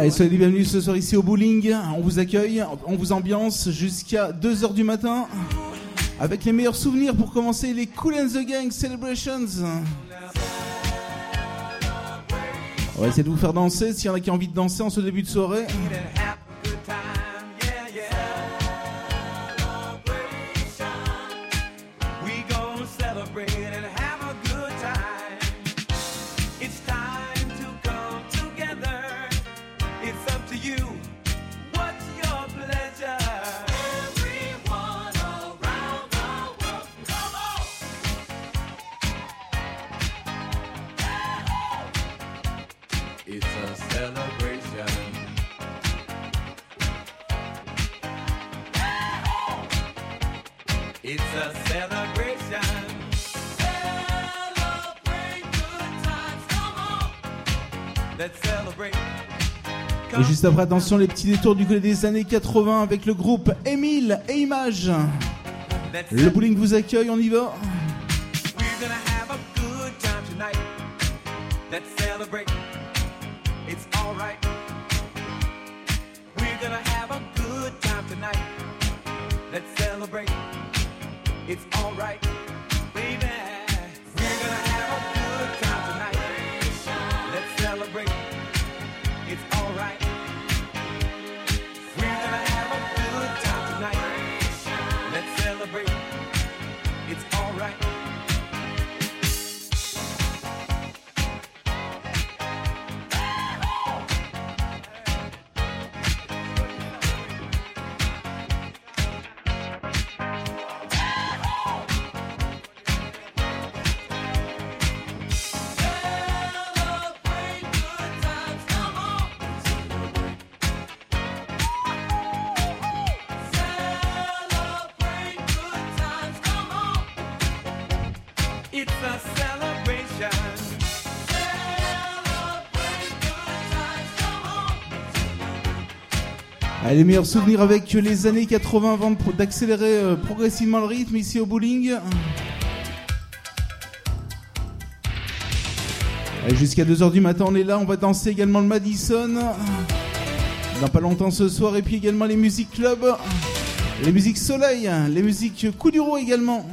Allez, soyez les bienvenus ce soir ici au bowling. On vous accueille, on vous ambiance jusqu'à 2h du matin. Avec les meilleurs souvenirs pour commencer les Cool and the Gang Celebrations. On va essayer de vous faire danser s'il y en a qui ont envie de danser en ce début de soirée. Juste après, attention, les petits détours du côté des années 80 avec le groupe Émile et Images. Le bowling vous accueille, on y va. Les meilleurs souvenirs avec les années 80 avant d'accélérer euh, progressivement le rythme ici au bowling. Jusqu'à 2h du matin, on est là. On va danser également le Madison. Dans pas longtemps ce soir. Et puis également les musiques club. Les musiques soleil. Les musiques coup du également.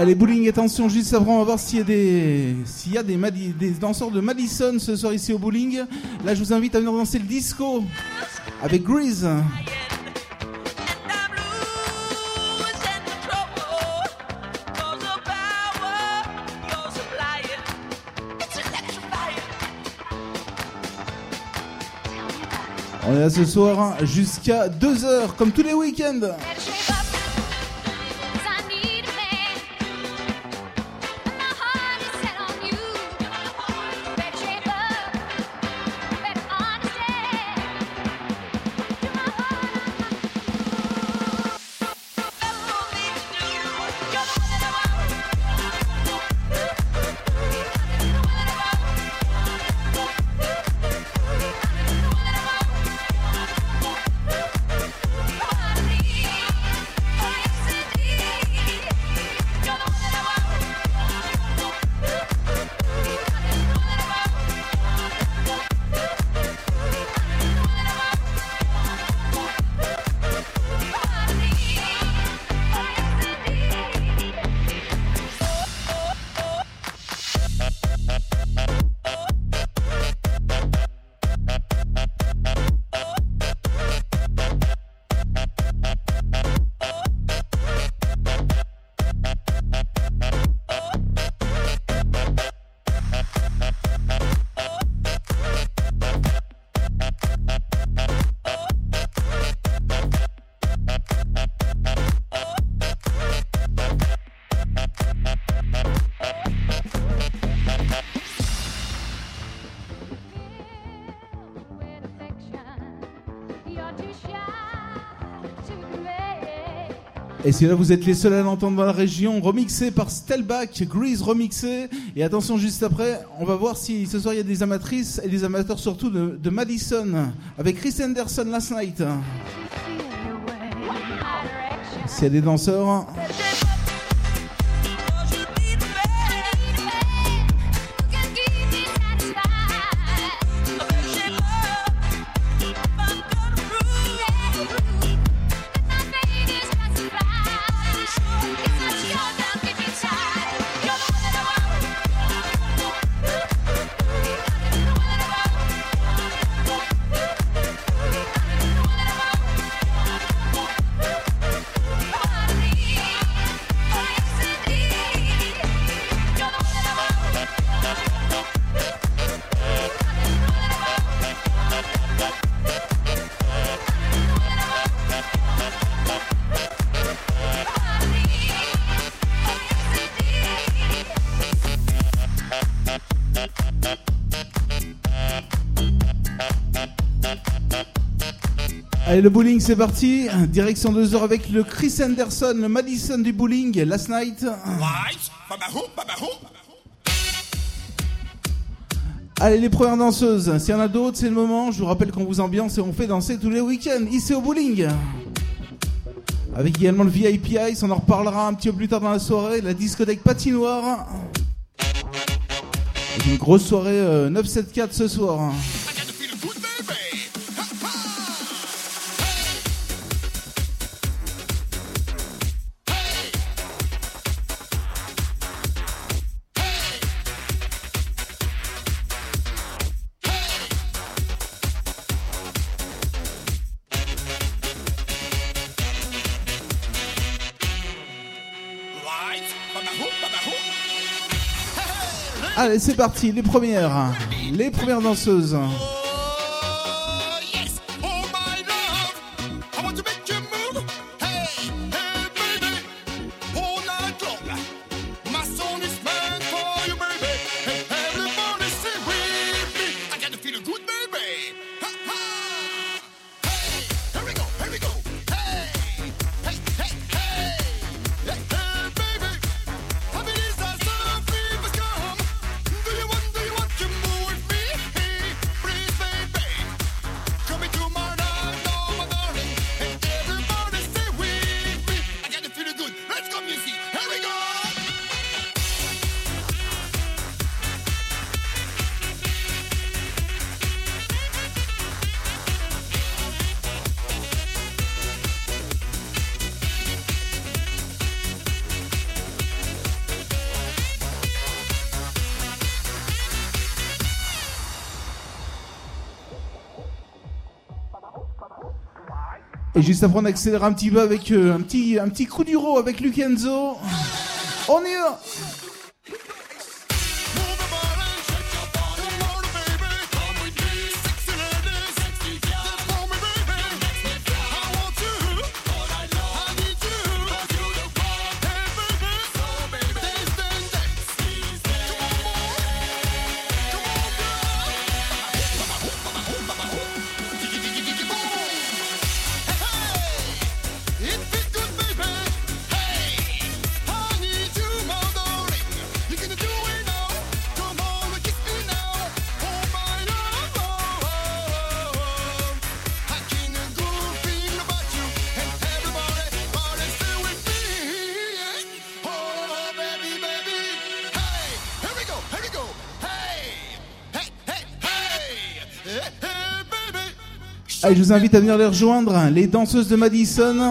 Allez, bowling, attention, juste après, on va voir s'il y a des, y a des, des danseurs de Madison ce soir ici au bowling. Là, je vous invite à venir danser le disco avec Grease. On est là ce soir jusqu'à 2h comme tous les week-ends. Et si là vous êtes les seuls à l'entendre dans la région, remixé par Stelbach, Grease remixé. Et attention, juste après, on va voir si ce soir il y a des amatrices et des amateurs surtout de, de Madison avec Chris Anderson Last Night. S'il y a des danseurs. Allez, le bowling, c'est parti. Direction 2 heures avec le Chris Anderson, le Madison du bowling, Last Night. Allez, les premières danseuses. S'il y en a d'autres, c'est le moment. Je vous rappelle qu'on vous ambiance et on fait danser tous les week-ends ici au bowling. Avec également le VIP Ice, on en reparlera un petit peu plus tard dans la soirée. La discothèque patinoire. une grosse soirée 974 euh, ce soir. Allez, c'est parti, les premières. Les premières danseuses. Juste après, on accélère un petit peu avec euh, un, petit, un petit coup d'uro avec Lucenzo. On y va Allez, je vous invite à venir les rejoindre, les danseuses de Madison.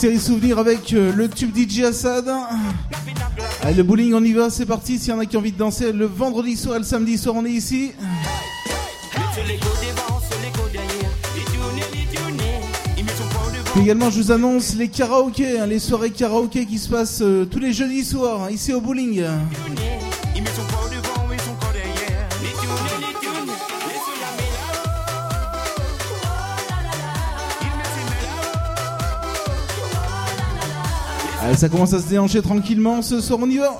Série souvenir avec euh, le tube DJ Assad. Allez, le bowling, on y va, c'est parti. S'il y en a qui ont envie de danser le vendredi soir et le samedi soir, on est ici. Également, je vous annonce les karaokés, hein, les soirées karaoké qui se passent euh, tous les jeudis soirs, ici au bowling. Ça commence à se déhancher tranquillement. Ce soir, on y va.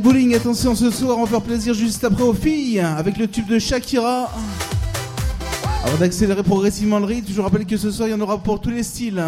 Bowling, attention ce soir, on va faire plaisir juste après aux filles avec le tube de Shakira. Avant d'accélérer progressivement le rythme, je vous rappelle que ce soir il y en aura pour tous les styles.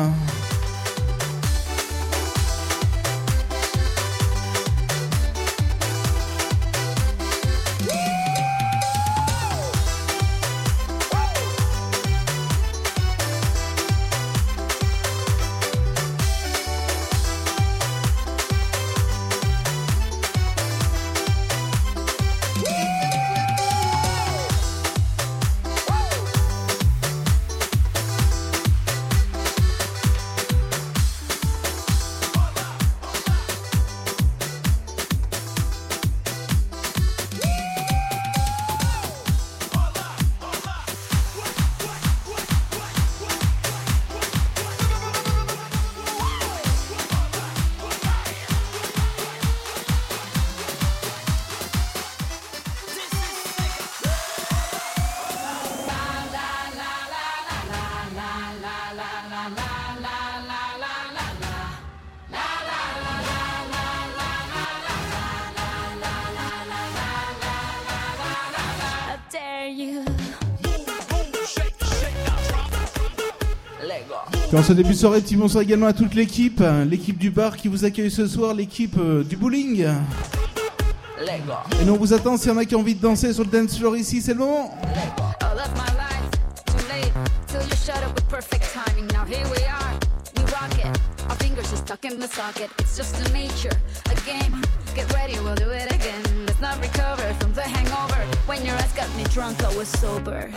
Dans ce début de soirée, petit bonsoir également à toute l'équipe, l'équipe du bar qui vous accueille ce soir, l'équipe euh, du bowling. Et nous on vous attend s'il y en a qui ont envie de danser sur le dance floor ici, c'est le moment. stuck in the socket. It's just the nature, a game. Get ready, we'll do it again. Let's not recover from the hangover. When your ass got me drunk, I was sober.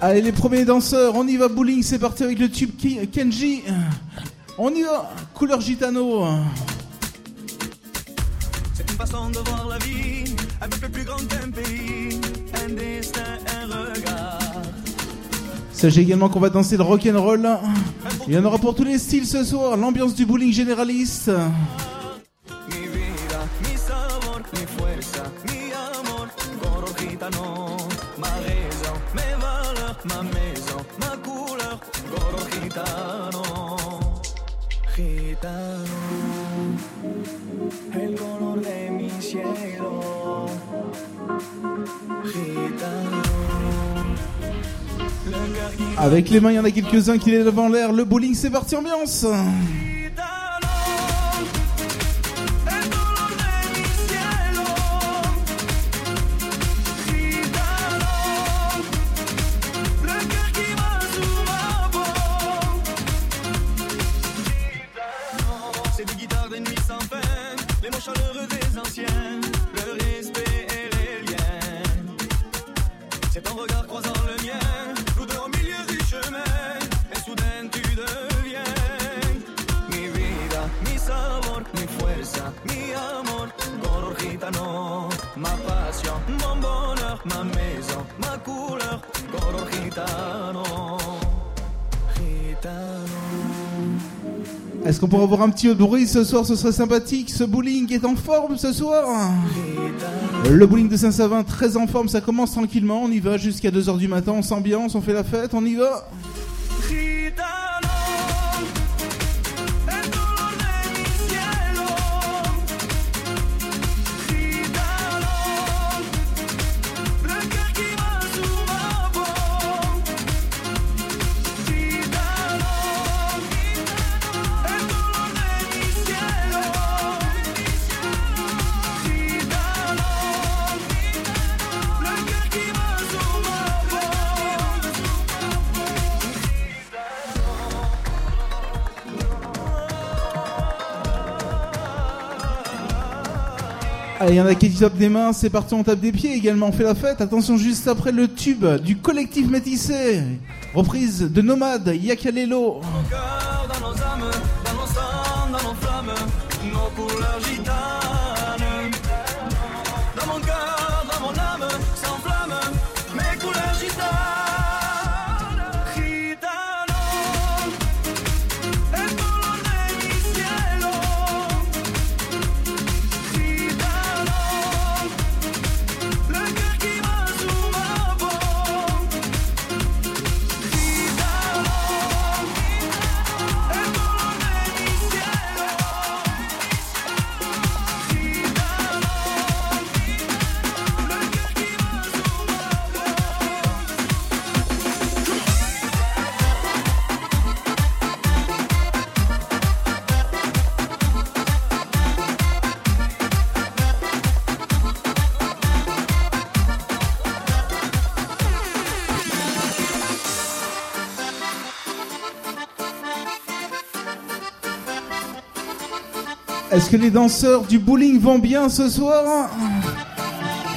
Allez les premiers danseurs, on y va bowling, c'est parti avec le tube Kenji. On y va, couleur gitano. C'est une façon de voir la vie, avec le plus grand d'un pays, un destin, un regard. Sachez également qu'on va danser le rock'n'roll. Il y en aura pour tous les styles ce soir, l'ambiance du bowling généraliste. Avec les mains, il y en a quelques-uns qui lèvent devant l'air. Le bowling, c'est parti, ambiance. Pour avoir un petit bruit ce soir, ce serait sympathique. Ce bowling est en forme ce soir. Le bowling de Saint-Savin, très en forme, ça commence tranquillement. On y va jusqu'à 2h du matin, on s'ambiance, on fait la fête, on y va. tape des mains, c'est parti, on tape des pieds également, on fait la fête. Attention, juste après le tube du collectif métissé, reprise de Nomade, Yakalelo. Est-ce que les danseurs du bowling vont bien ce soir.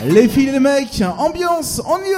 Les filles les mecs, ambiance, on y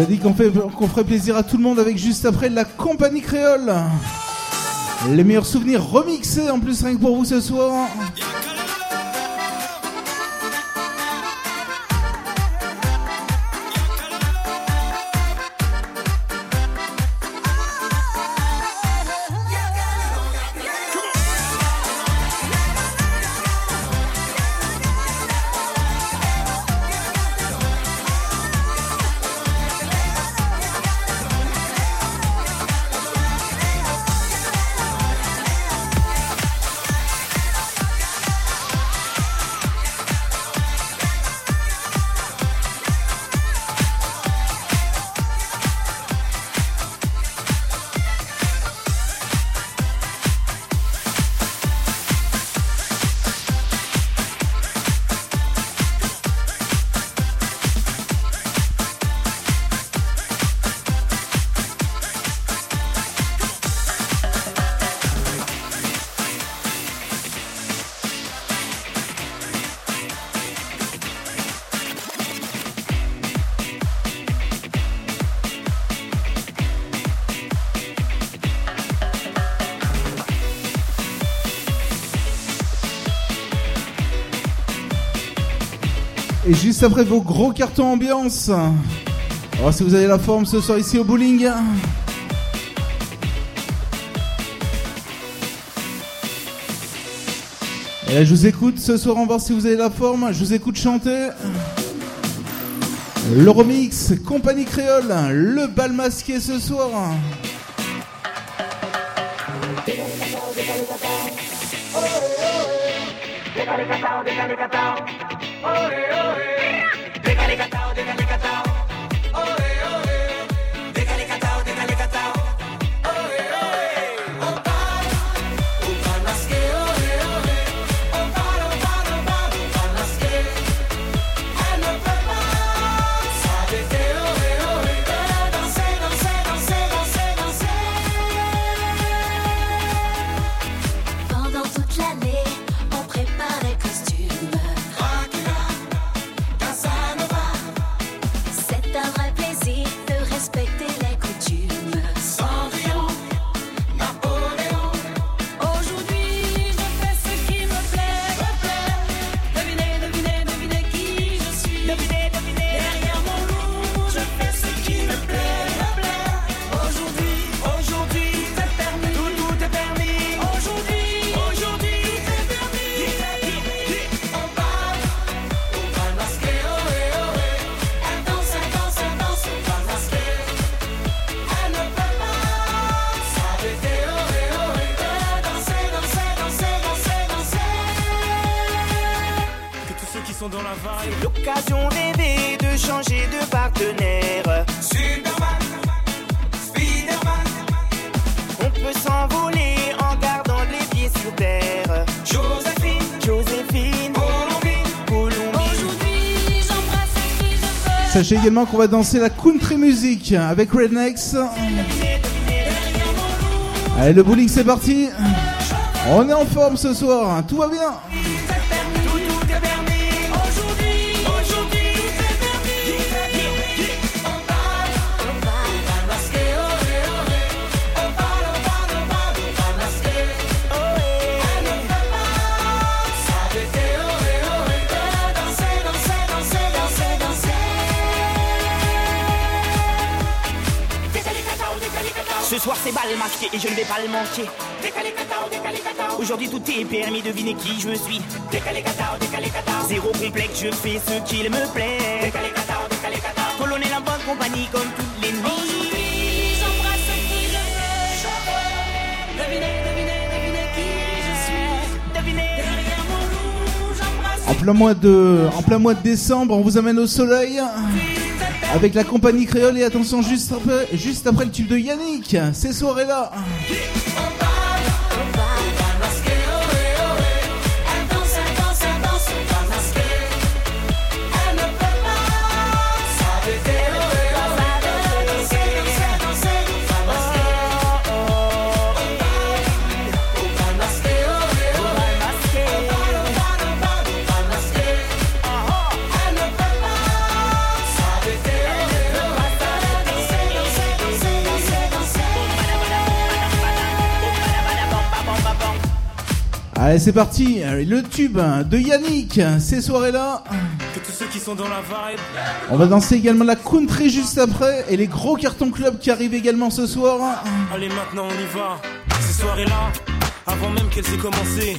a dit qu'on ferait plaisir à tout le monde avec juste après la compagnie créole. Les meilleurs souvenirs remixés en plus rien que pour vous ce soir. Juste après vos gros cartons ambiance. Alors si vous avez la forme ce soir ici au bowling. Et là je vous écoute ce soir, on va voir si vous avez la forme. Je vous écoute chanter. Le remix, compagnie créole, le bal masqué ce soir. gently. Également qu'on va danser la country music avec Rednex. Allez, le bowling c'est parti. On est en forme ce soir, tout va bien. Et je ne vais pas le manquer. Aujourd'hui tout est permis, devinez qui je suis. Zéro complexe, je fais ce qu'il me plaît. Colonel en bonne compagnie comme toutes les nuits. J'embrasse qui qui je suis. Derrière mon loup, j'embrasse En plein mois de, en plein mois de décembre, on vous amène au soleil avec la compagnie créole et attention juste après, juste après le tube de Yannick, ces soirées là. C'est parti, le tube de Yannick, ces soirées là. que tous ceux qui sont dans la vibe. On va danser également la country juste après et les gros cartons club qui arrivent également ce soir. Allez, maintenant on y va. Ces soirées-là, avant même qu'elles aient commencé.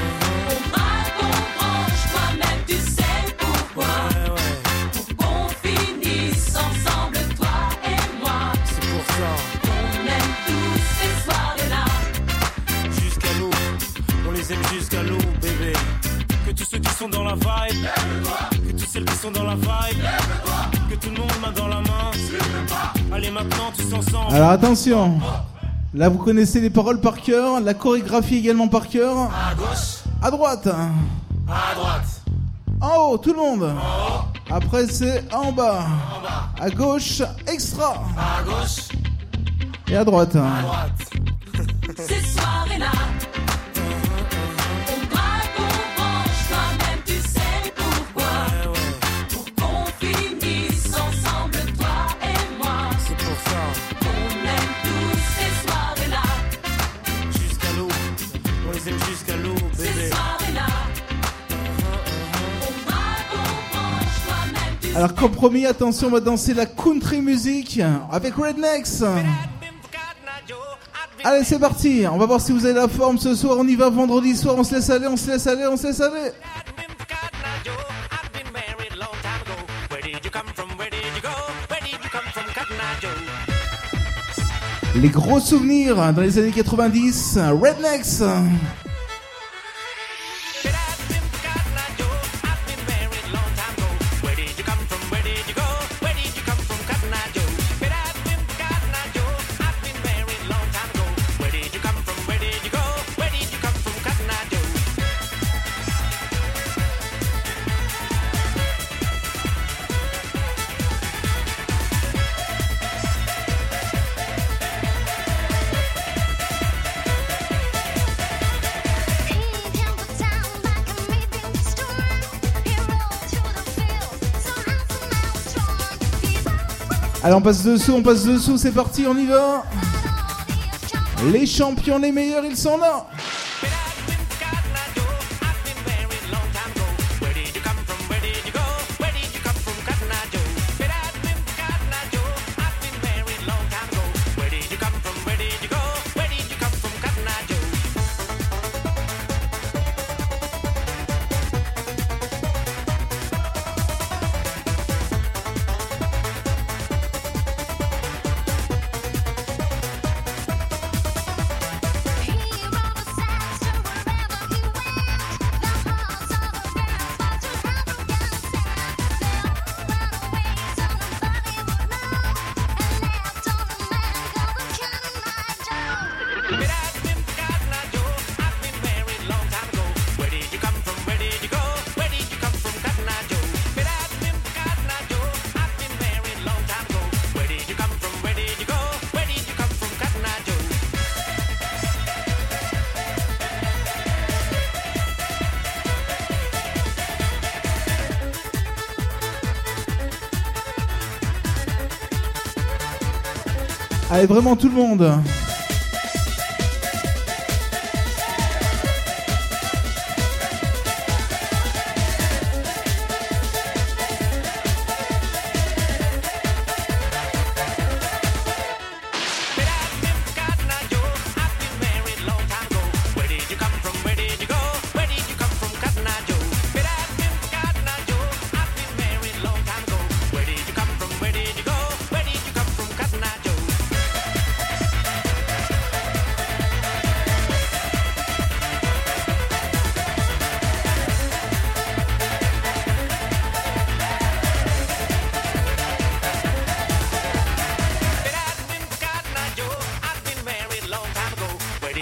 aime jusqu'à l'eau, bébé. Que tous ceux qui sont dans la vibe, que toutes celles qui sont dans la vibe, que tout le monde main dans la main. Allez maintenant tous ensemble. Alors attention. Là, vous connaissez les paroles par cœur, la chorégraphie également par cœur. À gauche, À droite. à droite, En haut, tout le monde. Après, c'est en bas. À gauche, extra. à gauche, Et à droite. à droite. Ces soirées-là, Alors, compromis, attention, on va danser la country music avec Rednecks. Allez, c'est parti. On va voir si vous avez la forme ce soir. On y va vendredi soir. On se laisse aller, on se laisse aller, on se laisse aller. Les gros souvenirs dans les années 90. Rednecks. On passe dessous, on passe dessous. C'est parti, on y va. Les champions, les meilleurs, ils sont là. Allez, vraiment tout le monde.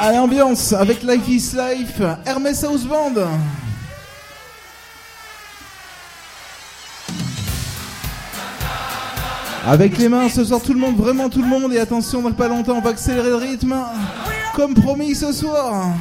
À l'ambiance avec Life is Life, Hermès House Band. Avec les mains ce soir tout le monde, vraiment tout le monde et attention dans pas longtemps on va accélérer le rythme comme promis ce soir.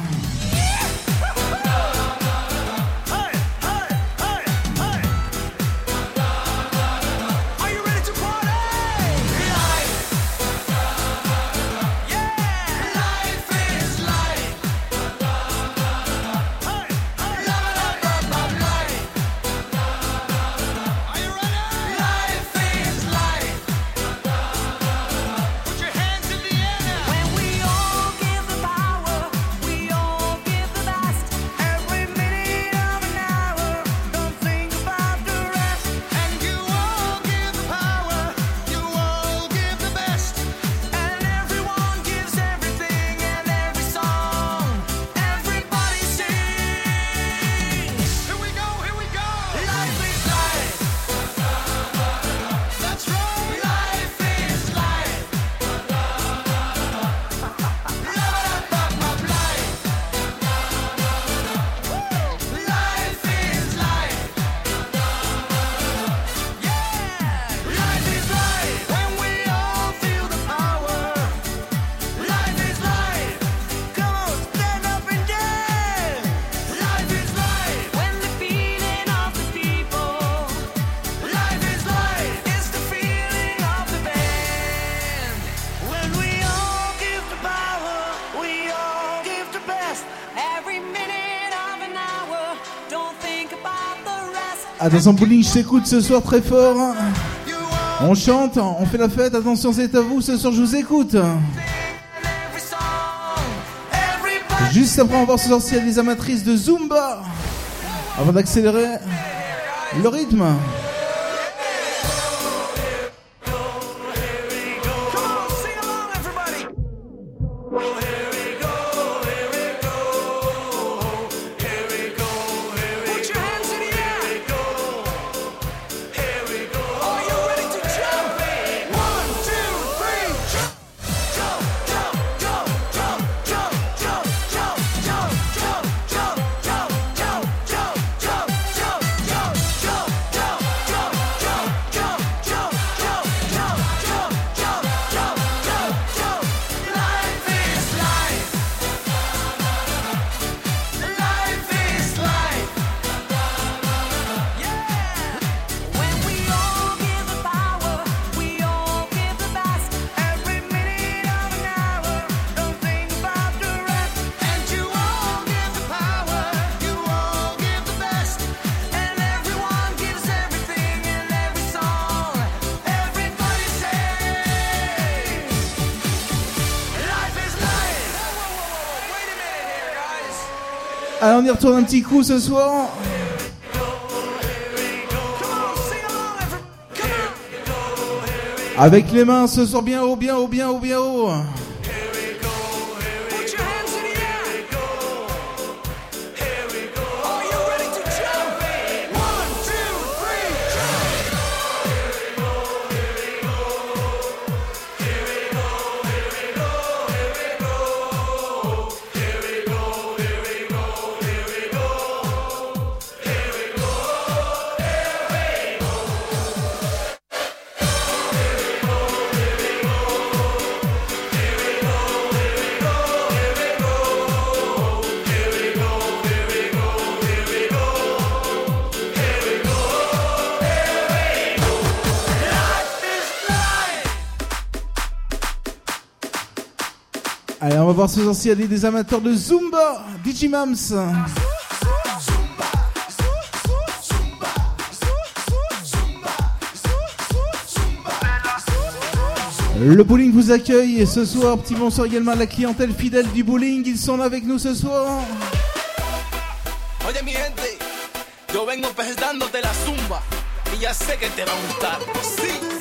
Attention, bowling, je t'écoute ce soir très fort. On chante, on fait la fête. Attention, c'est à vous. Ce soir, je vous écoute. Juste après, on va voir ce soir des amatrices de Zumba. Avant d'accélérer le rythme. Y retourne un petit coup ce soir. Avec les mains ce soir bien haut, bien haut, bien haut, bien haut. A des, amateurs de Zumba. Digimams. Le bowling vous accueille et ce soir, petit bonsoir également la clientèle fidèle du bowling. Ils sont là avec nous ce soir. Oye mi gente, yo vengo la zumba y ya sé que te va.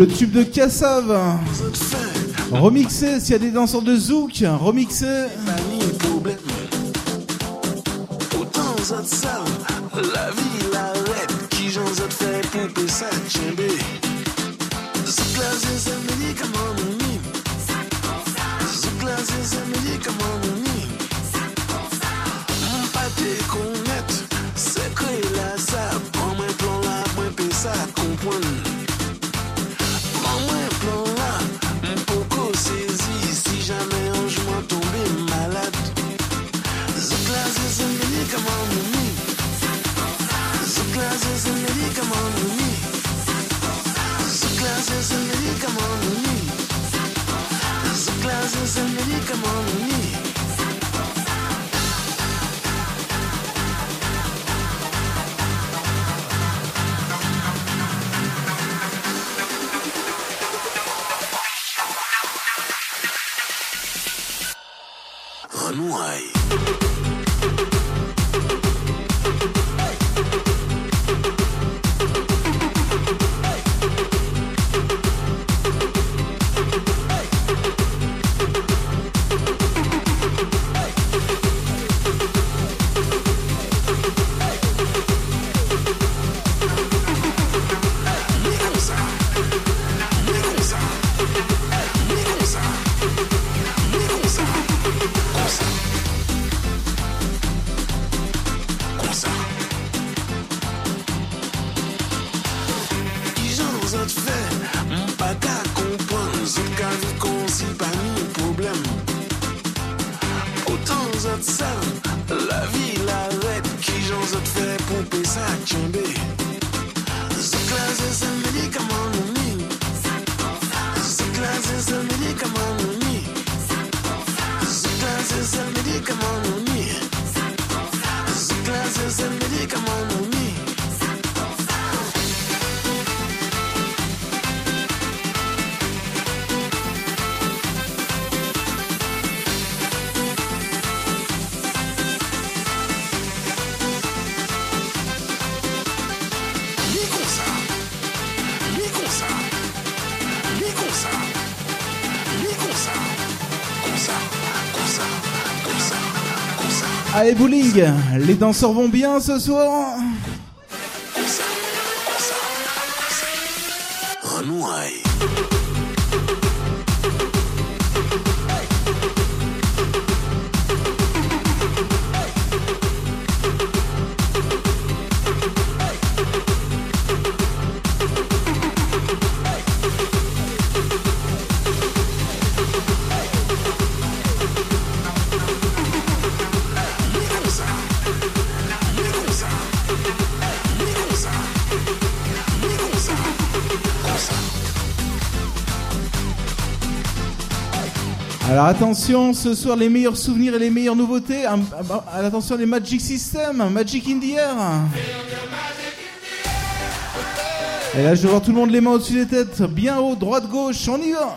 Le tube de Kassav. Remixé, s'il y a des danseurs de Zouk, remixé. Ah, Allez bowling, les danseurs vont bien ce soir. Attention, ce soir les meilleurs souvenirs et les meilleures nouveautés. Ah, bah, ah, attention les Magic System, Magic in the Air. Et là je vais voir tout le monde les mains au-dessus des têtes, bien haut, droite, gauche, on y va.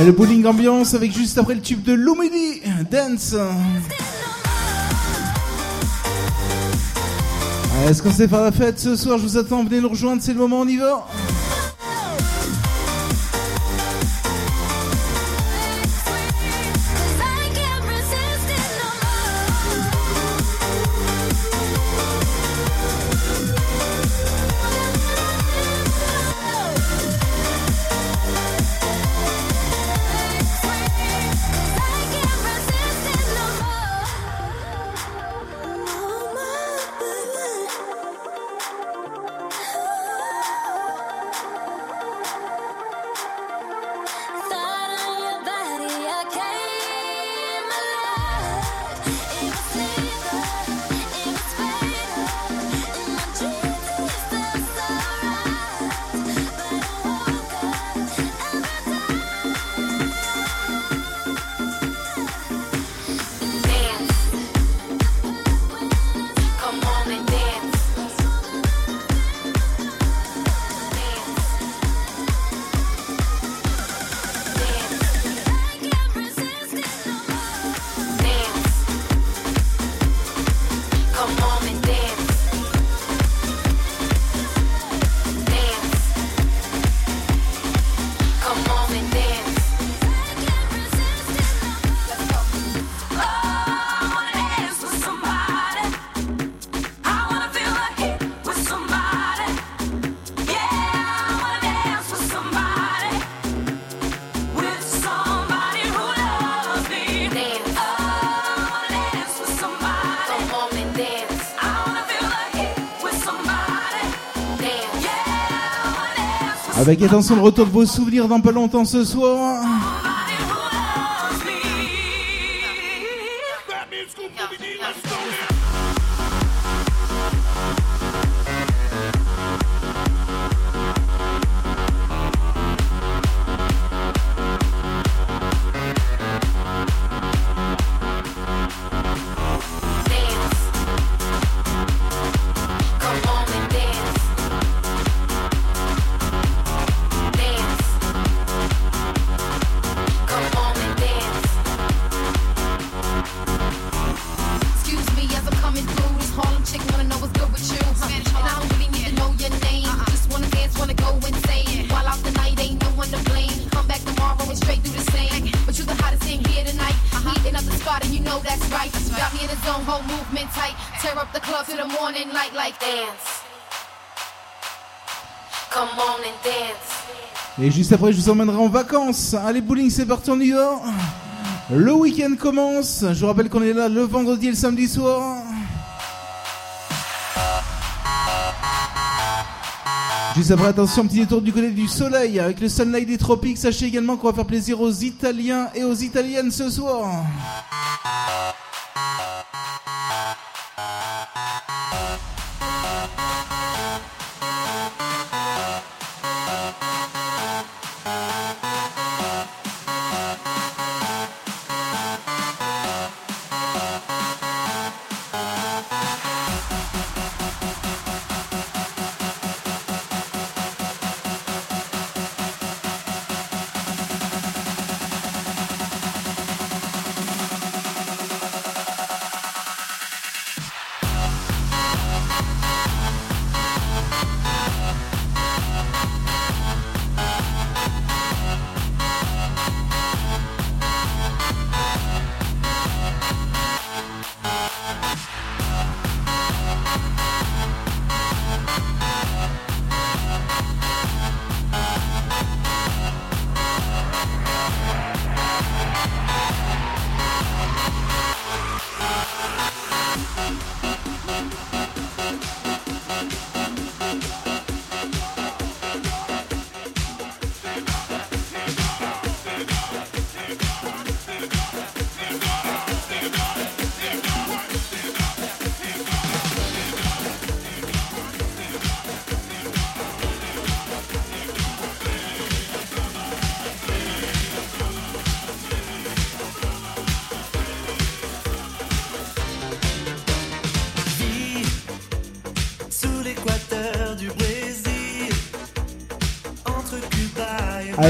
Euh, le bowling ambiance avec juste après le tube de Lumini Dance. Euh, est-ce qu'on sait faire la fête ce soir? Je vous attends, venez nous rejoindre, c'est le moment, on y va. Avec attention le retour de vos souvenirs dans pas longtemps ce soir. Et juste après, je vous emmènerai en vacances. Allez, bowling, c'est parti, on y va. Le week-end commence. Je vous rappelle qu'on est là le vendredi et le samedi soir. Juste après, attention, petit détour du côté du soleil avec le sunlight des tropiques. Sachez également qu'on va faire plaisir aux Italiens et aux Italiennes ce soir. Música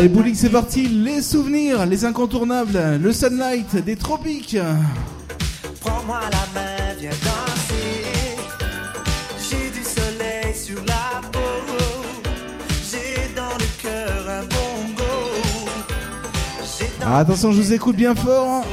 Allez, bowling, c'est parti. Les souvenirs, les incontournables, le sunlight des tropiques. Prends-moi la main, viens danser. J'ai du soleil sur la peau. J'ai dans le cœur un dans Ah, attention, je vous écoute bien fort.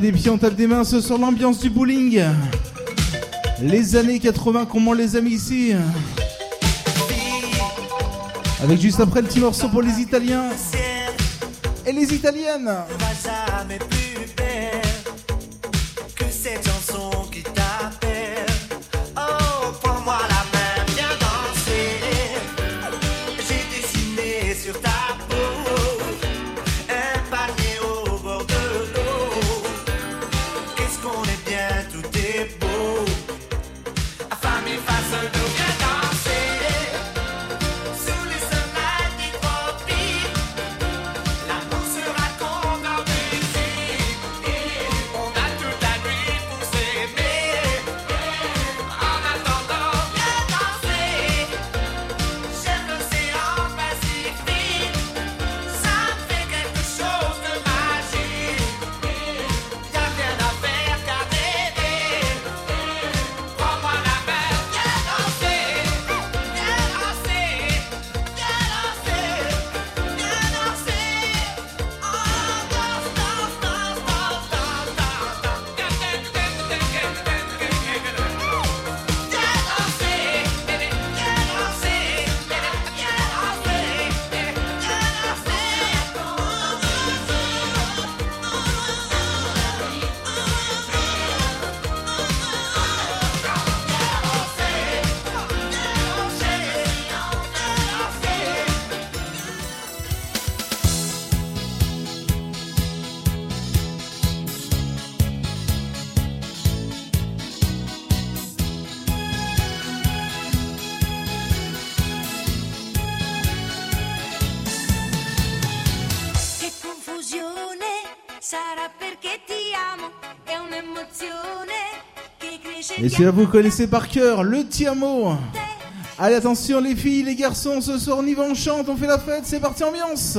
Des pieds, on tape des mains, ce soir l'ambiance du bowling. Les années 80, comment les aime ici Avec juste après le petit morceau pour les Italiens et les Italiennes. Vous connaissez par cœur, le Tiamo. Allez, attention, les filles, les garçons, ce soir, on y va, on chante, on fait la fête, c'est parti, ambiance.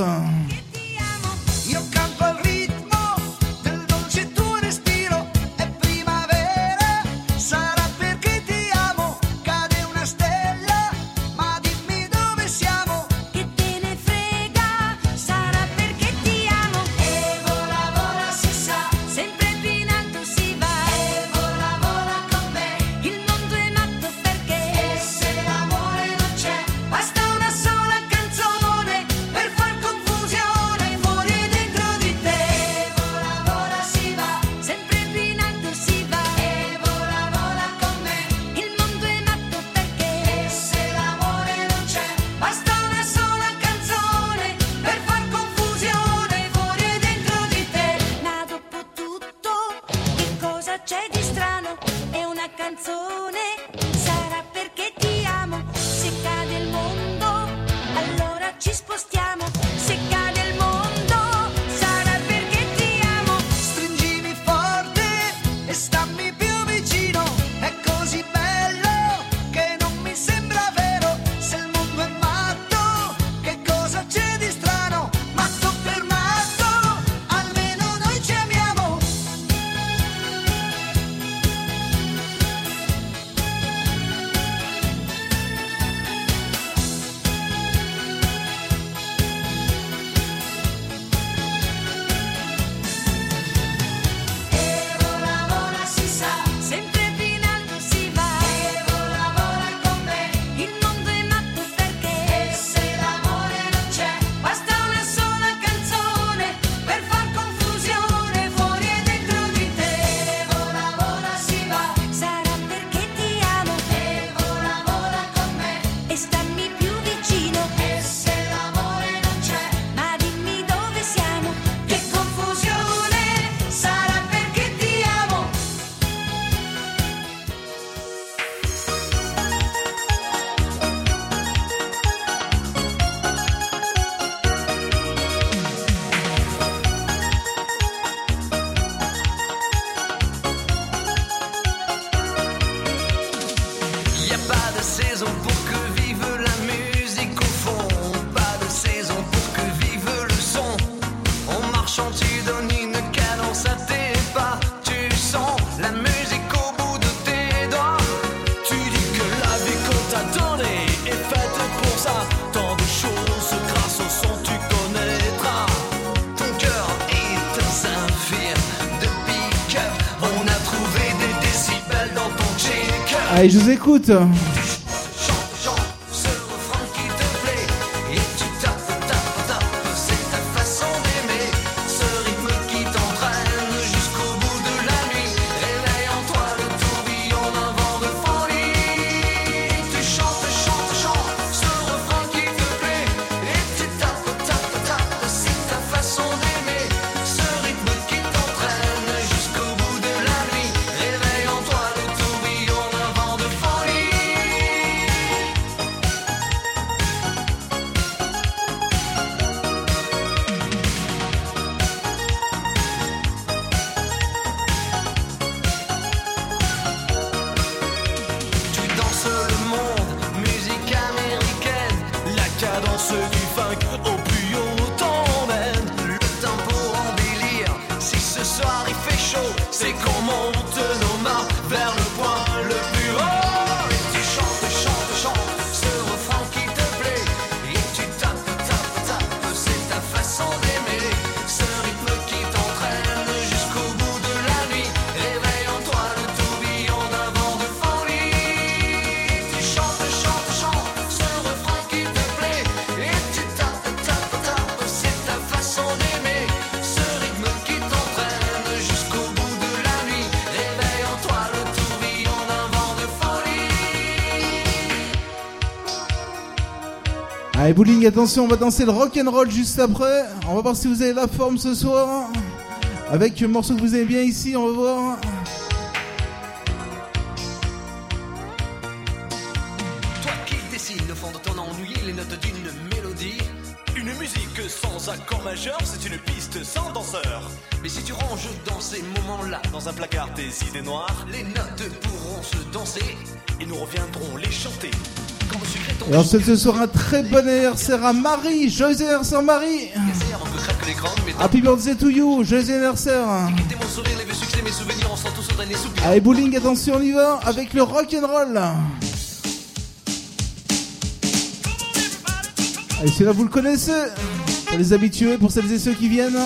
Allez, je vous écoute. bowling, attention, on va danser le rock and roll juste après. On va voir si vous avez la forme ce soir. Avec le morceau que vous aimez bien ici, on va voir. Alors ce sera un très bon anniversaire à Marie. Joyeux anniversaire Marie. Happy birthday to you. Joyeux anniversaire. Allez bowling, attention on y va avec le rock and roll. Allez celui-là vous le connaissez. Pour les habitués, pour celles et ceux qui viennent.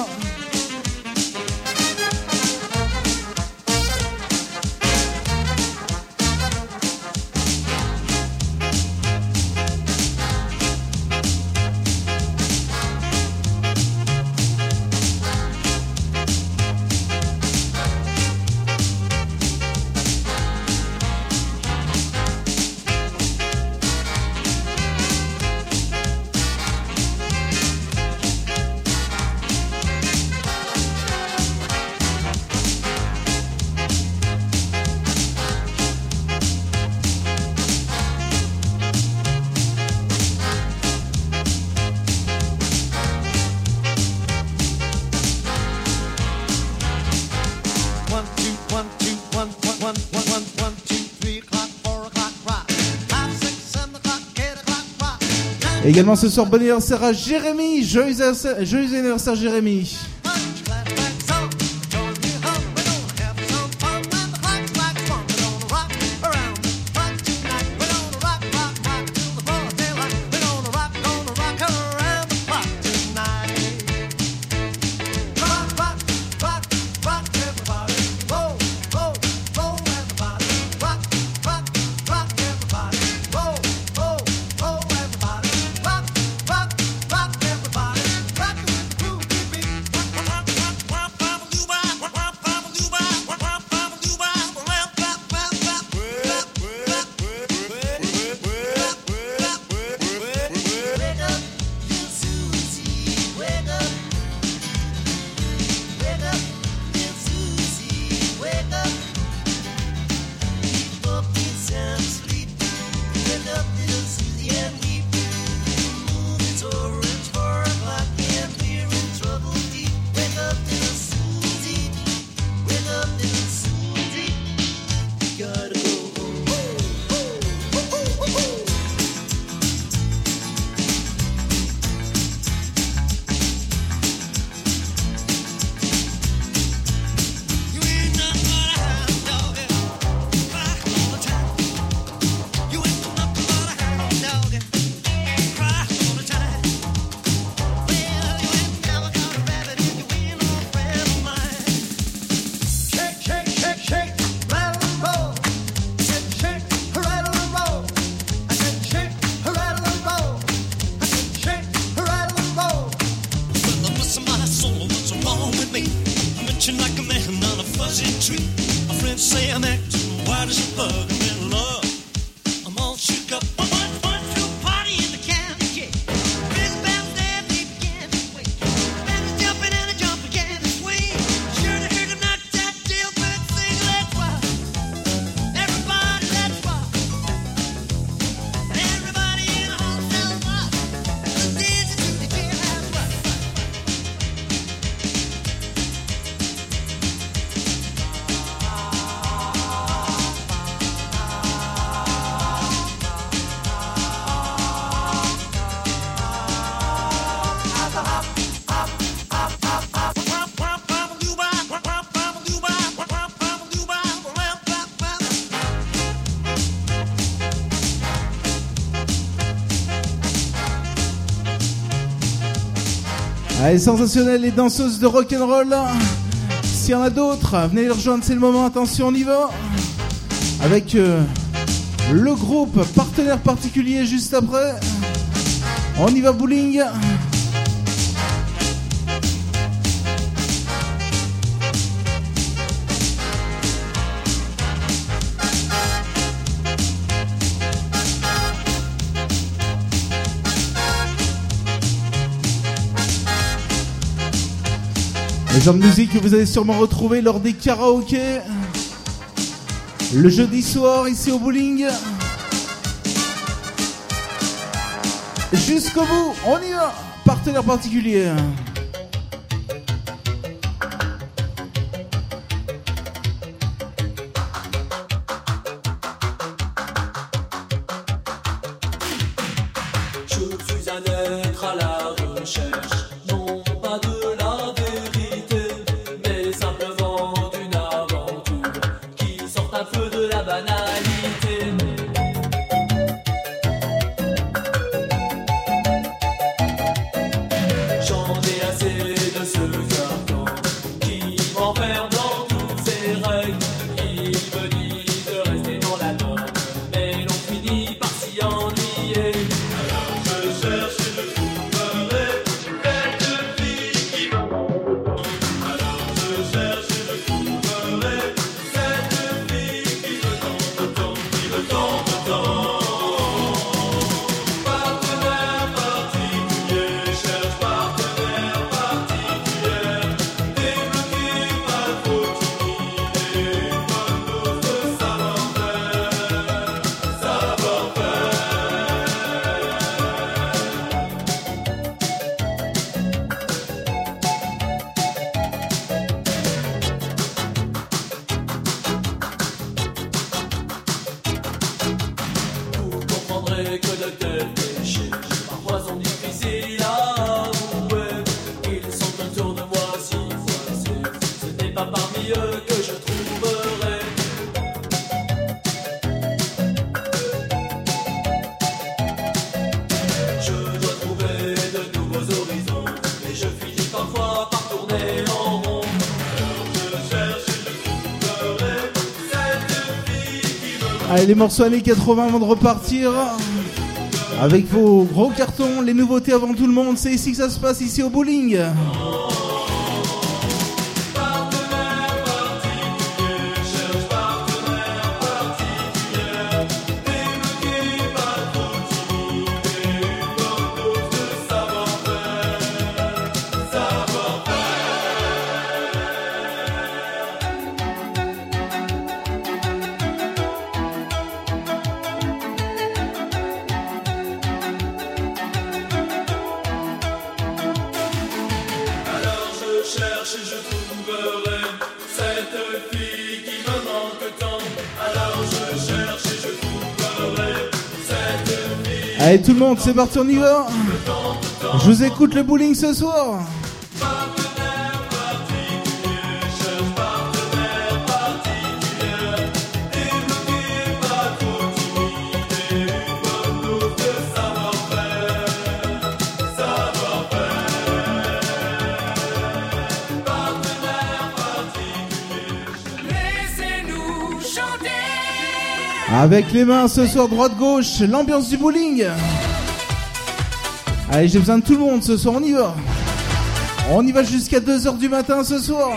Et également ce soir bon anniversaire à Jérémy. Joyeux anniversaire, joyeux anniversaire Jérémy. Allez, sensationnel les danseuses de rock'n'roll. S'il y en a d'autres, venez les rejoindre, c'est le moment. Attention, on y va. Avec euh, le groupe partenaire particulier juste après. On y va bowling. genre que vous avez sûrement retrouvé lors des karaokés. Le jeudi soir ici au bowling. Jusqu'au bout, on y va. Partenaire particulier. Allez, les morceaux années 80 avant de repartir. Avec vos gros cartons, les nouveautés avant tout le monde, c'est ici que ça se passe, ici au bowling. Et tout le monde, c'est parti, on y va. Je vous écoute le bowling ce soir. Avec les mains ce soir droite-gauche, l'ambiance du bowling. Allez, j'ai besoin de tout le monde ce soir, on y va. On y va jusqu'à 2h du matin ce soir.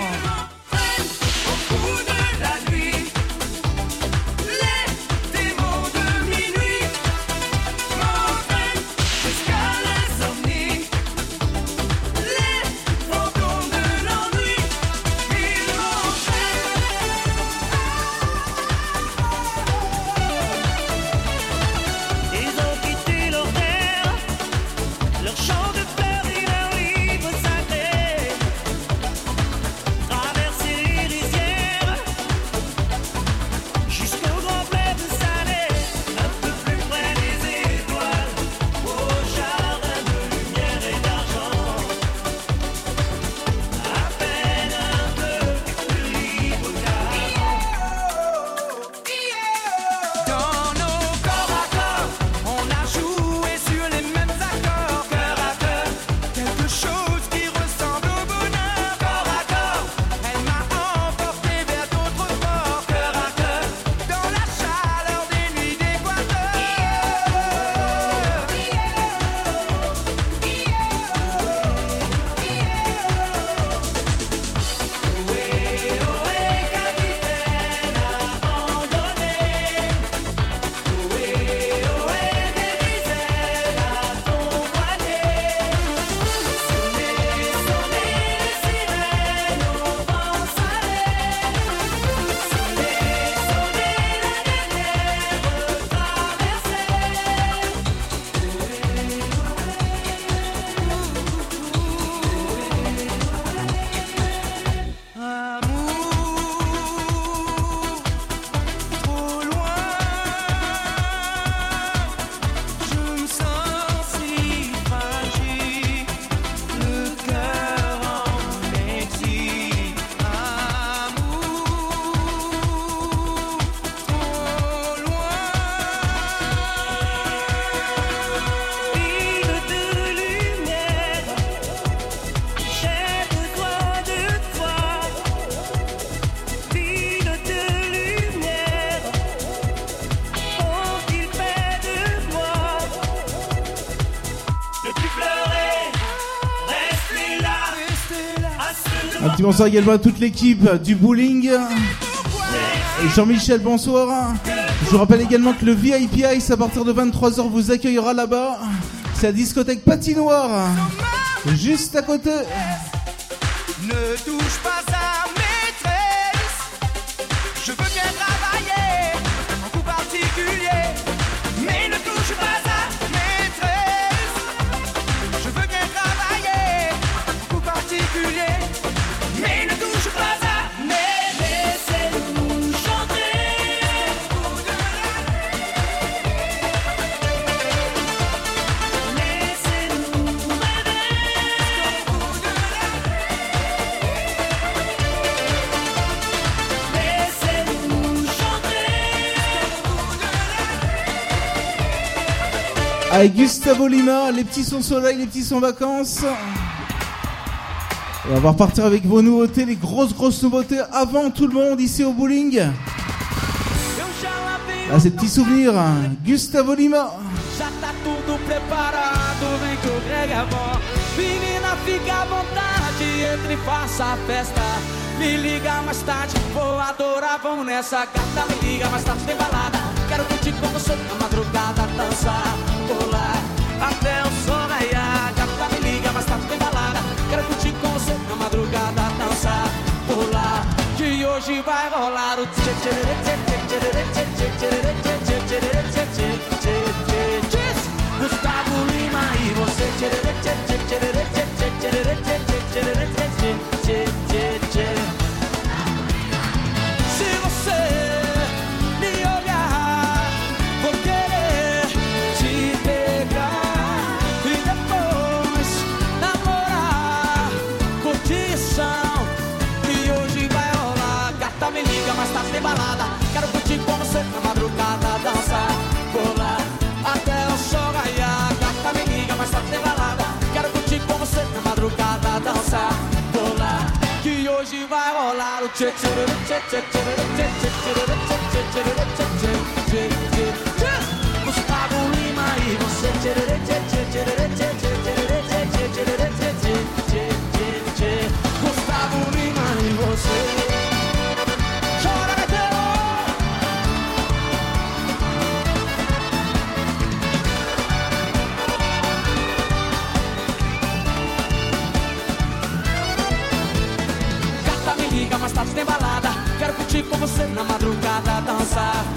bonsoir également à toute l'équipe du bowling. Jean-Michel, bonsoir. Je vous rappelle également que le VIP Ice à partir de 23h vous accueillera là-bas. C'est la discothèque patinoire, juste à côté. Ne touche pas Avec Gustavo Lima, les petits sont soleil, les petits sont vacances. Et on va repartir avec vos nouveautés, les grosses grosses nouveautés avant tout le monde ici au bowling. Là c'est petits souvenirs, hein. Gustavo Lima. Já tá tudo preparado, vem que o reggae é bom. Menina, fica à vontade, entre e faça a festa. Me liga mais tarde, vou adorar, vamos nessa gata. Me liga mais tarde, tem balada. Quero curtir com você na madrugada, dançar. chodzi bajwola Gustavo Lima e você. Gustavo Lima e você você na madrugada dançar.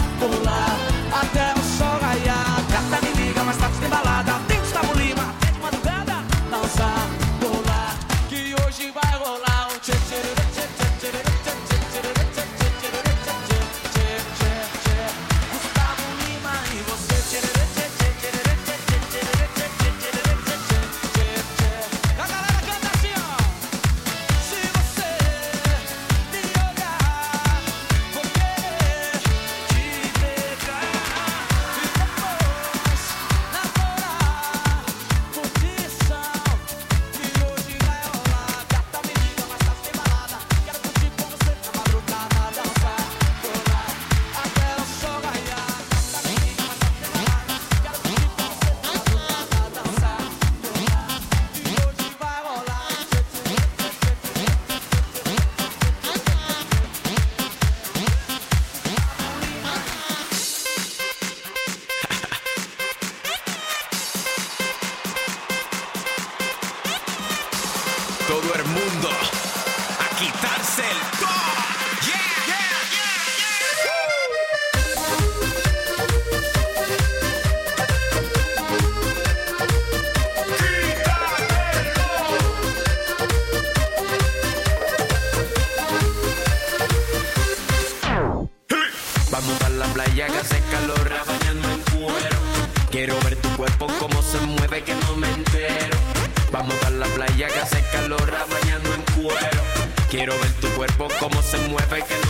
hay que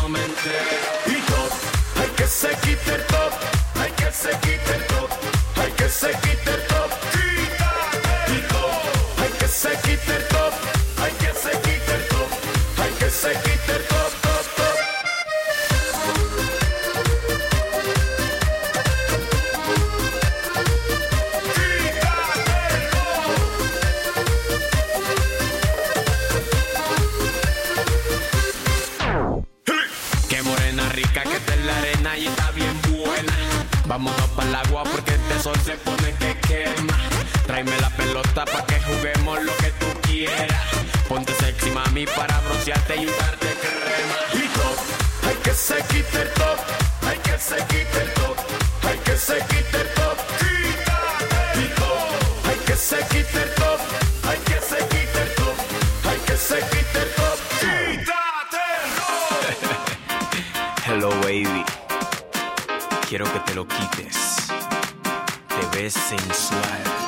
se quite el top, hay que se quite el top, hay que se quite top. Quítate. Hay que se quite el top, hay que se quite el top, hay que se el top. Vámonos para el agua porque este sol se pone que quema. Tráeme la pelota para que juguemos lo que tú quieras. Ponte sexy, mami, para broncearte y untarte crema. Y top, hay que se quite el top. Hay que se quite el top. Hay que se quite el top. Quítate. Y hay que se quite top. te lo quites. Te ves sensual.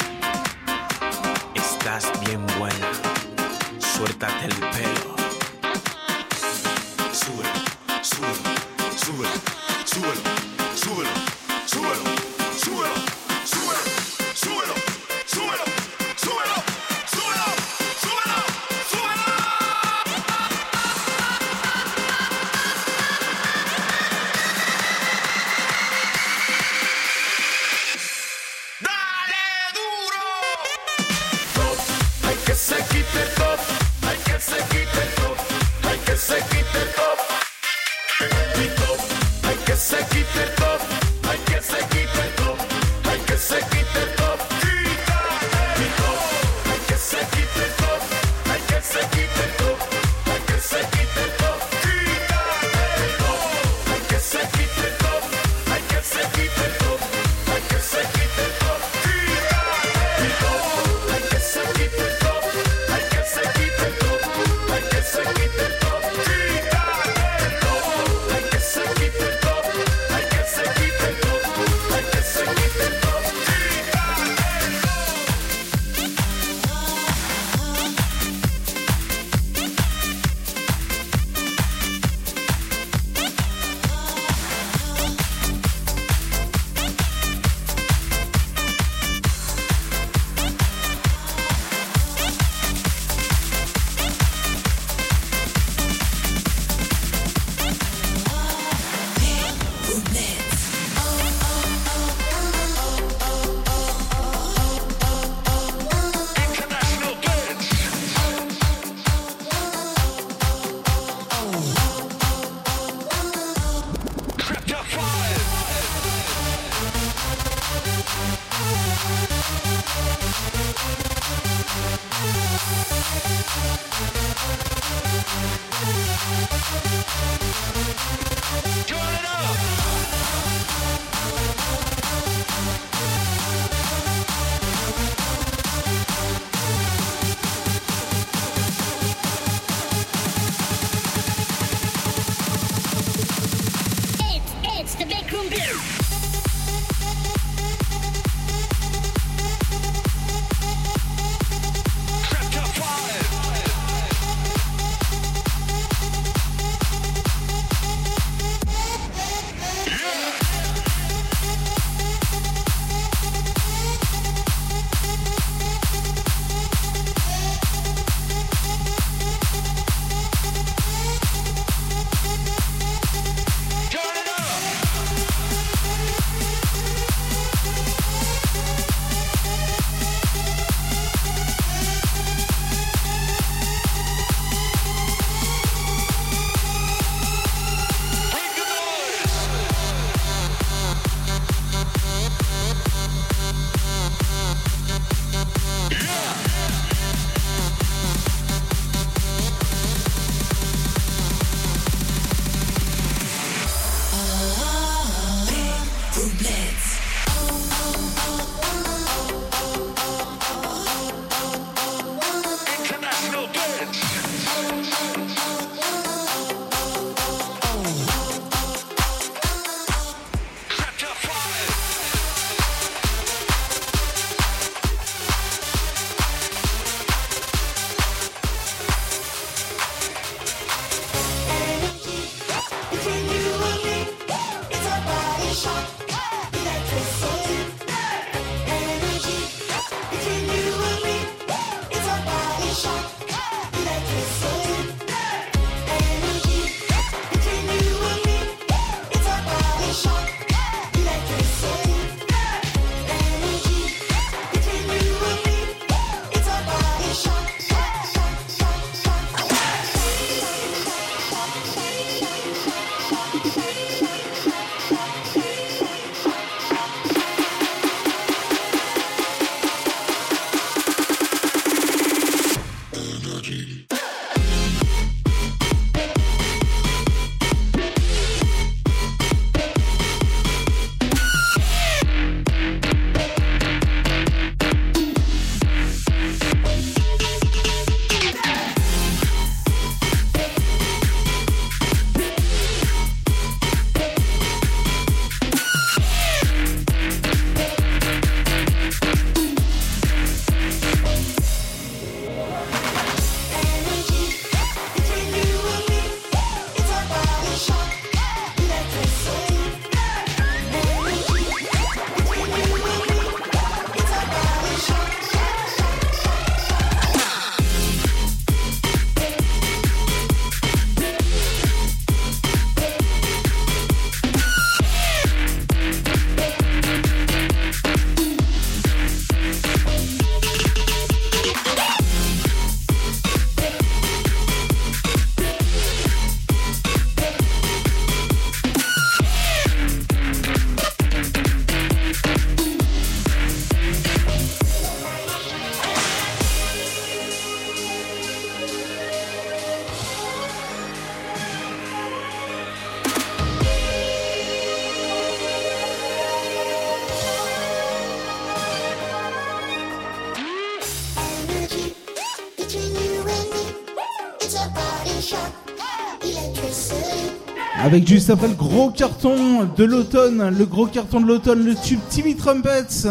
Avec juste après le gros carton de l'automne, le gros carton de l'automne, le tube Timmy Trumpets.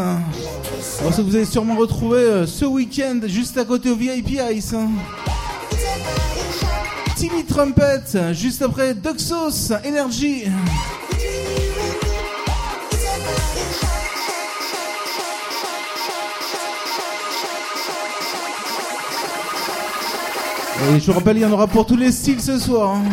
Vous avez sûrement retrouvé euh, ce week-end juste à côté au VIP Ice. Timmy Trumpet, juste après Duxos, Energy. Et je vous rappelle, il y en aura pour tous les styles ce soir. hein.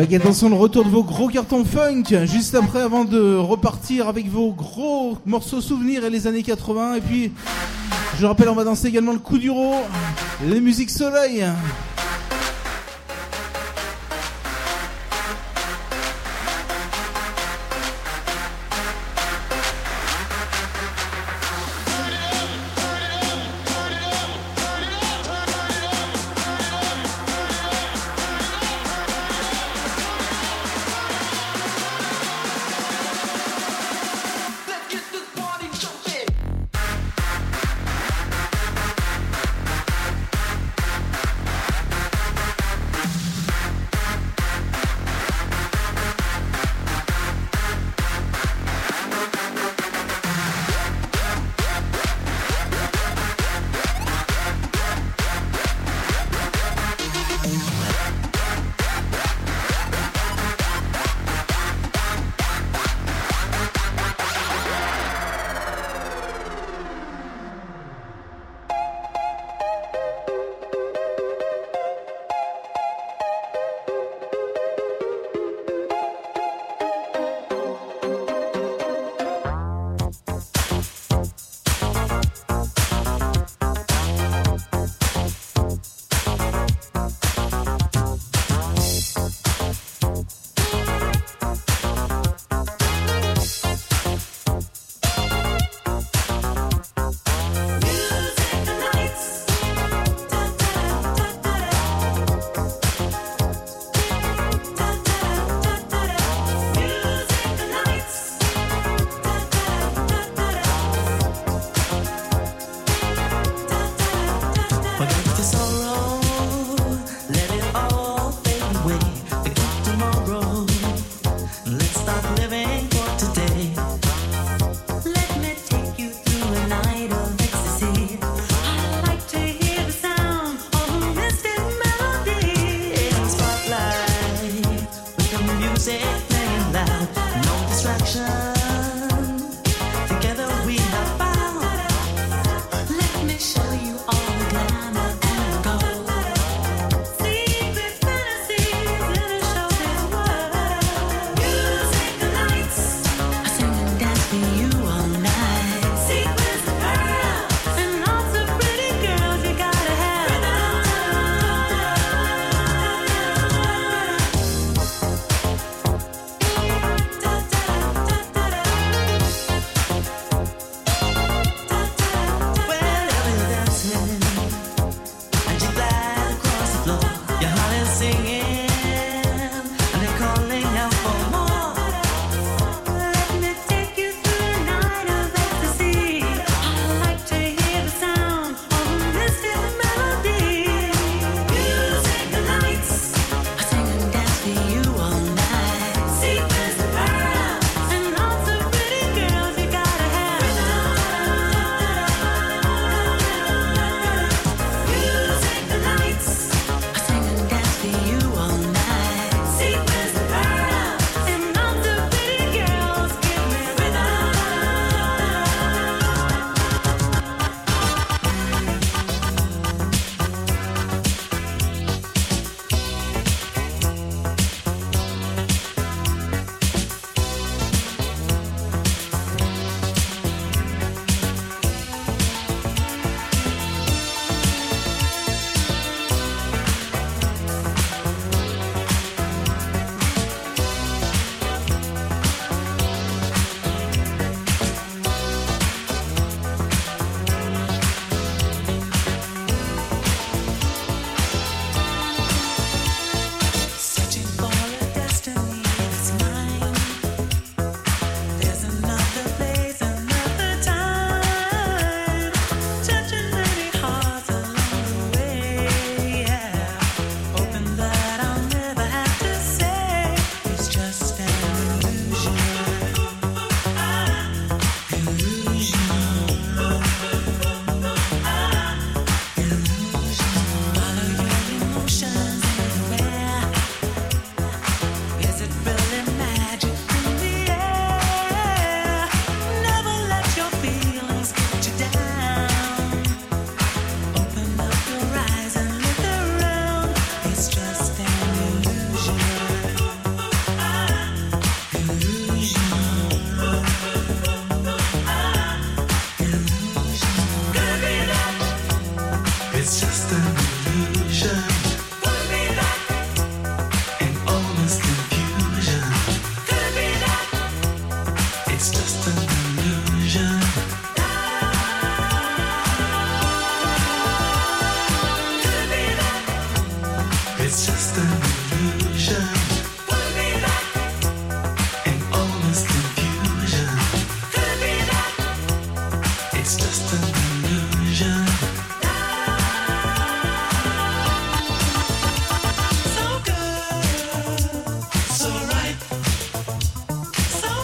Avec attention le retour de vos gros cartons funk, juste après avant de repartir avec vos gros morceaux souvenirs et les années 80. Et puis, je rappelle, on va danser également le coup du les musiques soleil.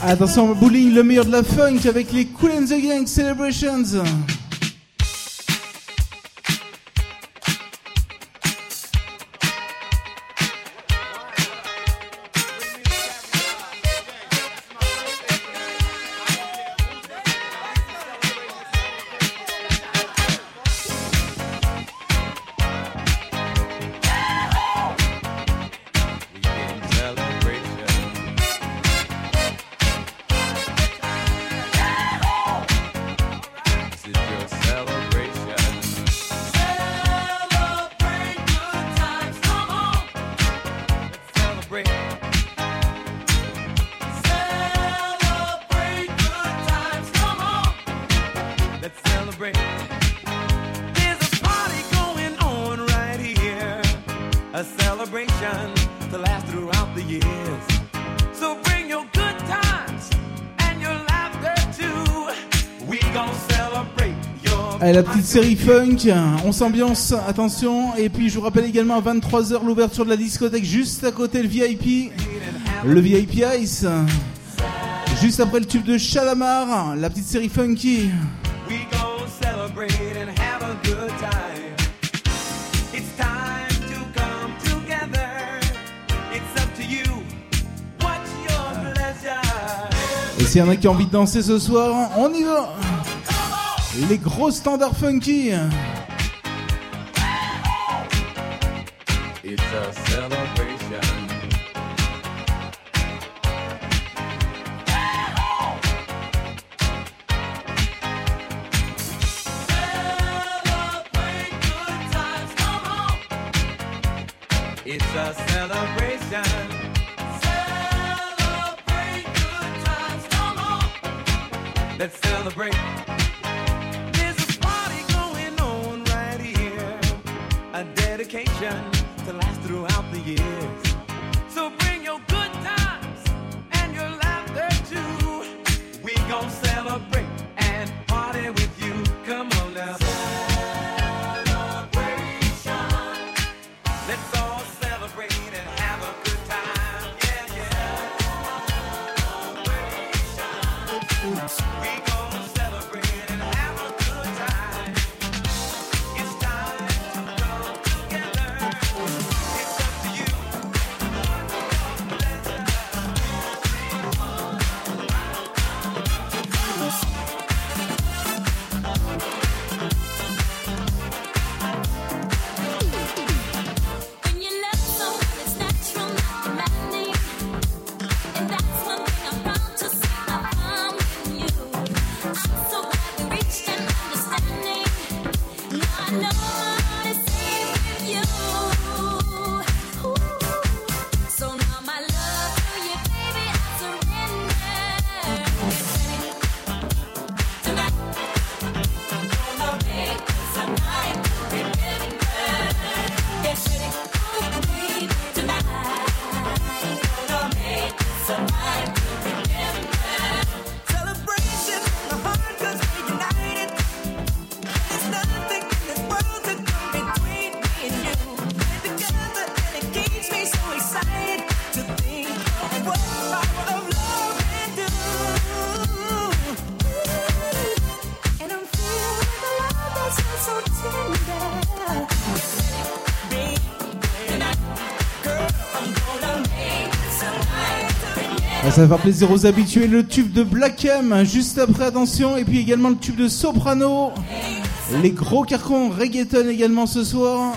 Attention, bowling, le meilleur de la funk avec les Cool and the Gang Celebrations. la petite série funk, on s'ambiance, attention. Et puis je vous rappelle également à 23h l'ouverture de la discothèque juste à côté le VIP, le VIP Ice. Juste après le tube de Chalamar, la petite série funky. Et s'il y en a qui ont envie de danser ce soir, on y va les gros standards funky. Ça va faire plaisir aux habitués. Le tube de Black M, hein, juste après, attention. Et puis également le tube de Soprano. Les gros carcons reggaeton également ce soir.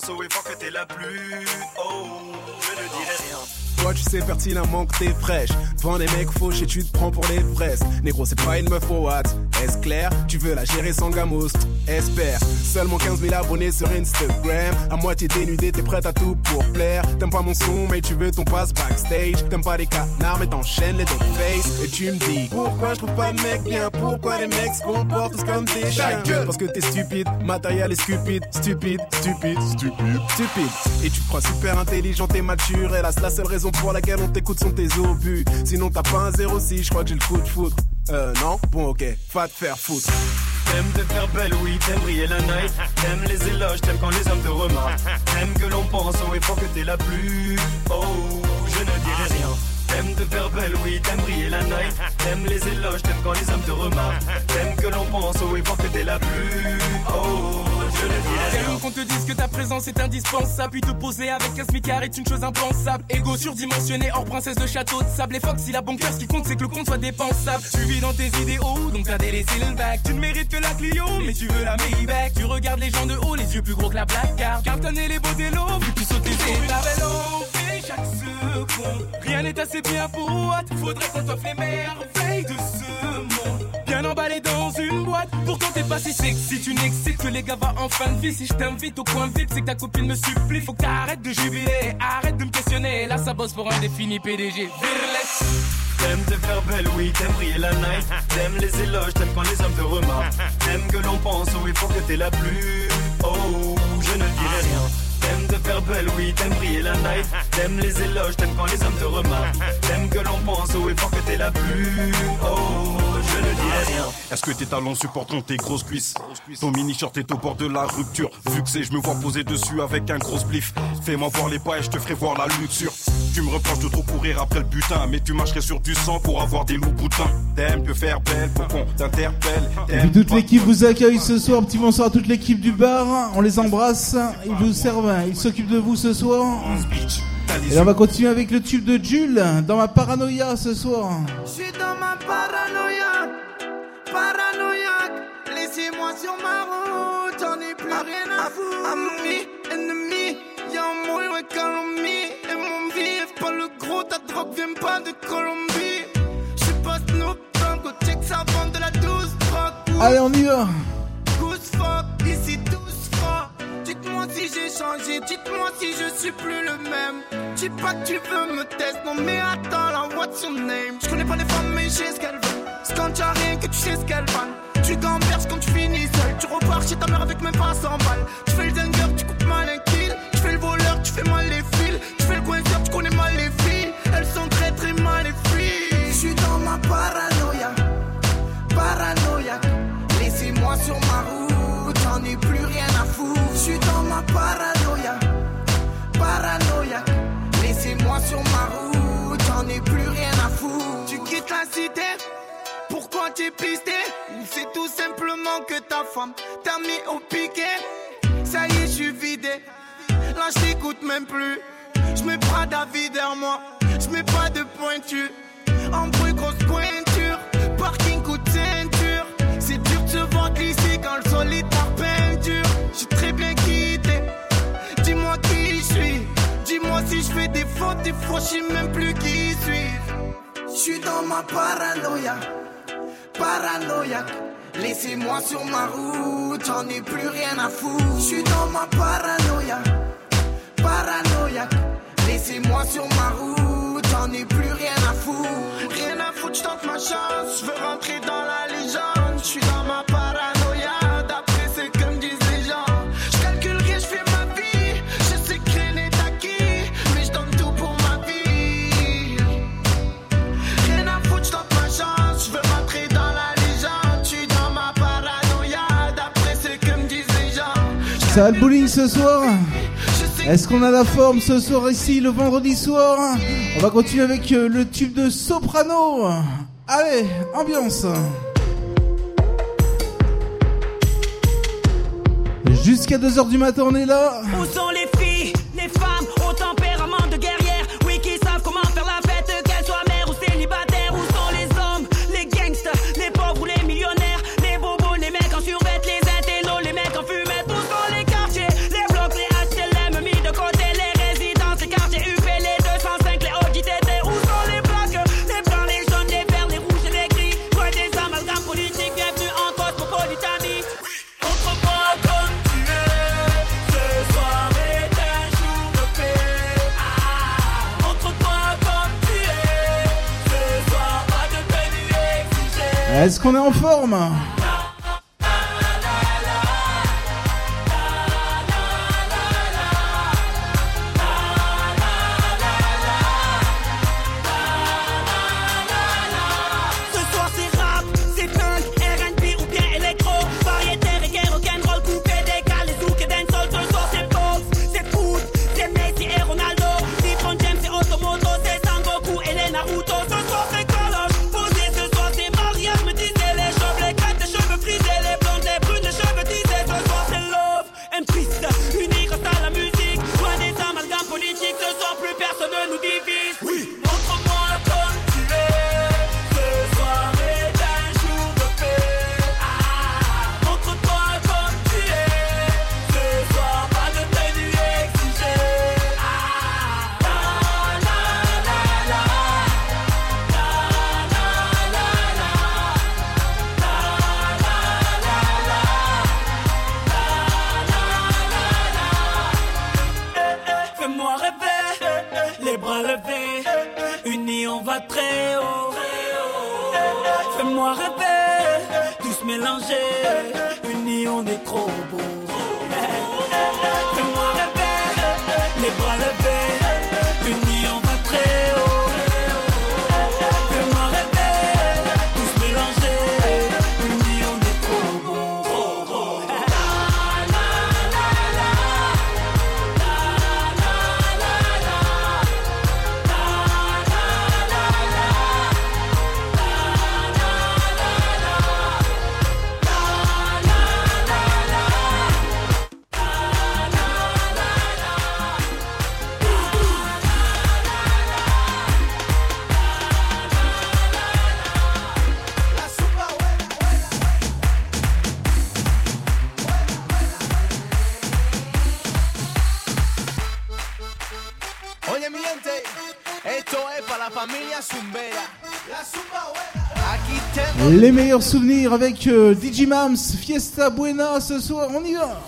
T'aimes que t'es la plus. Oh, je ne dirai rien. Toi tu sais pertinemment que t'es fraîche. Devant des mecs fauches et tu te prends pour les fraises Négro c'est pas une meuf au what Est-ce clair? Tu veux la gérer sans gamos Espère. Seulement 15 000 abonnés sur Instagram. À moitié dénudé t'es prête à tout pour plaire. T'aimes pas mon son mais tu veux ton passe backstage. T'aimes pas les canards mais t'enchaînes les dog face. Et tu me dis Pourquoi je trouve pas de mec bien? Pourquoi les mecs se comportent tous comme des chiens? Parce que t'es stupide Matériel est stupide Stupide Stupide Stupide Stupide. Et tu te crois super intelligent et mature. Hélas la seule raison pour laquelle on t'écoute sont tes obus. Sinon t'as pas un 06 je crois que j'ai le coup de foudre. Euh non? Bon ok. Va te faire foutre T'aimes te faire belle, oui, t'aimes briller la night. T'aimes les éloges, t'aimes quand les hommes te remarquent. T'aimes que l'on pense haut et fort que t'es la plus. Oh, je ne dirai rien. T'aimes te faire belle, oui, t'aimes briller la night. T'aimes les éloges, t'aimes quand les hommes te remarquent. T'aimes que l'on pense haut et fort que t'es la plus. Oh, T'aimes qu'on te dise que ta présence est indispensable. Puis te poser avec un smicard est une chose impensable. Ego surdimensionné hors princesse de château de sable. Et Fox il a bon cœur ce qui compte c'est que le compte soit dépensable. Tu vis dans tes idéaux donc t'as délaissé le bac. Tu ne mérites que la Clio mais tu veux la Maybach. Tu regardes les gens de haut les yeux plus gros que la black card Cartonner les beaux délos puis tu sautes tes et chaque seconde Rien n'est assez bien pour what Faudrait qu'on t'offre les merveilles de ce monde emballé dans une boîte Pourtant t'es pas si sexy Tu n'excites que les gars va en fin de vie Si je t'invite au coin vite C'est que ta copine me supplie Faut que t'arrêtes de jubiler Arrête de me questionner Là ça bosse pour un défini PDG Virless T'aimes te faire belle, oui, t'aimes briller la night. T'aimes les éloges, t'aimes quand les hommes te remarquent. T'aimes que l'on pense et fort que t'es la plus. Oh, je ne dirai rien. T'aimes te faire belle, oui, t'aimes briller la night. T'aimes les éloges, t'aimes quand les hommes te remarquent. T'aimes que l'on pense haut et fort que t'es la plus. Oh, je ne dirai rien. Est-ce que tes talons supporteront tes grosses cuisses? Ton mini short est au bord de la rupture. Vu que c'est, je me vois poser dessus avec un gros spliff. Fais-moi voir les pas et je te ferai voir la luxure. Tu me reproches de trop courir après le butin, mais tu marcherais sur du sang pour avoir des loups boutins. T'aimes te faire belle pour qu'on t'interpelle. Toute l'équipe vous accueille ce soir. Petit bonsoir à toute l'équipe du bar. On les embrasse. Ils vous servent. Ils s'occupent de vous ce soir. Et là, on va continuer avec le tube de Jules dans ma paranoïa ce soir. Je suis dans ma paranoïa, paranoïaque. Laissez-moi sur ma route, j'en ai plus rien à foutre. Ami, ennemi, y'a un mot ouais, calomnie. Et mon vif, pas le gros, ta drogue vient pas de Colombie. Je suis pas Snoop Dogg, au check ça vend de la douce drogue. Allez, on y va. Goose fuck, ici froid. Dites-moi si j'ai changé, dites-moi si je suis plus le même. Dis pas que tu veux me tester, non mais attends là, what's your name? Je connais pas les femmes, mais je sais ce qu'elles veulent. C'est quand t'as rien que tu sais ce qu'elles valent. Tu gamberges quand tu finis seul. Tu repars chez ta mère avec même pas 100 balles. Tu fais le danger, tu coupes mal un kill. Tu fais le voleur, tu fais mal les fils. Tu fais le coinceur, tu connais mal les pourquoi t'es pisté? C'est tout simplement que ta femme t'a mis au piquet Ça y est, je suis vidé. Là, je t'écoute même plus. Je mets pas d'avis derrière moi, je mets pas de pointure. En bruit, grosse pointure, parking coup de ceinture. C'est dur de se voir glisser quand le sol est par peinture. J'suis très bien quitté. Dis-moi qui je suis. Dis-moi si je fais des fautes, des fois j'sais même plus qui suis. J'suis dans ma paranoïa, paranoïaque. Laissez-moi sur ma route, j'en ai plus rien à foutre. J'suis dans ma paranoïa, paranoïaque. Laissez-moi sur ma route, j'en ai plus rien à foutre. Rien à foutre, j'tente ma chance, j'veux rentrer dans la légende. J'suis dans ma paranoïa, Ça va le bowling ce soir Est-ce qu'on a la forme ce soir ici, le vendredi soir On va continuer avec euh, le tube de Soprano. Allez, ambiance. Jusqu'à 2h du matin, on est là. Où sont les filles, Est-ce qu'on est en forme? meilleurs souvenirs avec euh, Digimams, Fiesta Buena ce soir. On y va!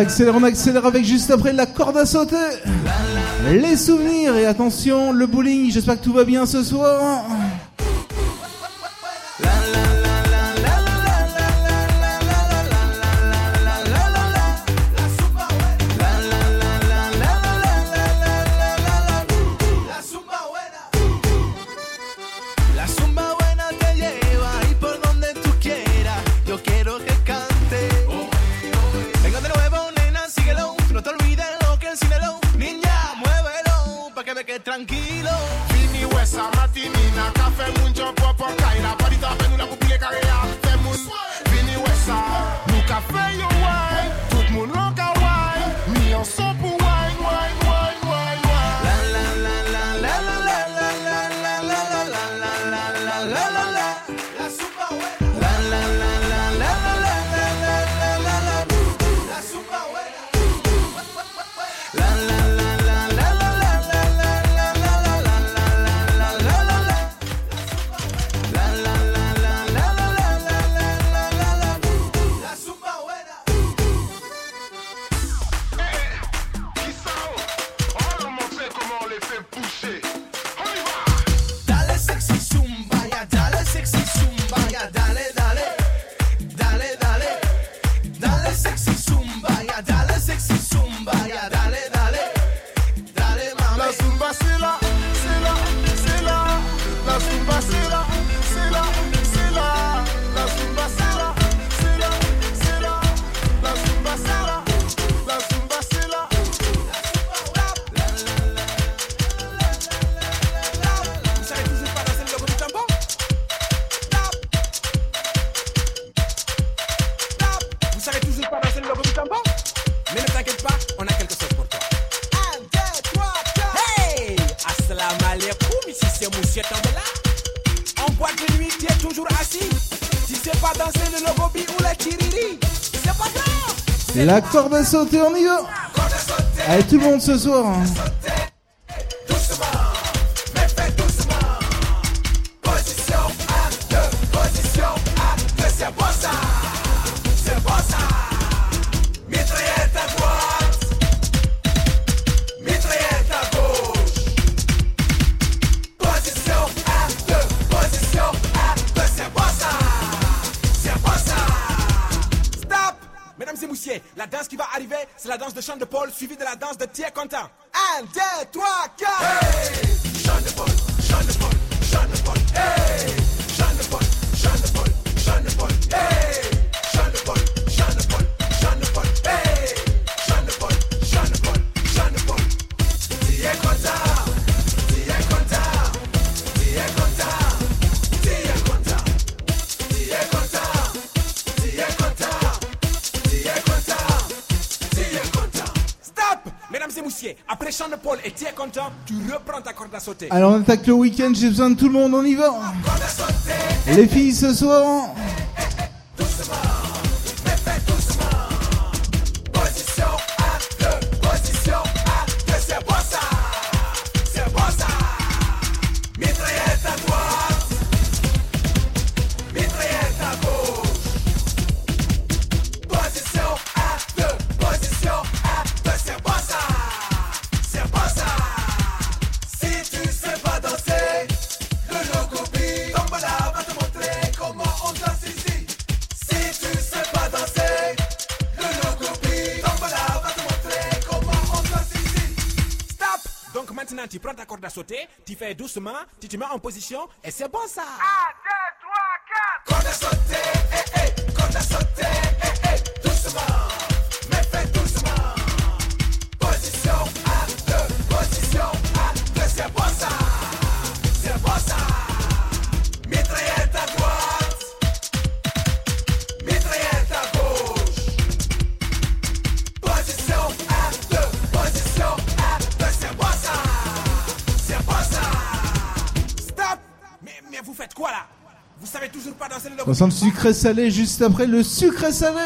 accélère, on accélère avec juste après la corde à sauter. Les souvenirs et attention, le bowling, j'espère que tout va bien ce soir. la corde à sauter, on y va Allez tout le monde ce soir hein. content Alors, on attaque le week-end, j'ai besoin de tout le monde, on y va. Les filles ce soir. la sauter, tu fais doucement, tu te mets en position et c'est bon ça. Ah, Ensemble sucré salé juste après le sucré salé.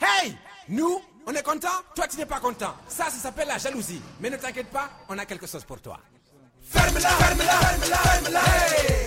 Hey, Nous, on est content, toi tu n'es pas content. Ça, ça s'appelle la jalousie. Mais ne t'inquiète pas, on a quelque chose pour toi. Ferme-la, ferme-la, ferme-la, ferme-la. Hey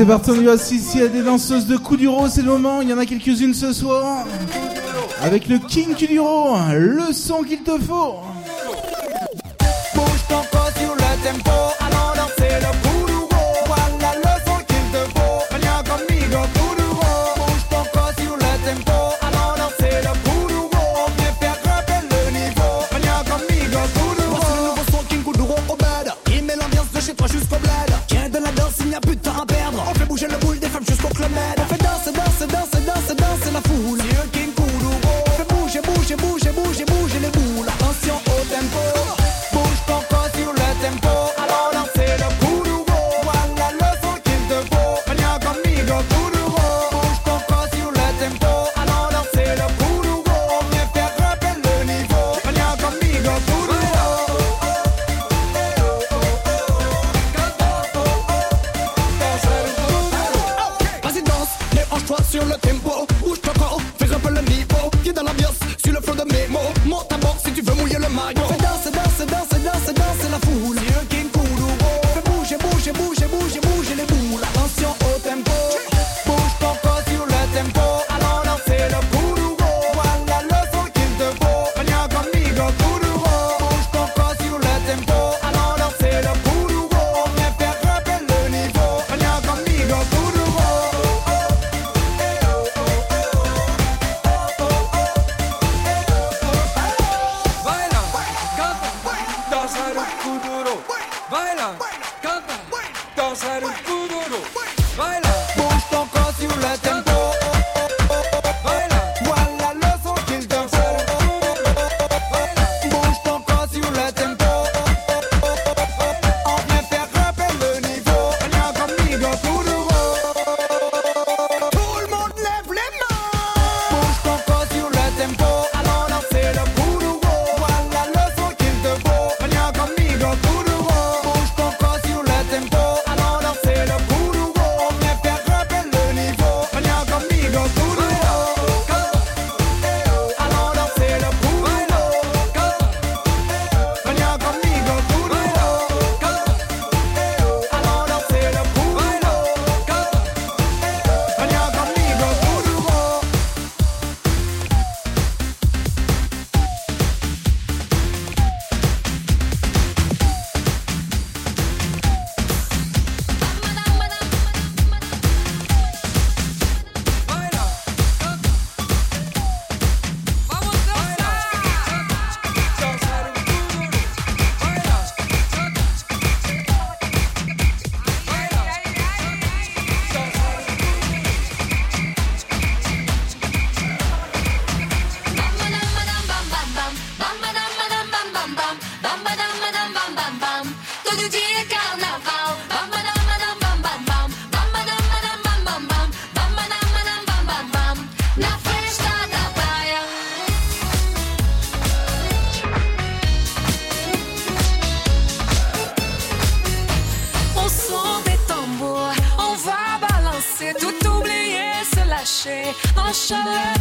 c'est parti, on y va. Y a des danseuses de coups d'uro, c'est le moment. Il y en a quelques-unes ce soir. Avec le King Kuduro, le son qu'il te faut. shower.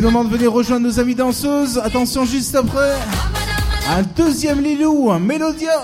c'est le moment de venir rejoindre nos amis danseuses. Attention, juste après, un deuxième Lilou, un Mélodia.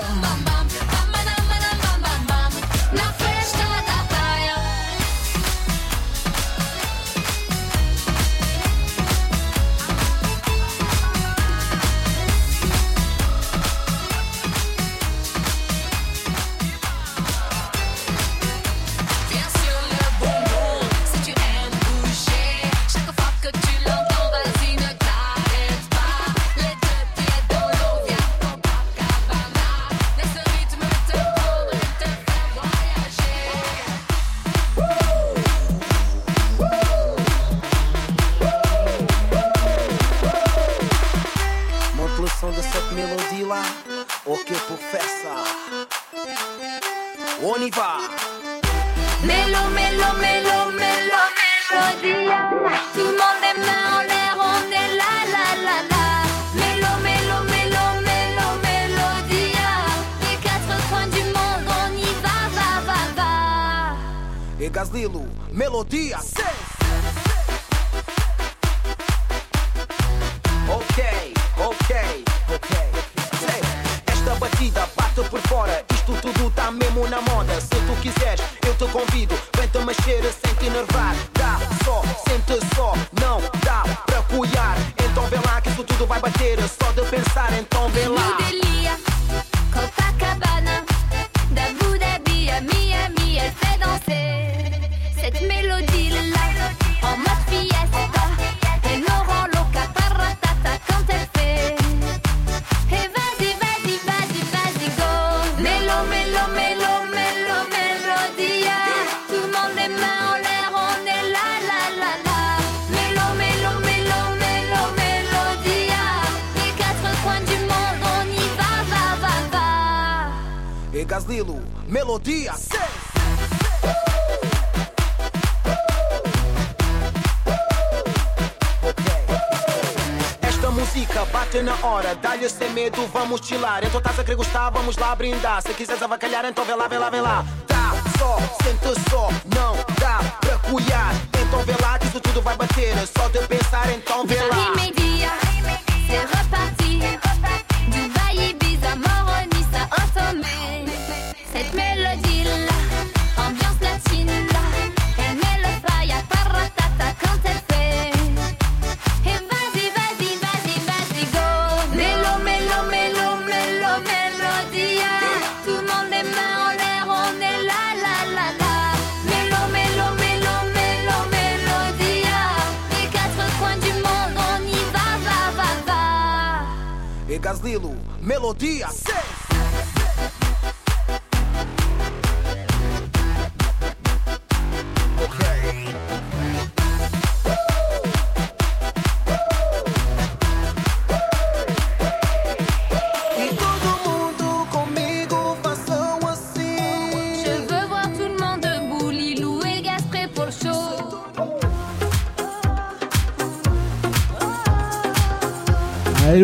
quilar. Então estás a querer gostar, vamos lá brindar. Se quiseres avacalhar, então vem lá, vem lá, vem lá. Tá só, sente só,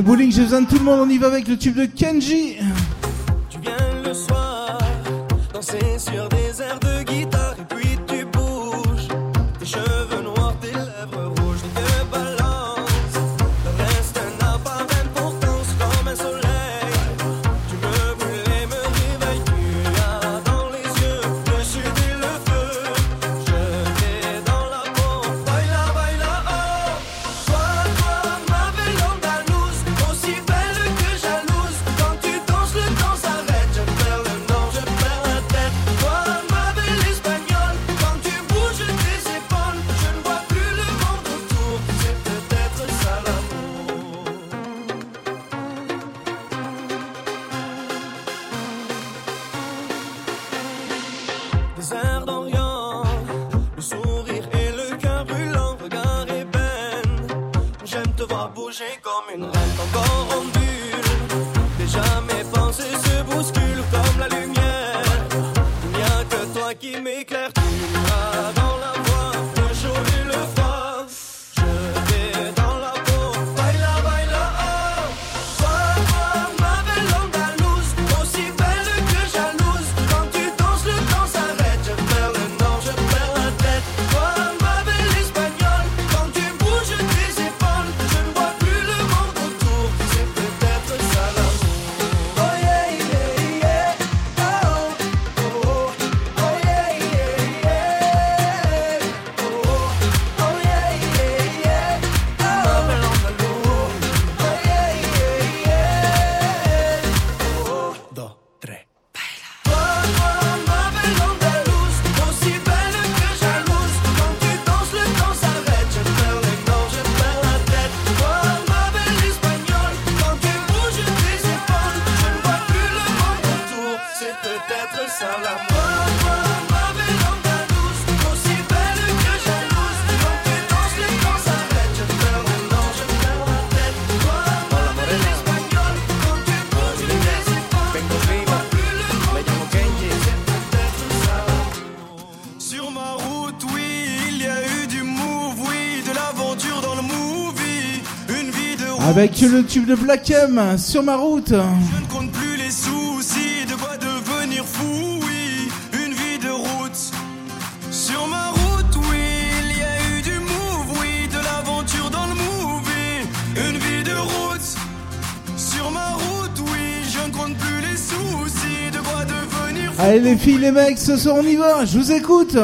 bowling, j'ai besoin de tout le monde, on y va avec le tube de Kenji. Avec le tube de Black M sur ma route. Je ne compte plus les soucis, de quoi devenir fou, oui. Une vie de route. Sur ma route, oui, il y a eu du move, oui, de l'aventure dans le movie. Une vie de route. Sur ma route, oui, je ne compte plus les soucis, de quoi devenir fou. Allez les filles, les mecs, ce soir on y va, je vous écoute.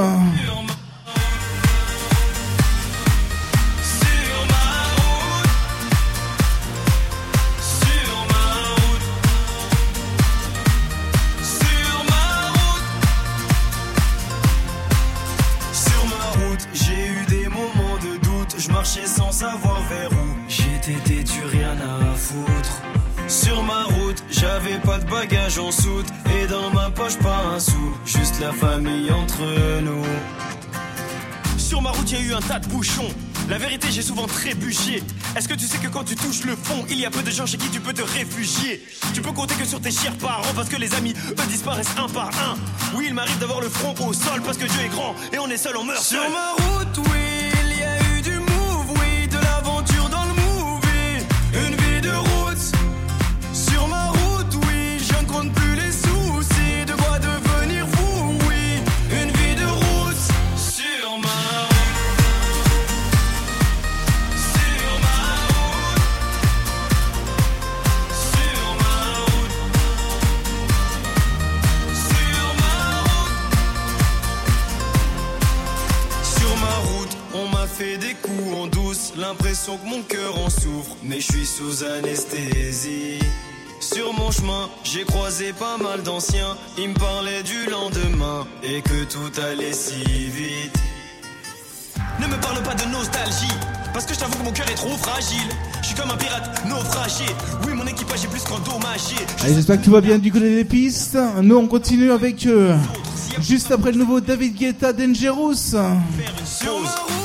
Tu touches le fond, il y a peu de gens chez qui tu peux te réfugier Tu peux compter que sur tes chers parents parce que les amis, eux, disparaissent un par un. Oui, il m'arrive d'avoir le front au sol parce que Dieu est grand et on est seul, on meurt Sur seul. ma route, oui, l'impression que mon cœur en souffre, mais je suis sous anesthésie. Sur mon chemin, j'ai croisé pas mal d'anciens, ils me parlaient du lendemain et que tout allait si vite. Ne me parle pas de nostalgie, parce que je t'avoue que mon cœur est trop fragile. Je suis comme un pirate naufragé. Oui, mon équipage est plus qu'endommagé. Allez, j'espère que tout va bien du côté des pistes. Nous, on continue avec euh, juste après le nouveau David Guetta Dangerous. Sur ma route,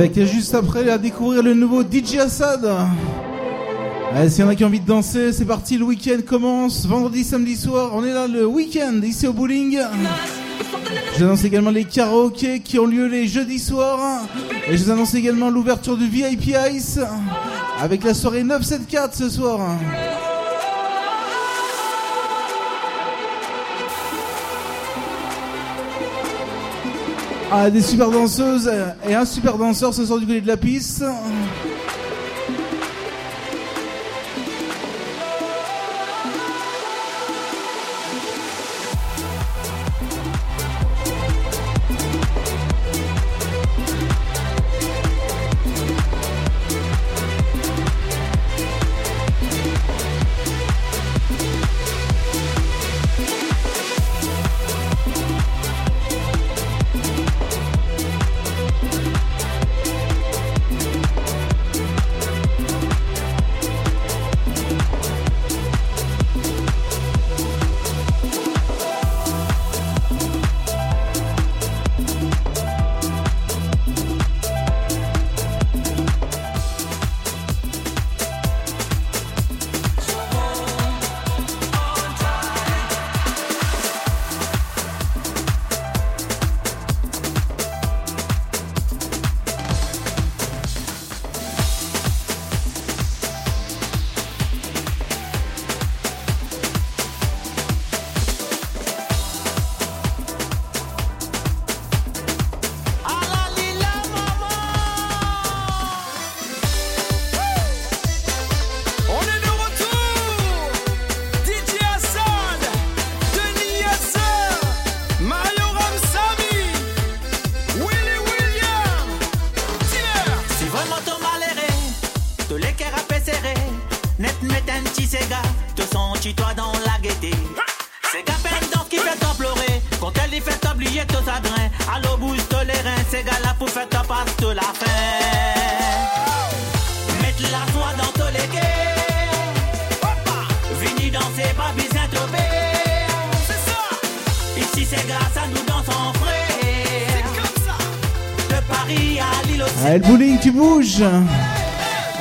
avec juste après à découvrir le nouveau DJ Assad. Allez, s'il y en a qui ont envie de danser, c'est parti, le week-end commence, vendredi, samedi soir, on est là le week-end, ici au bowling. Je vous annonce également les karaokés qui ont lieu les jeudis soirs. Et je vous annonce également l'ouverture du VIP Ice avec la soirée 974 ce soir. Ah, des super danseuses et un super danseur se sont du côté de la piste.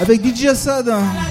Fake DJ Sadam.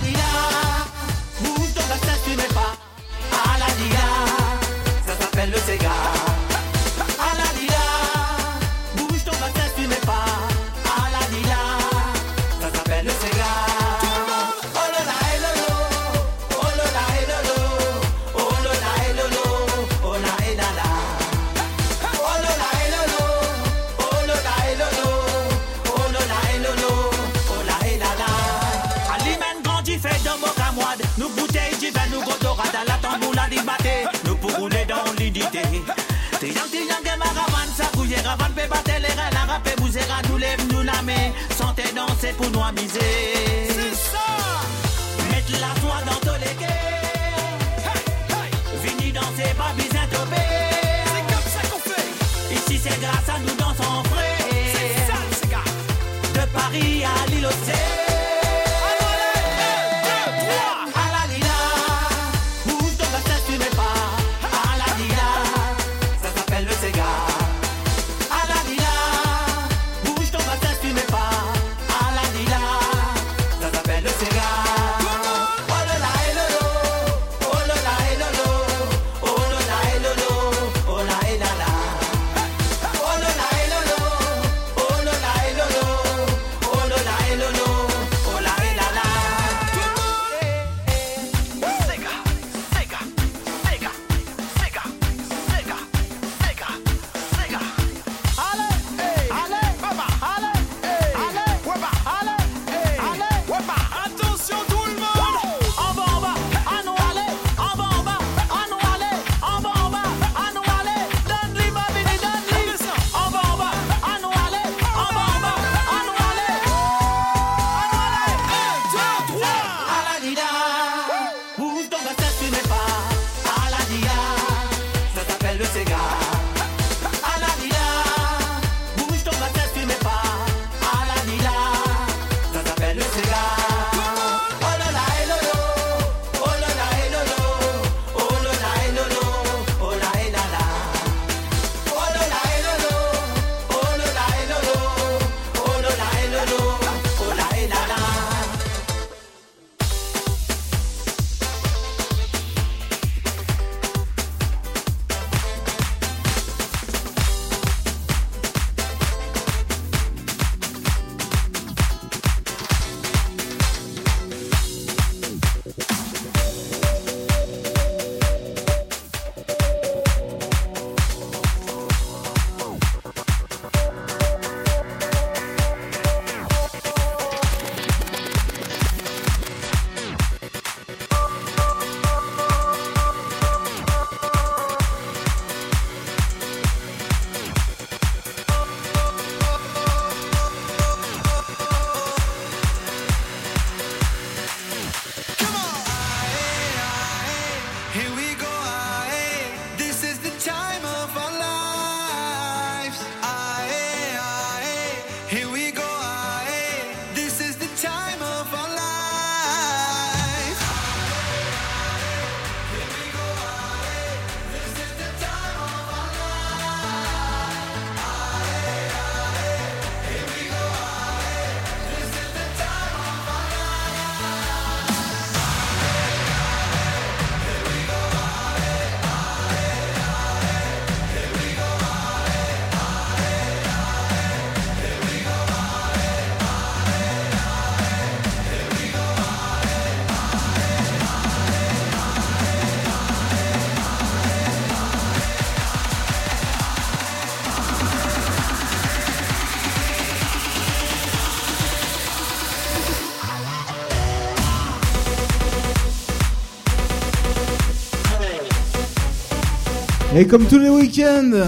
Et comme tous les week-ends,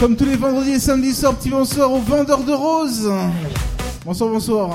comme tous les vendredis et samedis soirs, petit bonsoir aux vendeurs de roses. Bonsoir, bonsoir.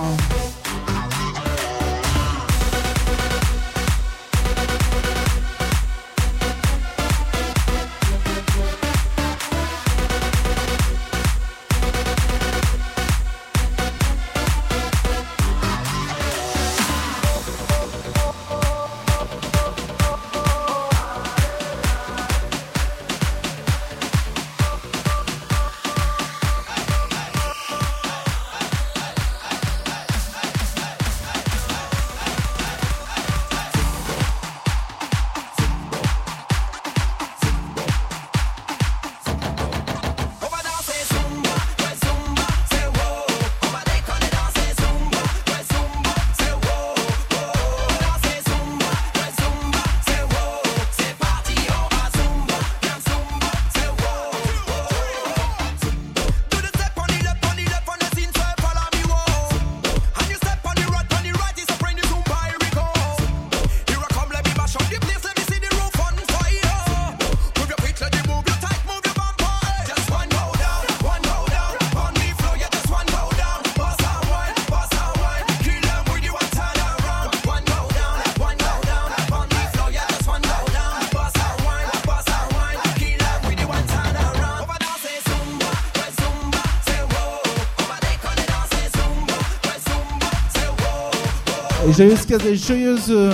Cat- joyeuse, euh,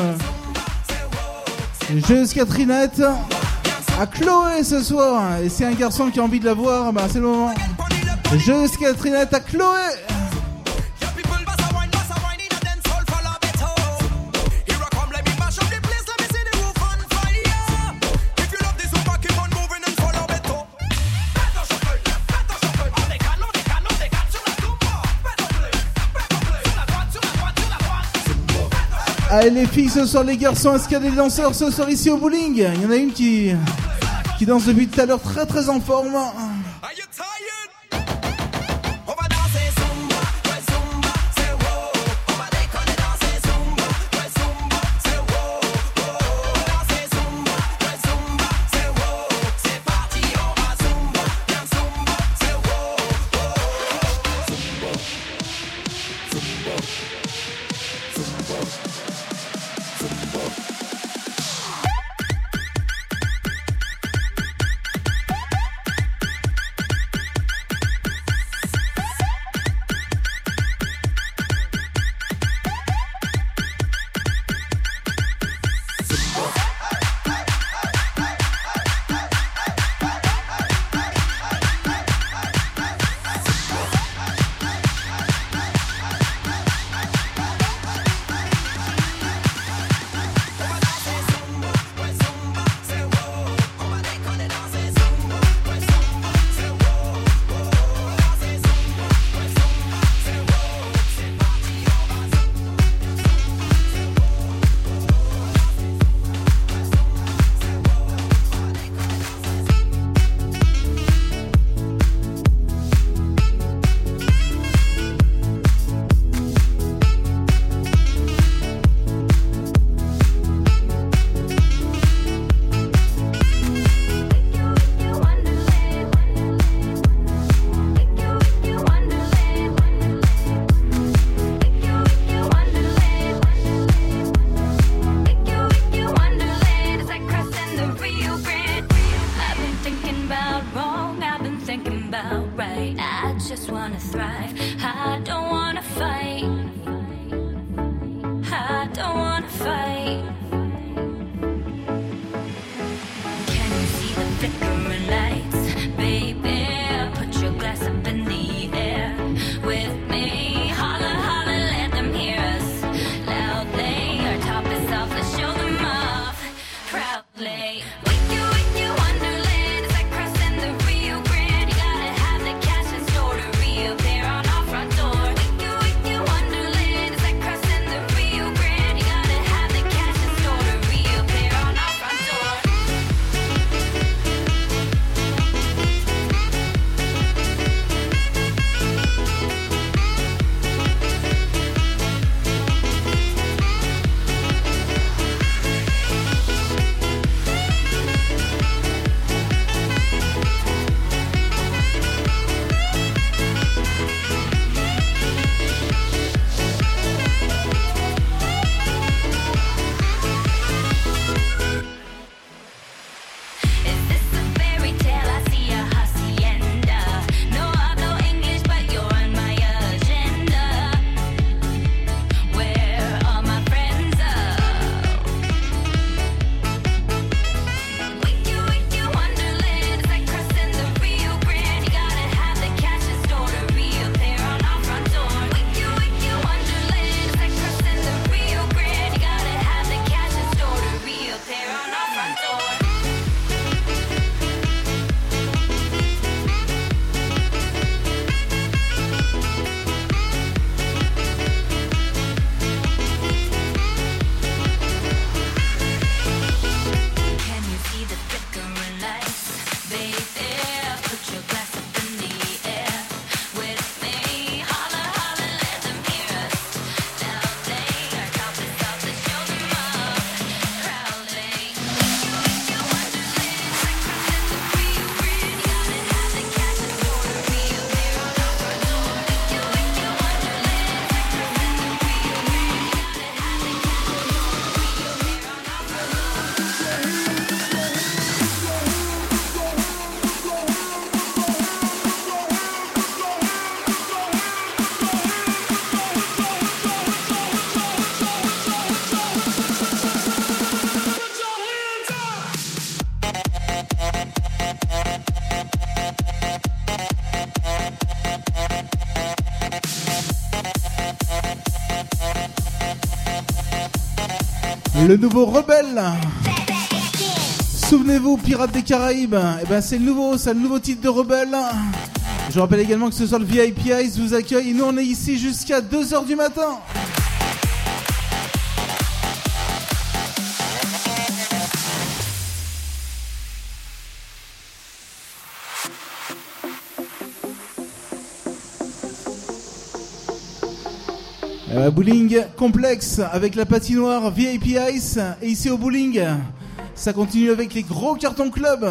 à Chloé ce soir. Et si un garçon qui a envie de la voir, bah c'est le moment. Joyeuse Catherinette à Chloé. Allez les filles ce soir, les garçons, est-ce qu'il y a des danseurs ce soir ici au bowling? Il y en a une qui, qui danse depuis tout à l'heure très très en forme. Le nouveau Rebelle. Souvenez-vous, Pirates des Caraïbes. Eh ben, c'est le nouveau, c'est le nouveau titre de Rebelle. Je rappelle également que ce soir le VIP Ice vous accueille et nous on est ici jusqu'à 2h du matin. Euh, bowling complexe avec la patinoire VIP Ice et ici au bowling, ça continue avec les gros cartons club.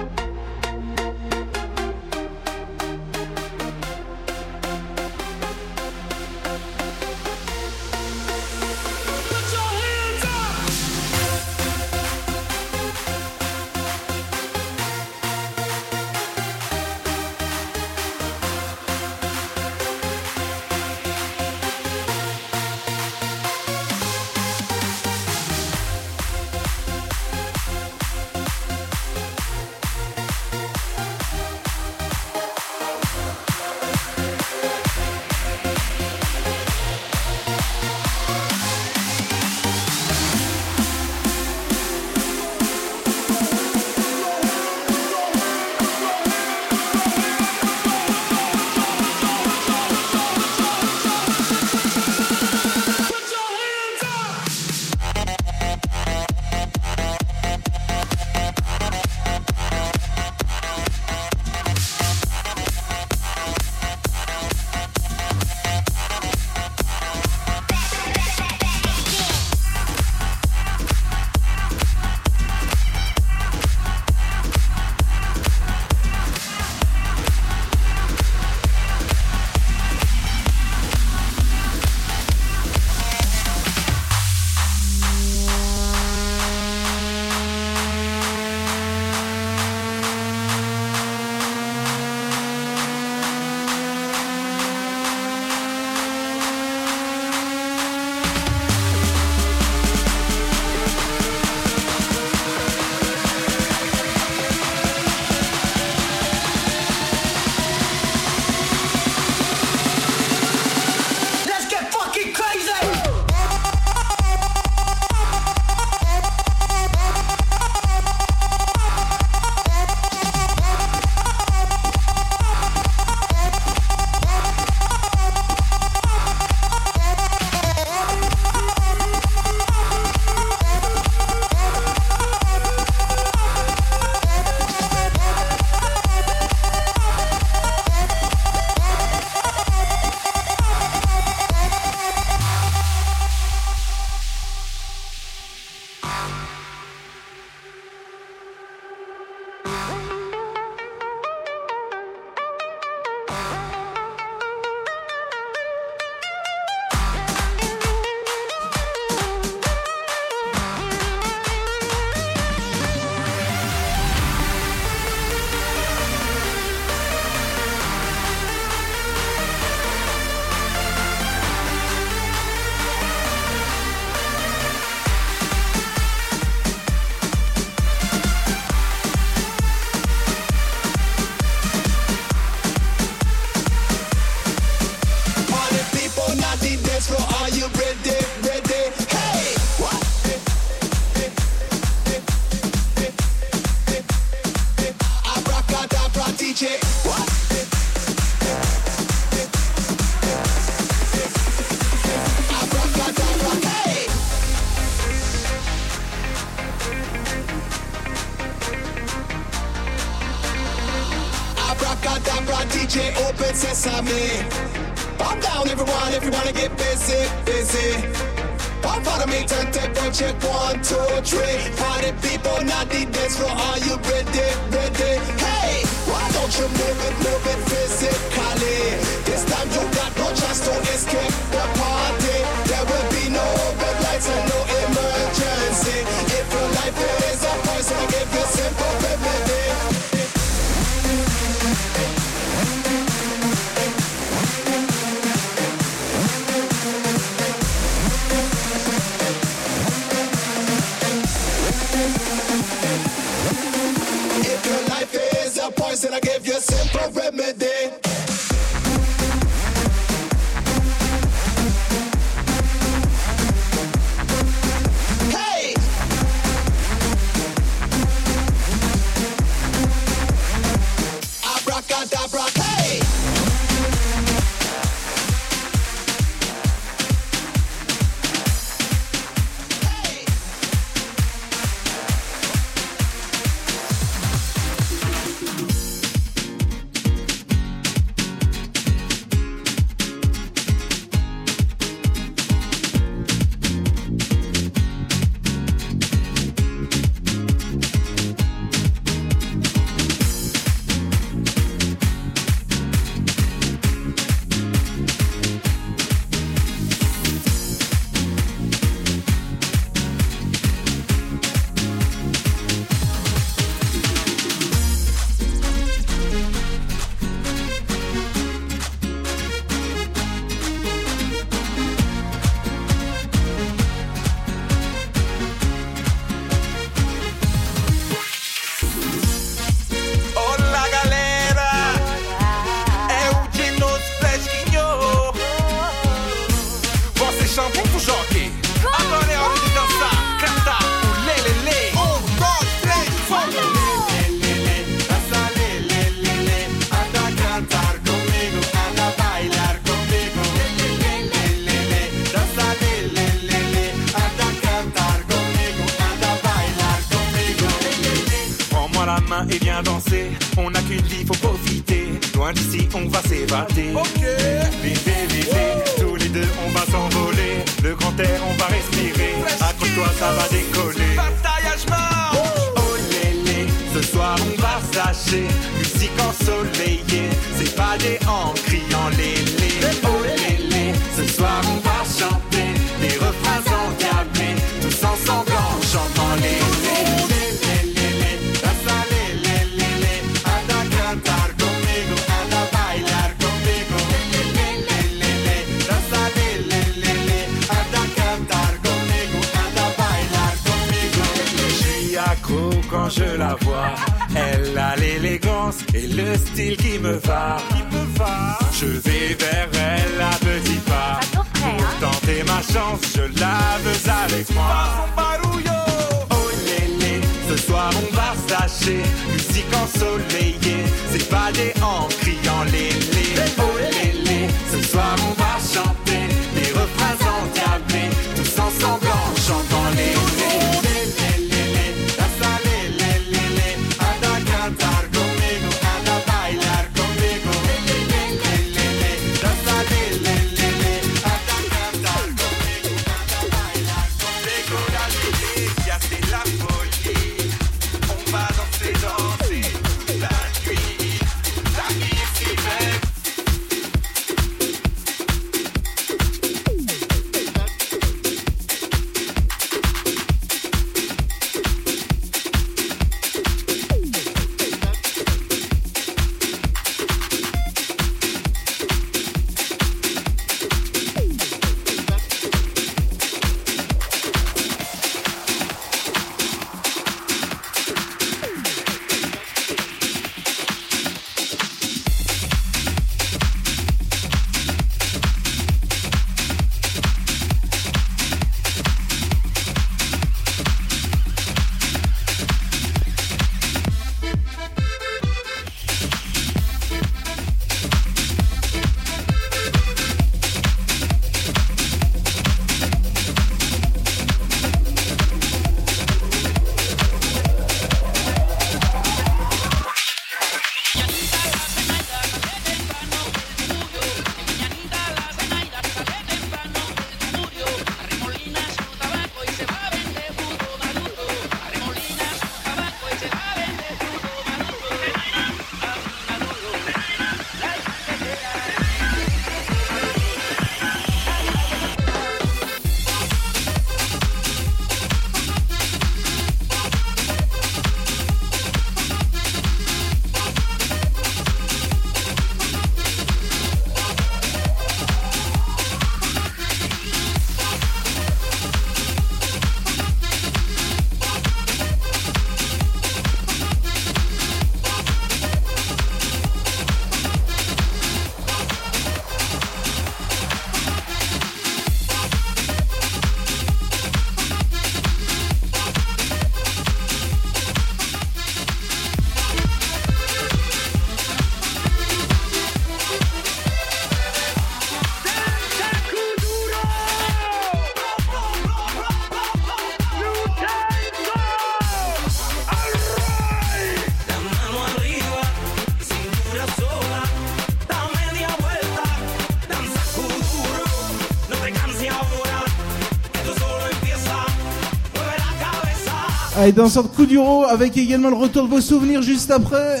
et dans sorte coup d'euro avec également le retour de vos souvenirs juste après.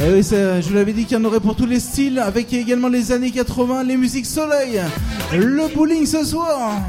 Eh oui, je vous l'avais dit qu'il y en aurait pour tous les styles, avec également les années 80, les musiques soleil, le bowling ce soir.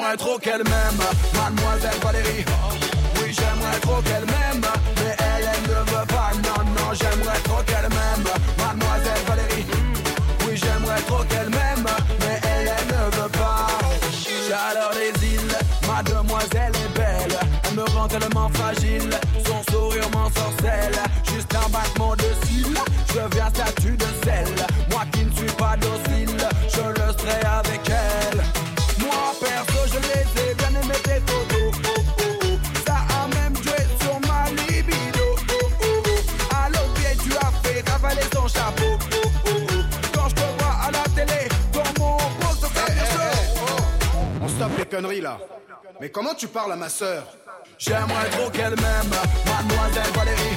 J'aimerais trop qu'elle m'aime, mademoiselle Valérie. Comment tu parles à ma sœur? J'aimerais trop qu'elle m'aime, mademoiselle Valérie.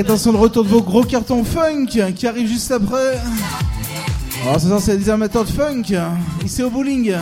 Attention, le retour de vos gros cartons funk qui arrive juste après. Ah, Alors, ce c'est les amateurs de funk. Ici au bowling.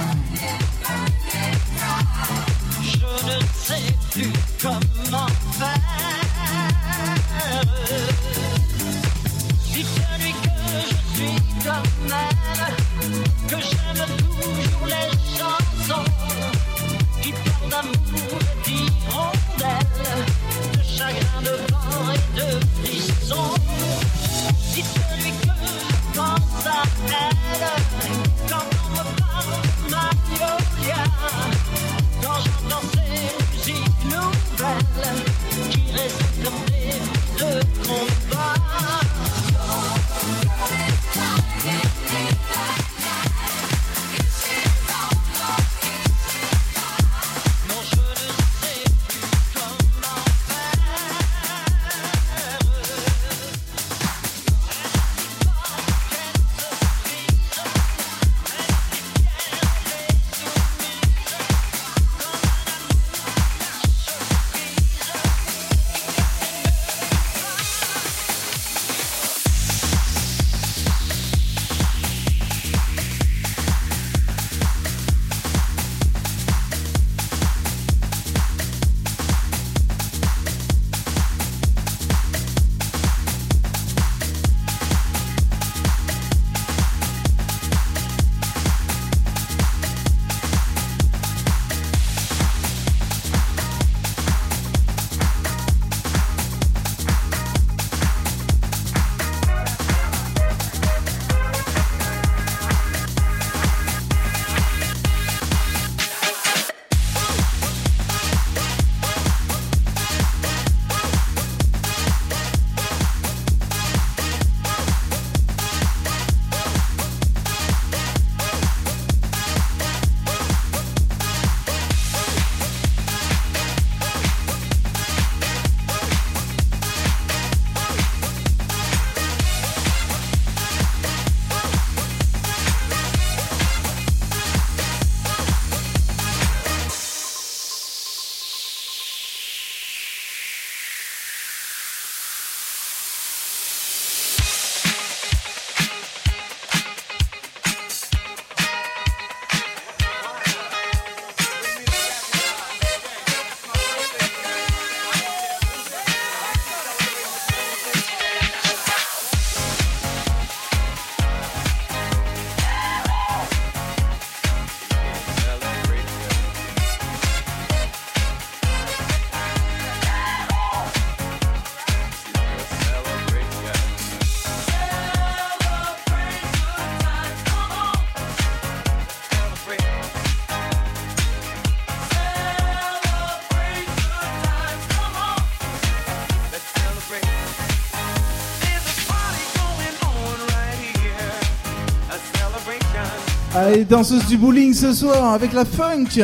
les danseuses du bowling ce soir avec la funk.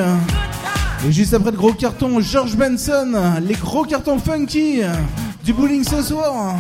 Et juste après le gros carton, George Benson, les gros cartons funky du bowling ce soir.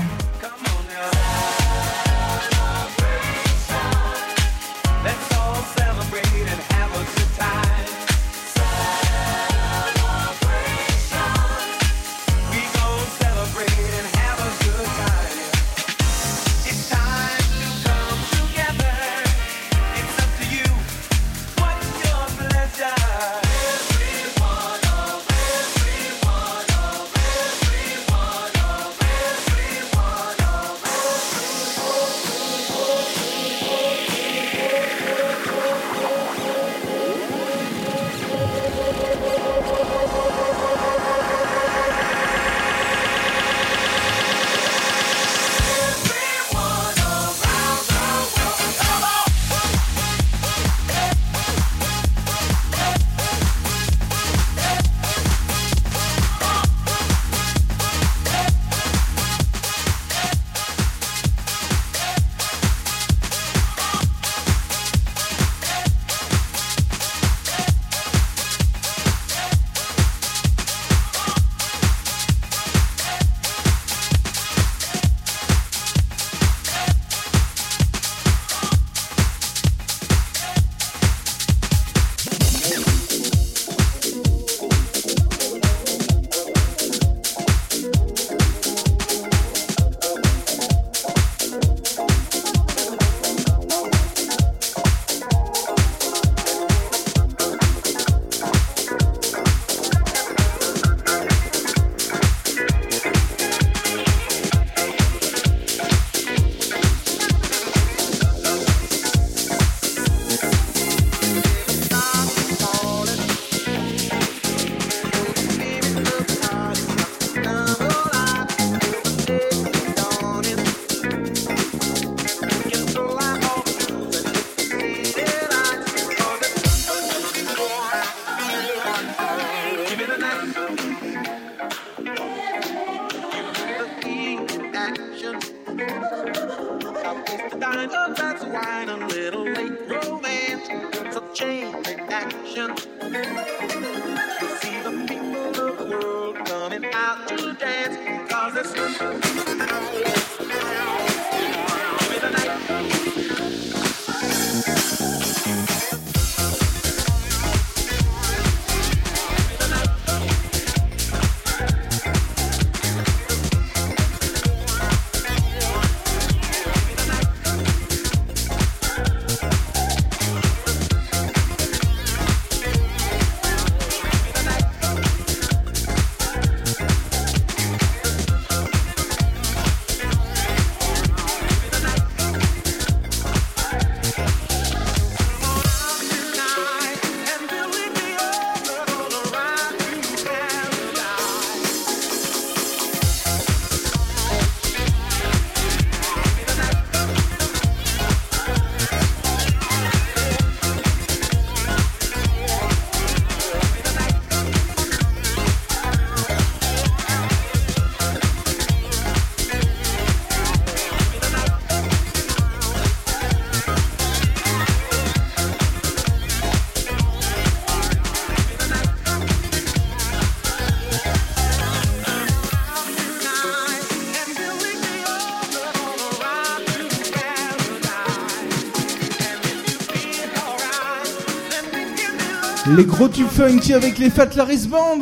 Les gros tubes funky avec les Fat Laris Band.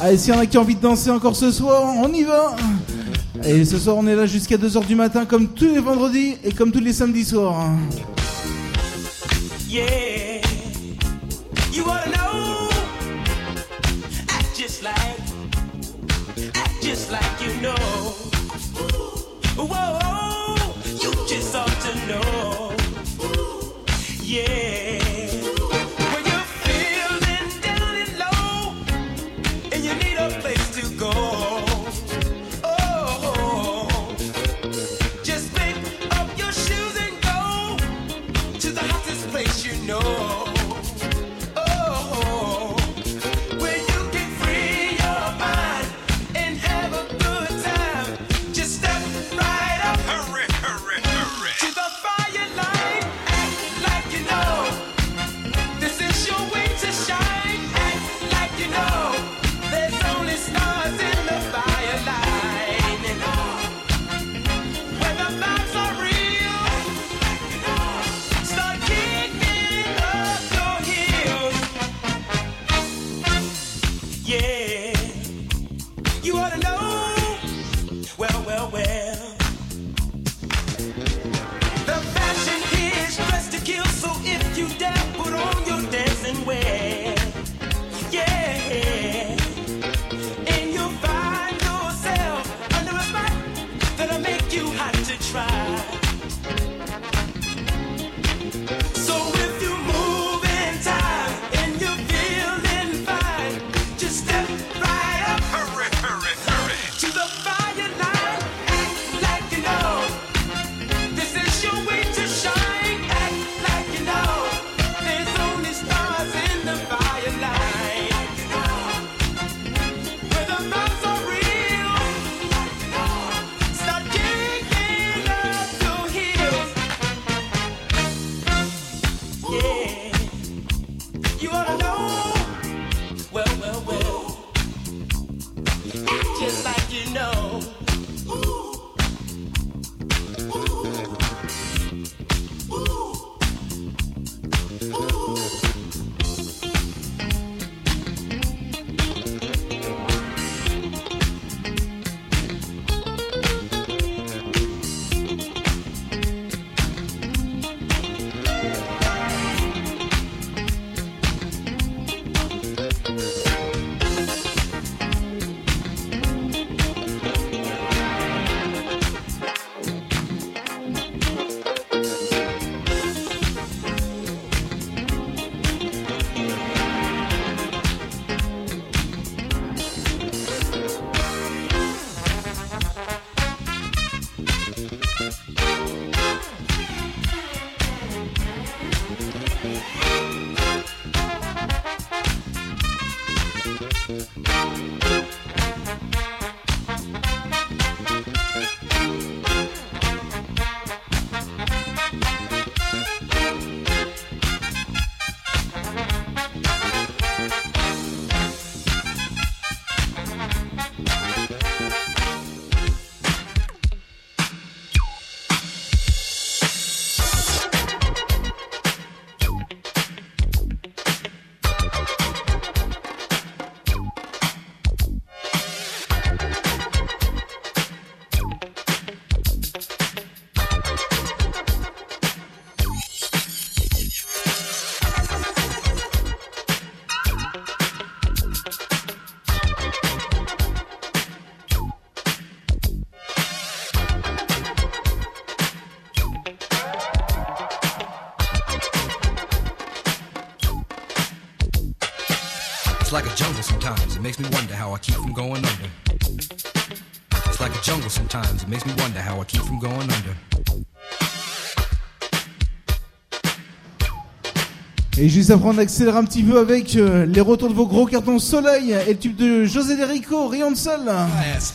Allez, s'il y en a qui ont envie de danser encore ce soir, on y va. Et ce soir, on est là jusqu'à 2h du matin, comme tous les vendredis et comme tous les samedis soirs. Makes me wonder how I keep from going under. Et juste après, on accélère un petit peu avec euh, les retours de vos gros cartons soleil et le tube de José Derico, Rien de. Ass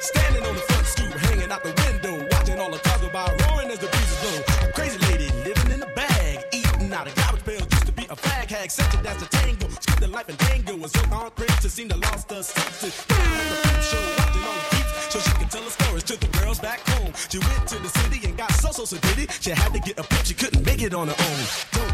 Standing on the front stoop, hanging out the window, watching all the cars go by, roaring as the breezes blow. A crazy lady living in a bag, eating out of garbage pails, used to be a fag hag, such a dance to tango, skipped the life and tango, was so on to seem to lost her senses. Show, watching all the peeps, so she can tell her stories to the girls back home. She went to the city and got so so it. She had to get a pimp, she couldn't make it on her own. Don't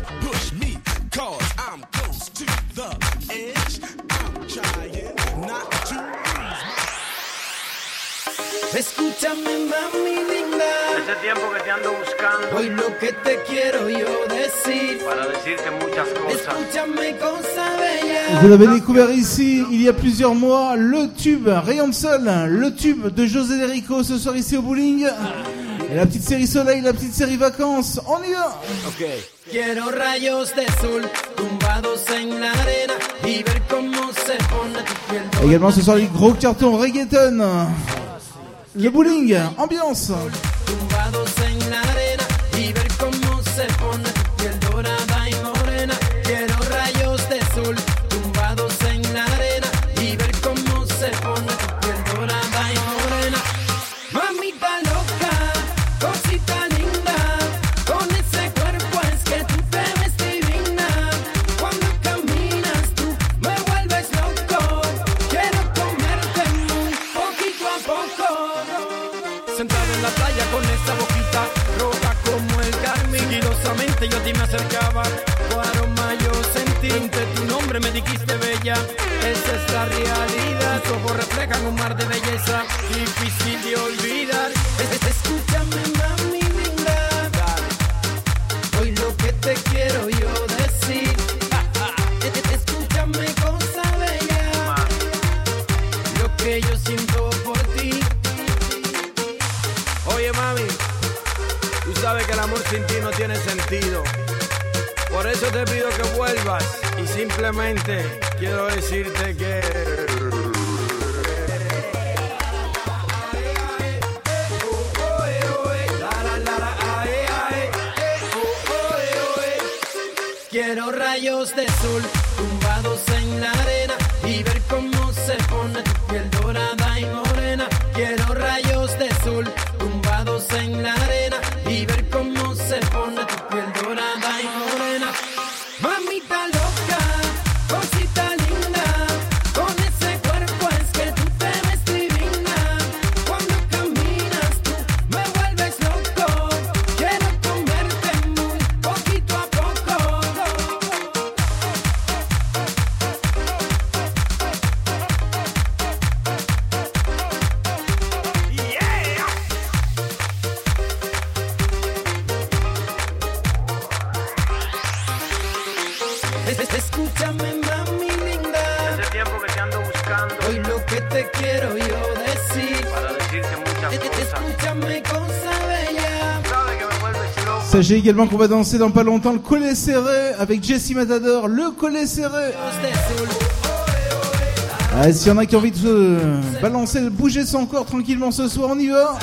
Escúchame, mami linda. Ese tiempo que te ando buscando. Hoy lo que te quiero yo decir. Para decirte muchas cosas. Escúchame, cosa bella. Vous l'avez découvert ici il y a plusieurs mois, le tube Rayon de Sol, le tube de José Derico ce soir ici au bowling. Et la petite série Soleil, la petite série Vacances, on y va Quiero rayos de sol tumbados en la arena y ver cómo se pone tu piel. Également ce soir les gros cartons reggaeton. Le bowling, ambiance. Me dijiste bella. Esa es la realidad. Tus ojos reflejan un mar de belleza. Difícil de olvidar simplemente quiero decirte que Quiero rayos de sol également qu'on va danser dans pas longtemps le collet serré avec Jessie Matador, le collet serré. Ah, S'il y en a qui ont envie de se balancer, de bouger son corps tranquillement ce soir, on y va.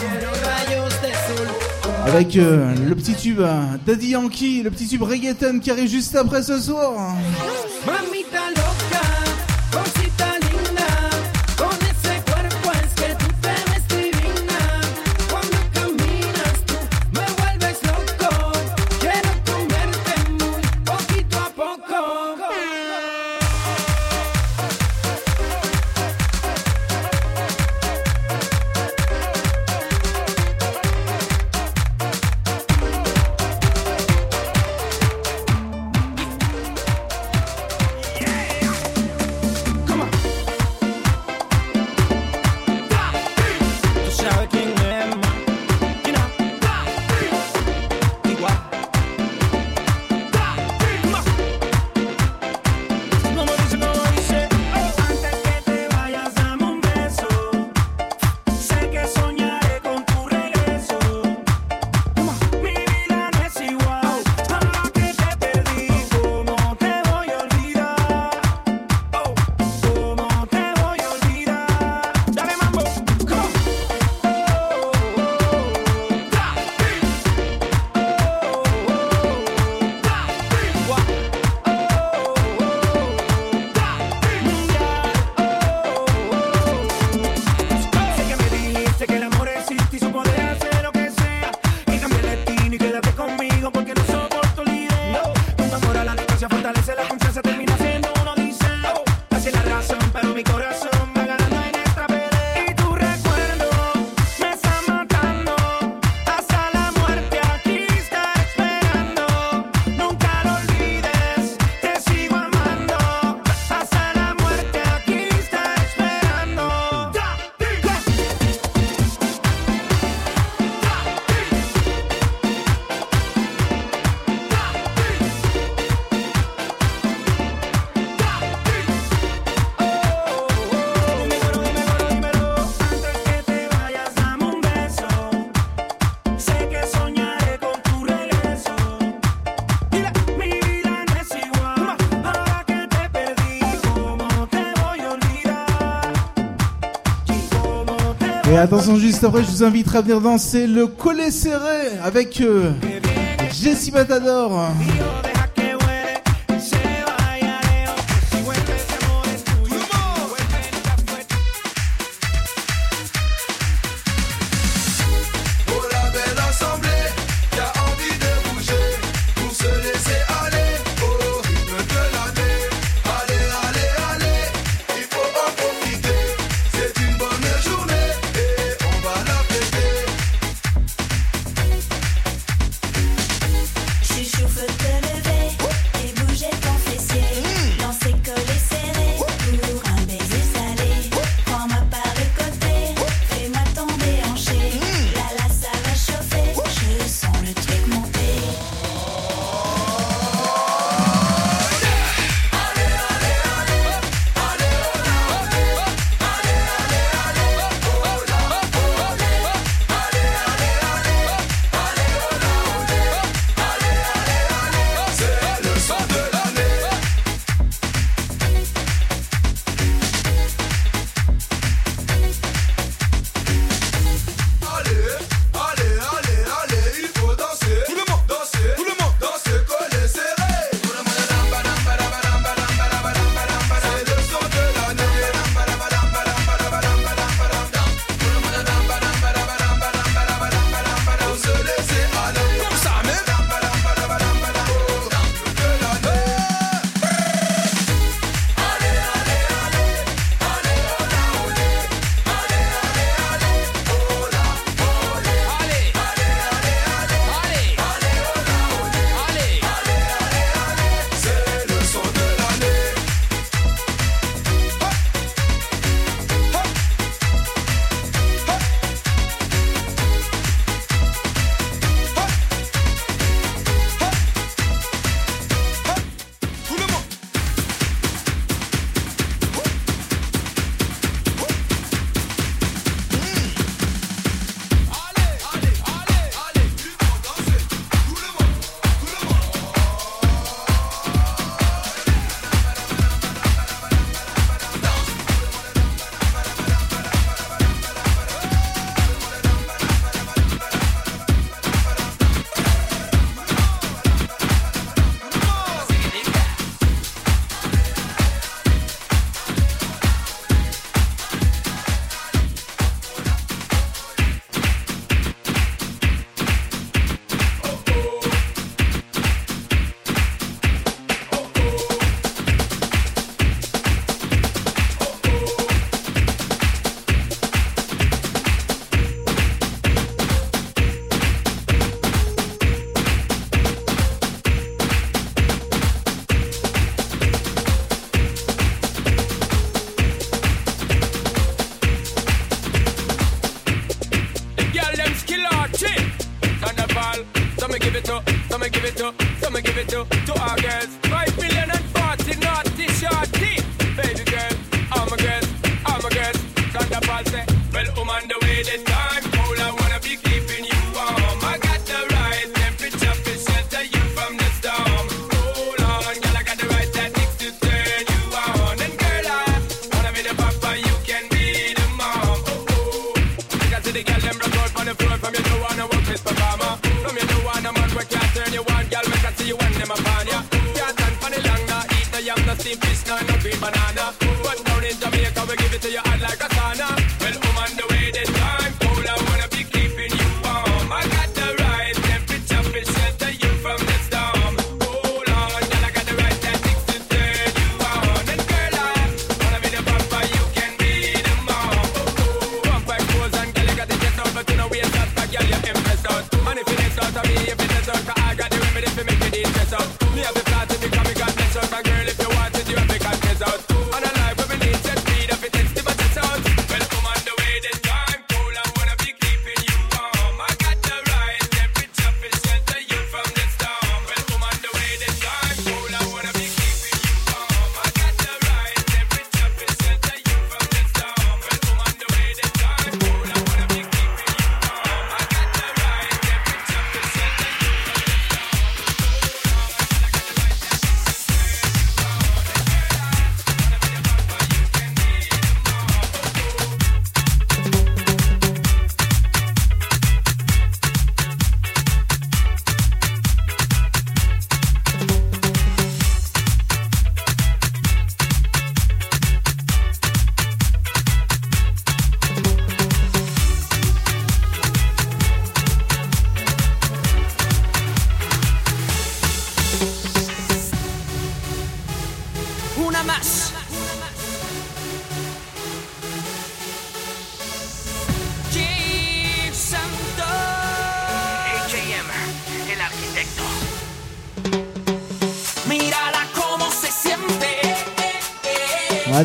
Avec euh, le petit tube euh, Daddy Yankee, le petit tube reggaeton qui arrive juste après ce soir. attention, juste après, je vous invite à venir danser le collet serré avec euh, Jessie Matador.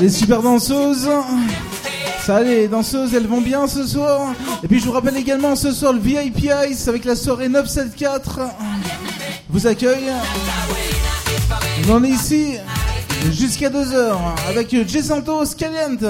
Les super danseuses. Ça les danseuses, elles vont bien ce soir. Et puis je vous rappelle également ce soir le VIP Ice avec la soirée 974 vous accueille. On est ici jusqu'à 2h avec J. Santos Caliente.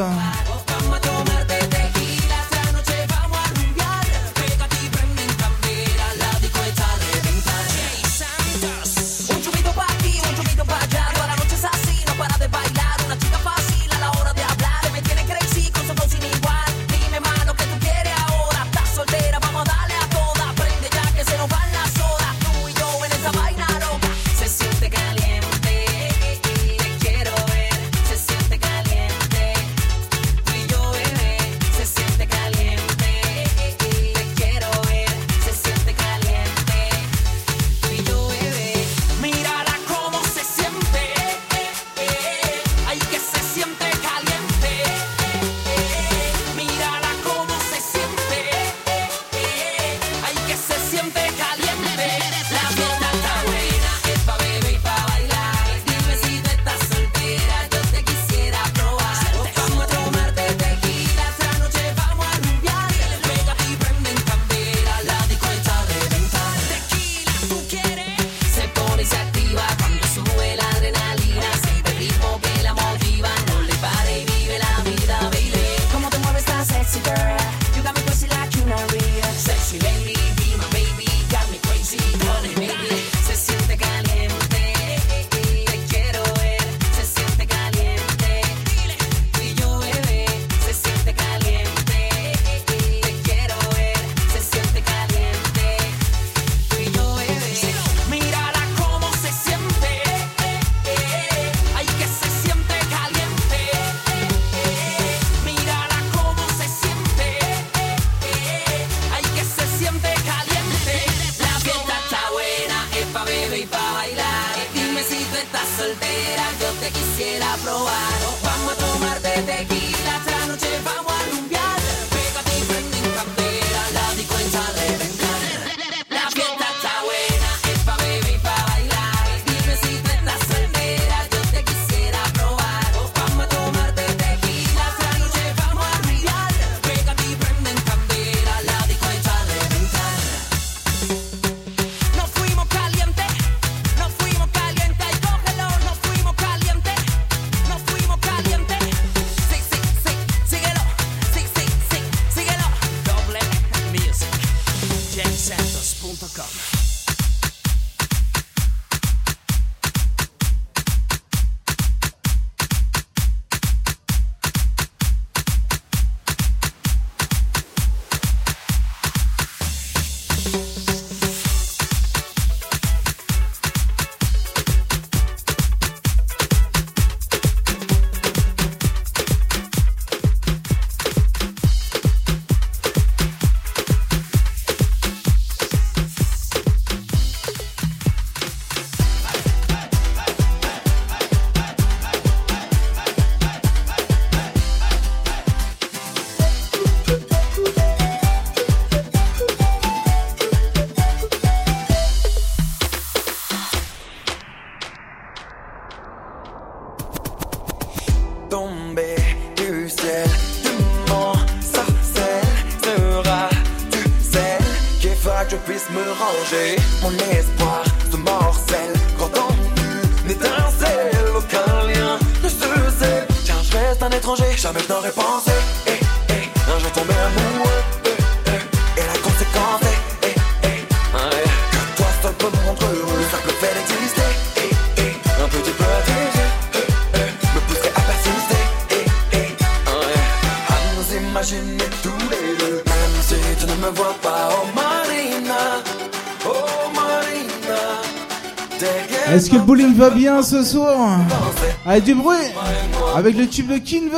ce soir avec du bruit, avec le tube de Kinvey.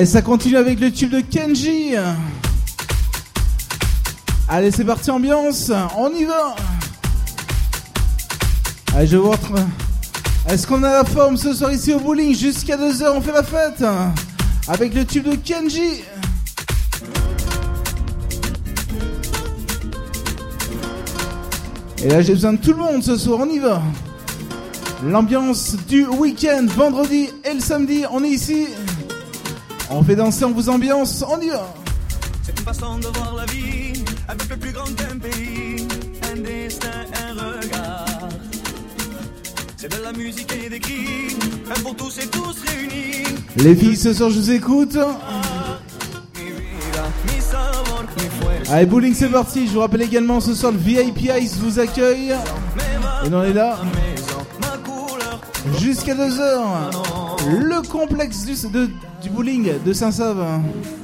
Allez, ça continue avec le tube de Kenji. Allez, c'est parti, ambiance. On y va. Allez, je vous rentre. Est-ce qu'on a la forme ce soir ici au bowling? Jusqu'à 2h, on fait la fête. Avec le tube de Kenji. Et là, j'ai besoin de tout le monde ce soir, on y va. L'ambiance du week-end, vendredi et le samedi, on est ici. On fait danser, on vous ambiance, on y va C'est une façon de voir la vie. C'est de la musique et des cris, un pour tous et tous réunis. Les filles, ce soir, je vous écoute. Allez, bowling, c'est parti. Je vous rappelle également ce soir, le VIP Ice vous accueille. Et on est là. Jusqu'à 2h. Le complexe de bowling de Saint-Sauve.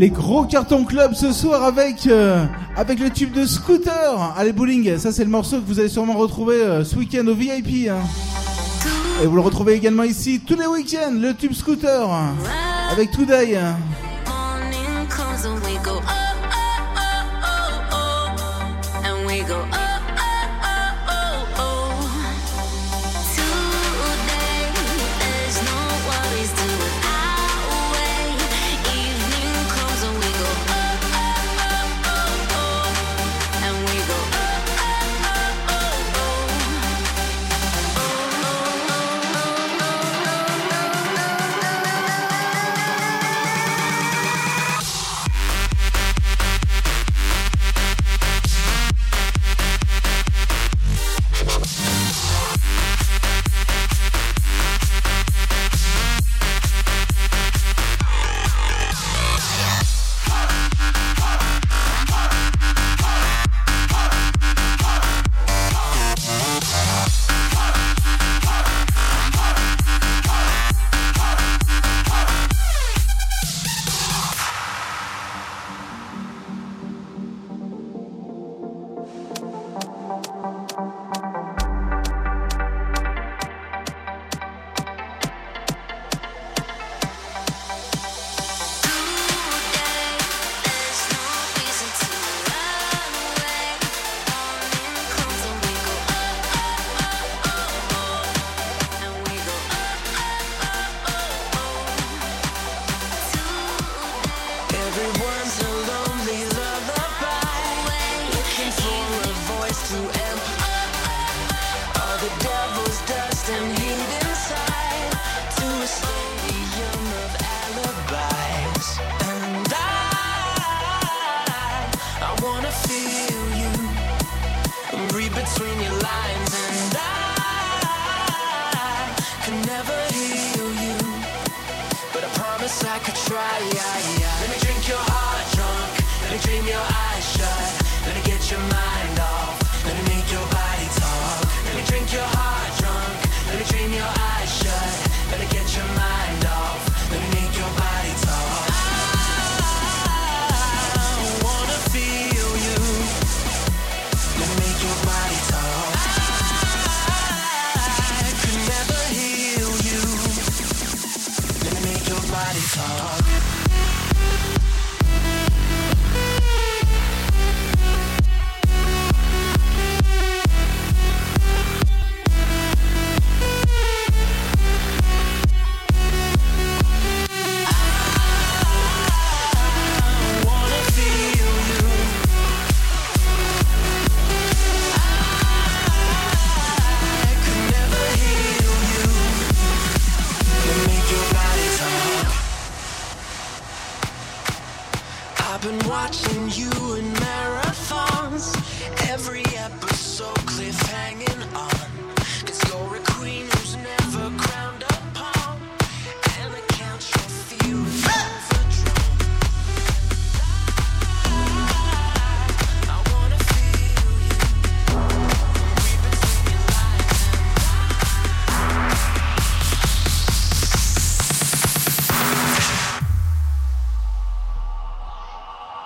Les gros cartons club ce soir euh, avec le tube de scooter. Allez bowling, ça c'est le morceau que vous allez sûrement retrouver euh, ce week-end au VIP. Hein. Et vous le retrouvez également ici tous les week-ends, le tube scooter hein, avec Today. Hein.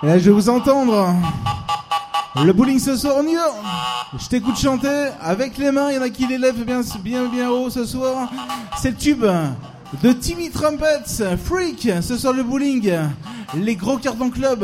Là, je vais vous entendre. Le bowling ce soir, on. Je t'écoute chanter avec les mains. Il y en a qui les lèvent bien, bien, bien haut ce soir. C'est le tube de Timmy Trumpets, Freak. Ce soir, le bowling. Les gros cartons club.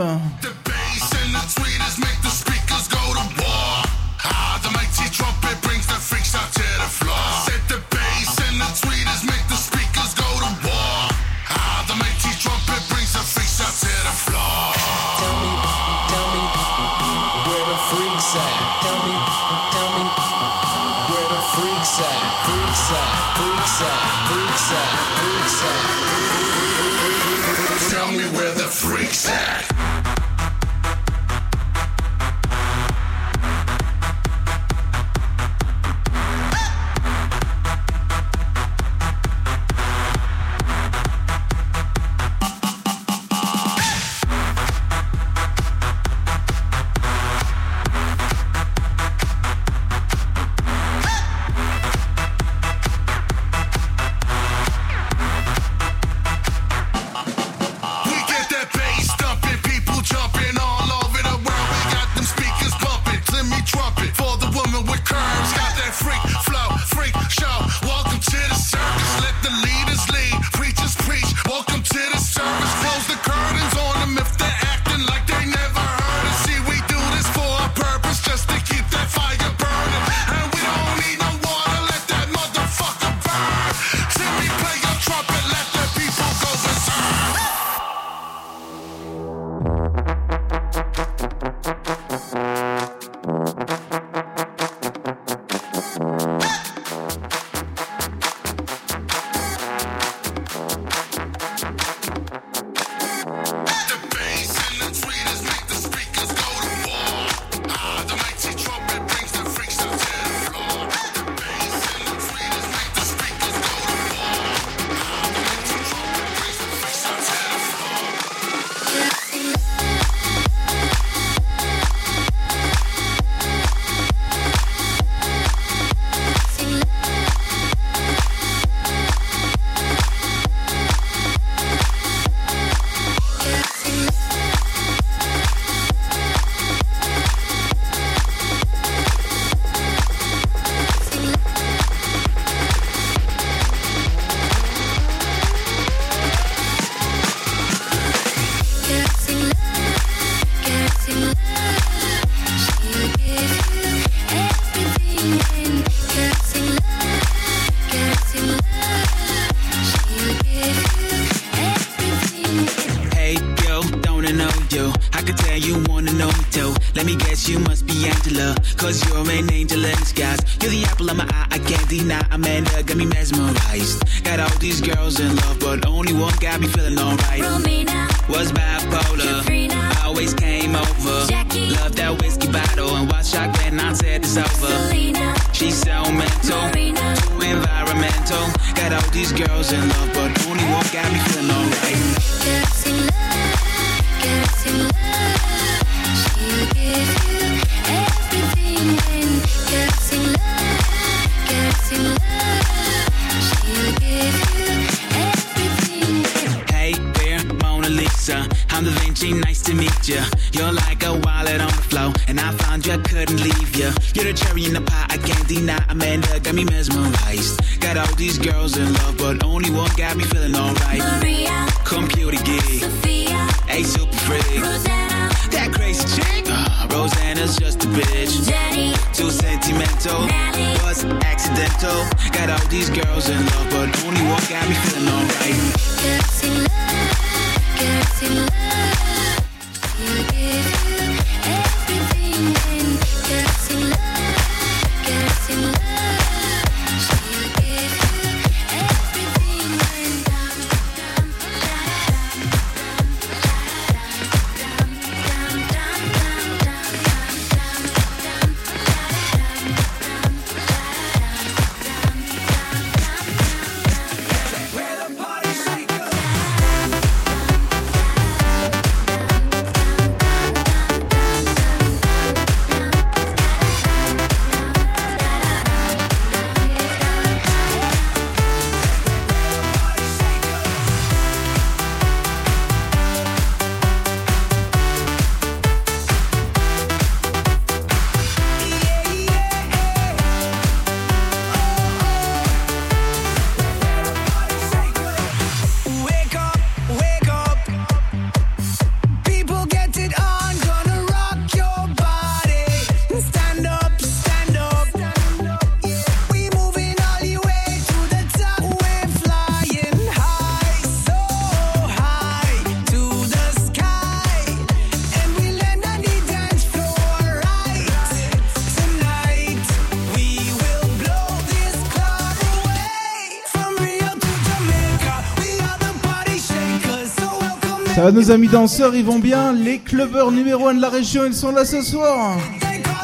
Ça va, nos amis danseurs, ils vont bien. Les clubbers numéro 1 de la région, ils sont là ce soir.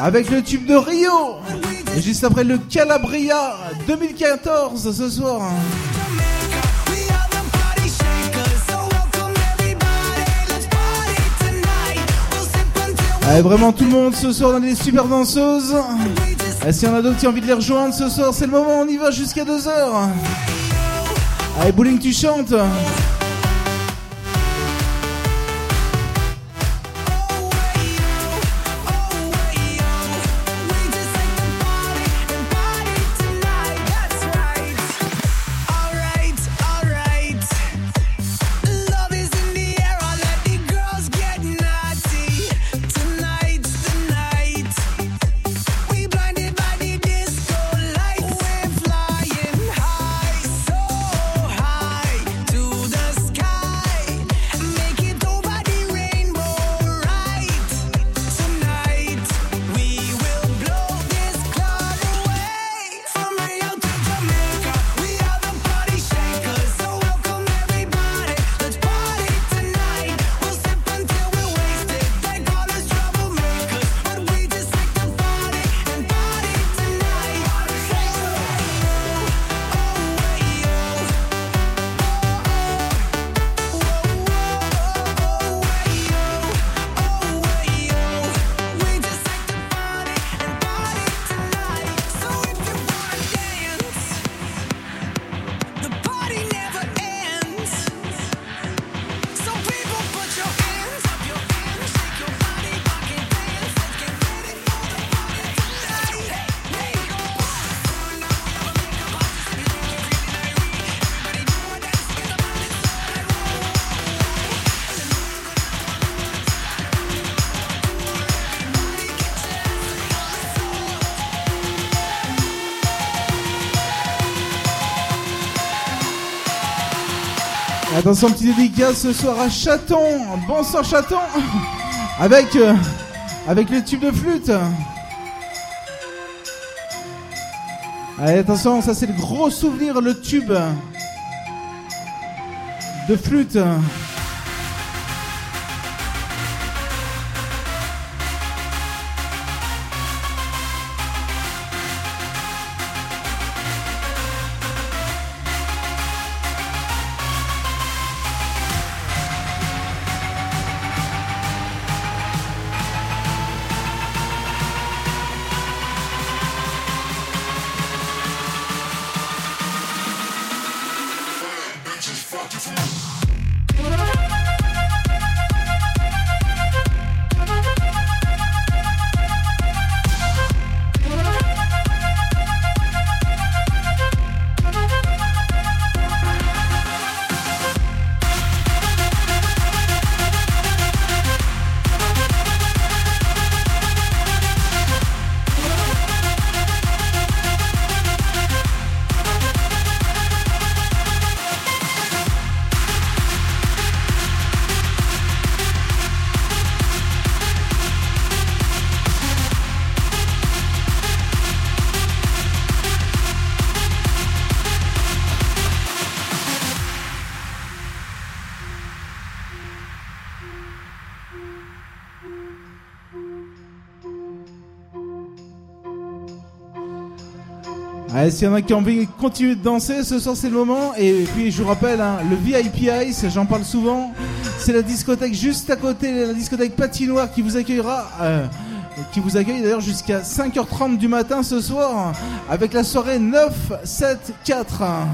Avec le tube de Rio. Et juste après le Calabria 2014 ce soir. Allez, vraiment tout le monde ce soir dans les super danseuses. Et s'il y en a d'autres qui ont envie de les rejoindre ce soir, c'est le moment, on y va jusqu'à 2h. Allez, bowling, tu chantes. Attention, petit dédicace ce soir à Chaton. Bonsoir Chaton. Avec, euh, avec le tube de flûte. Allez, attention, ça c'est le gros souvenir, le tube de flûte. S'il y en a qui ont envie de continuer de danser, ce soir c'est le moment. Et puis je vous rappelle, hein, le VIP Ice, j'en parle souvent, c'est la discothèque juste à côté, la discothèque patinoire qui vous accueillera. euh, qui vous accueille d'ailleurs jusqu'à 5h30 du matin ce soir avec la soirée 974.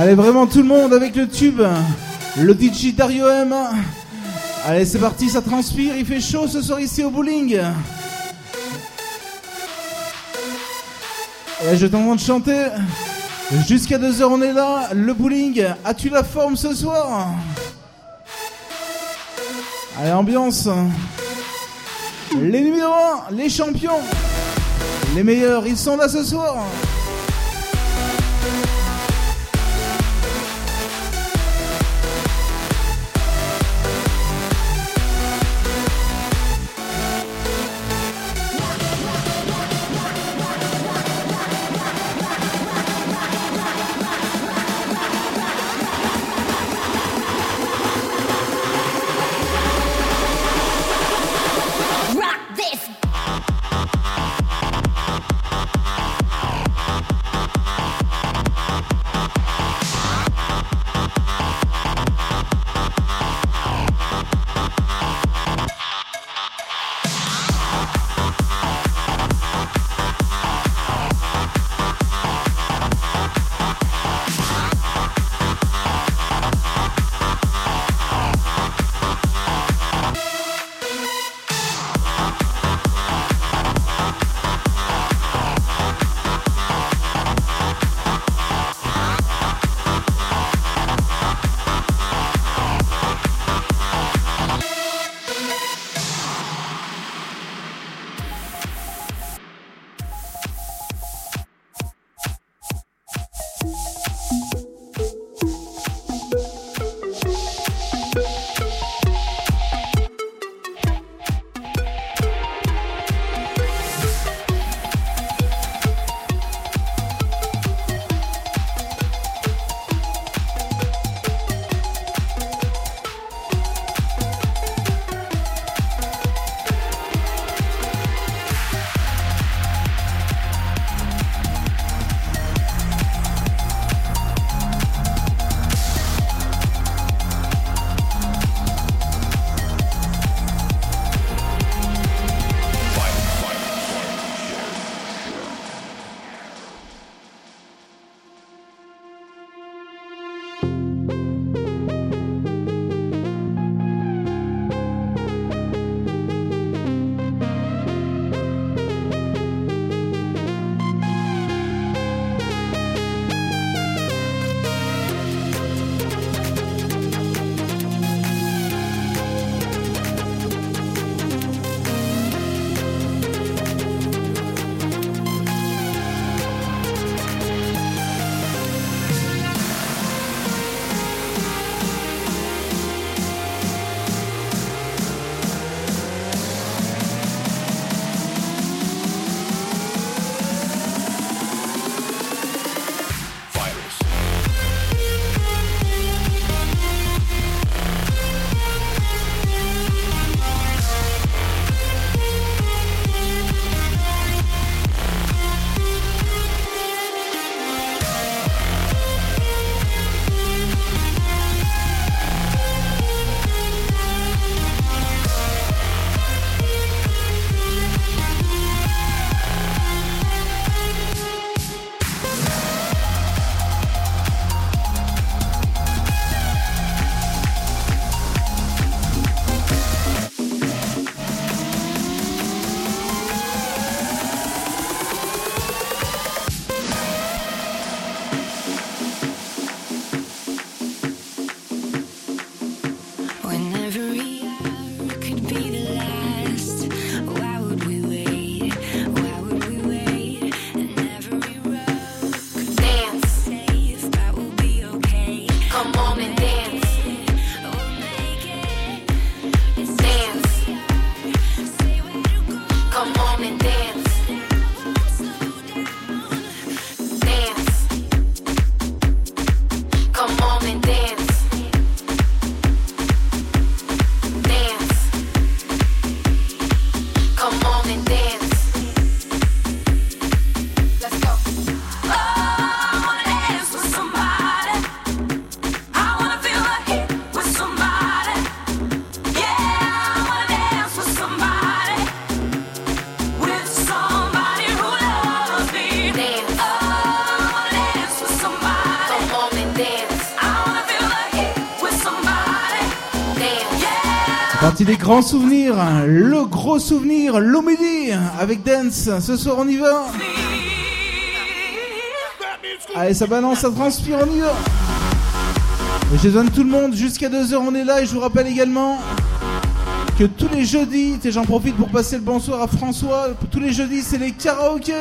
Allez, vraiment tout le monde avec le tube. Le DJ Dario M. Allez, c'est parti, ça transpire, il fait chaud ce soir ici au bowling. Et je t'envoie de chanter. Jusqu'à 2h, on est là. Le bowling, as-tu la forme ce soir? Allez, ambiance. Les numéros 1, les champions. Les meilleurs, ils sont là ce soir. des grands souvenirs, le gros souvenir, l'homédie avec Dance. Ce soir, on y va. Allez, ça balance, ça transpire, on y va. J'ai besoin de tout le monde. Jusqu'à 2h, on est là. Et je vous rappelle également que tous les jeudis, j'en profite pour passer le bonsoir à François, tous les jeudis, c'est les karaokés.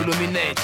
illuminate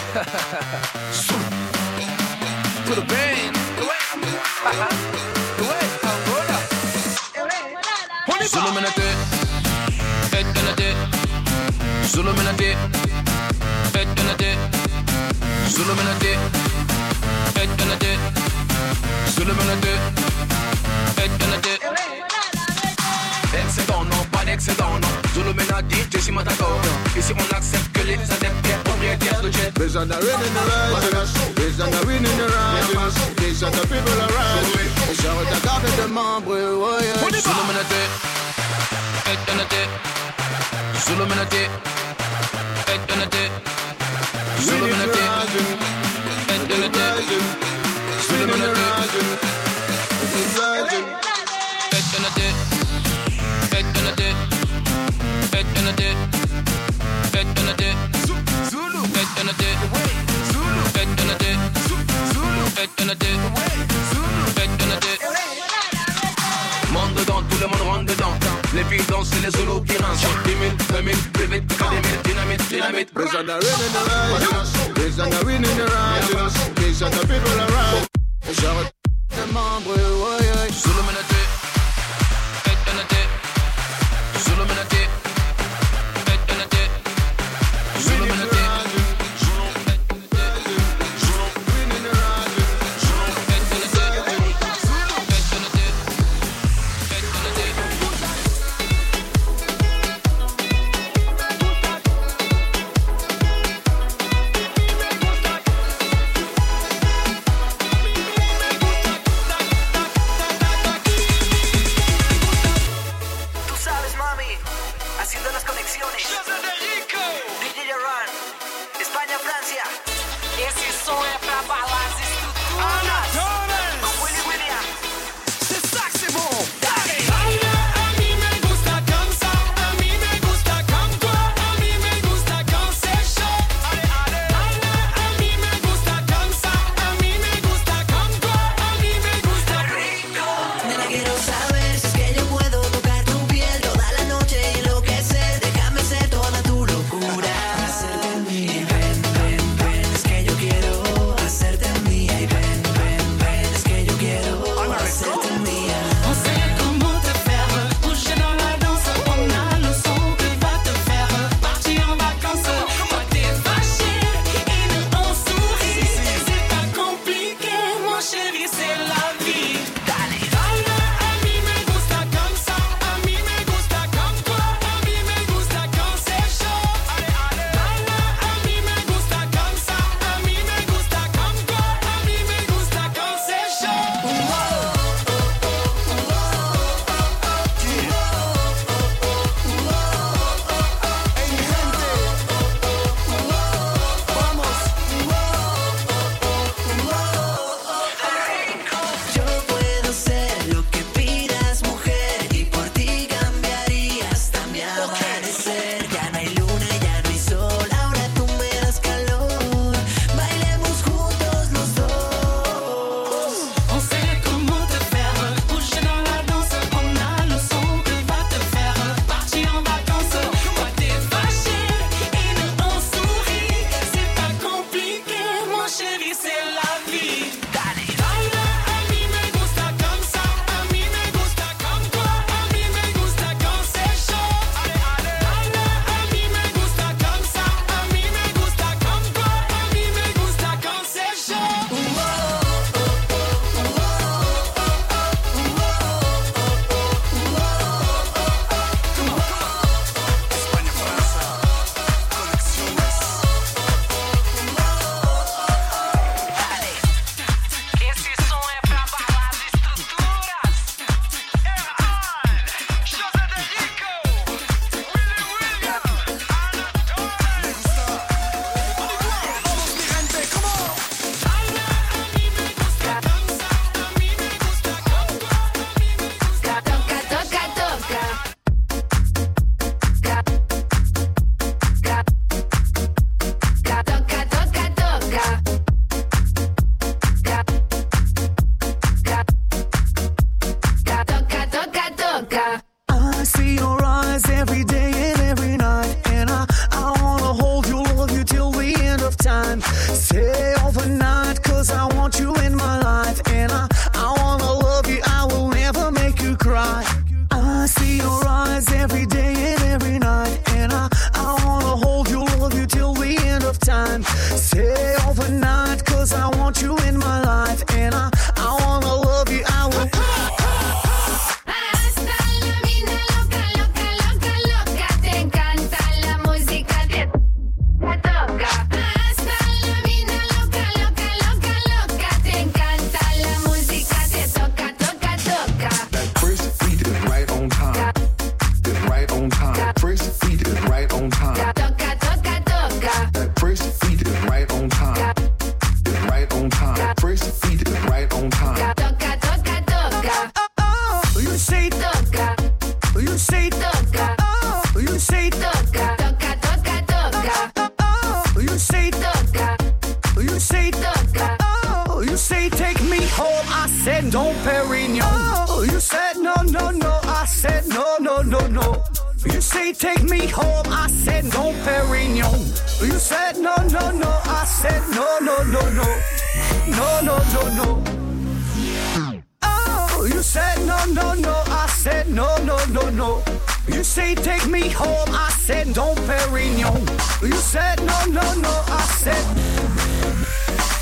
no, no. You say take me home, I said don't Perignon. You said no, no, no, I said.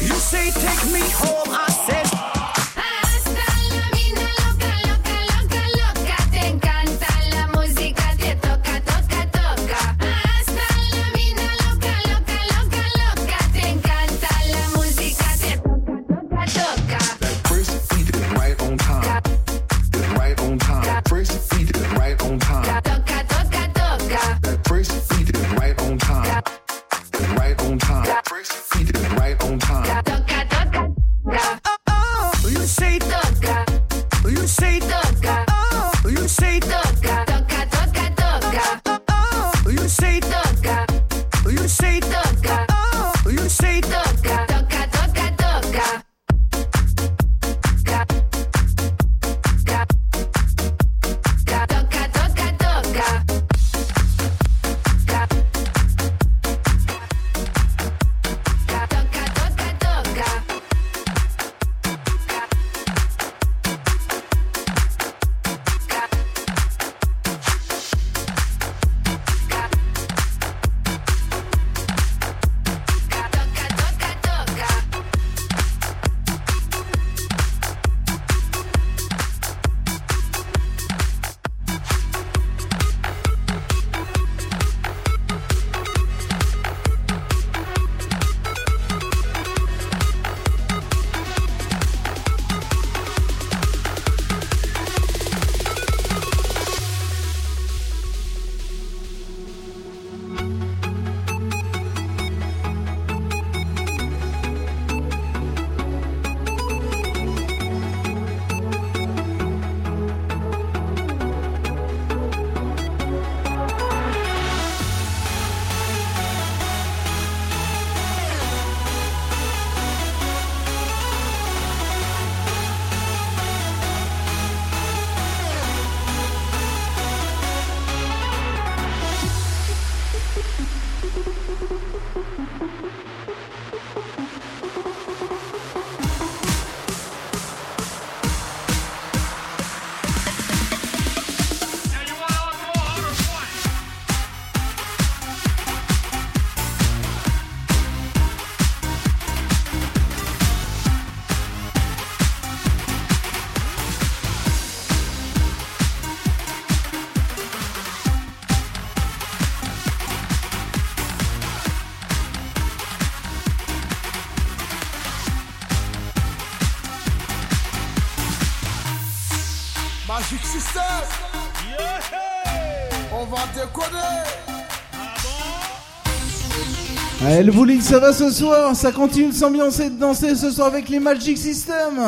You say take me home, I said. Elle vous dit que ça va ce soir, ça continue de s'ambiancer de danser ce soir avec les Magic System.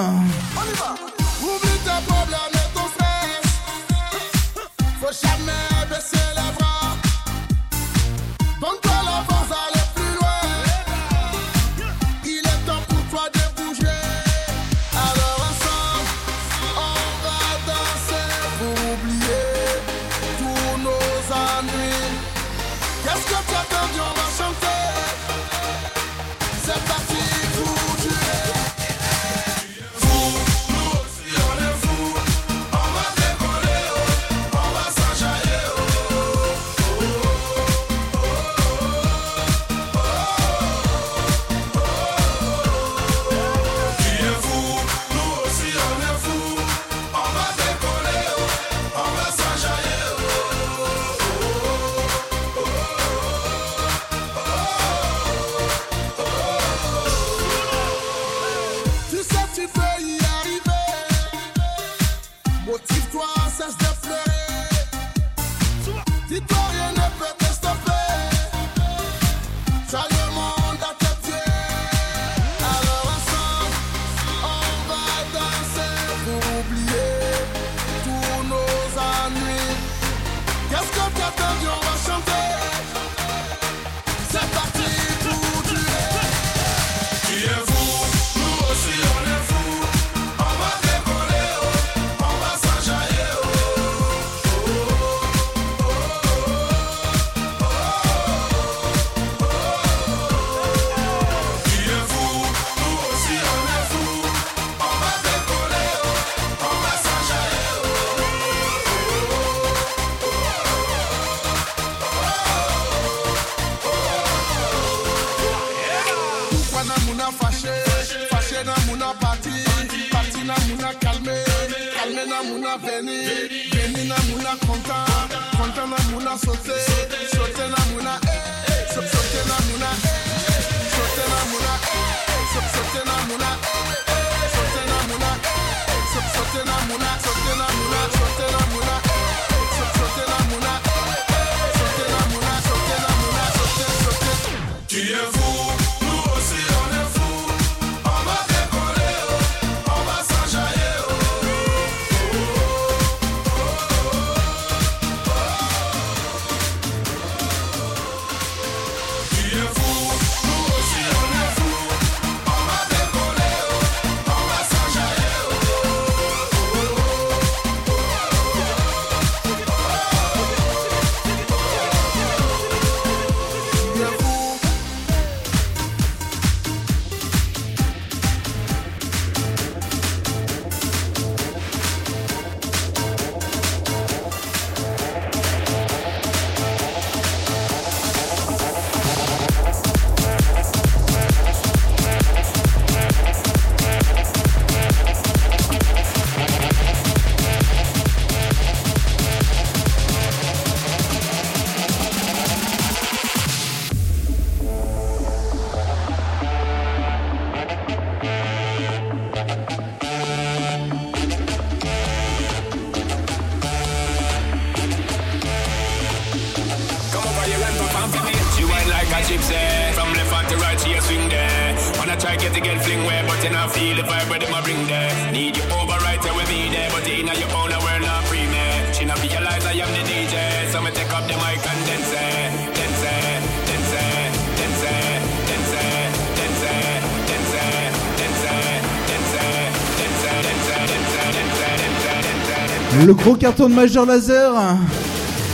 de Major Laser.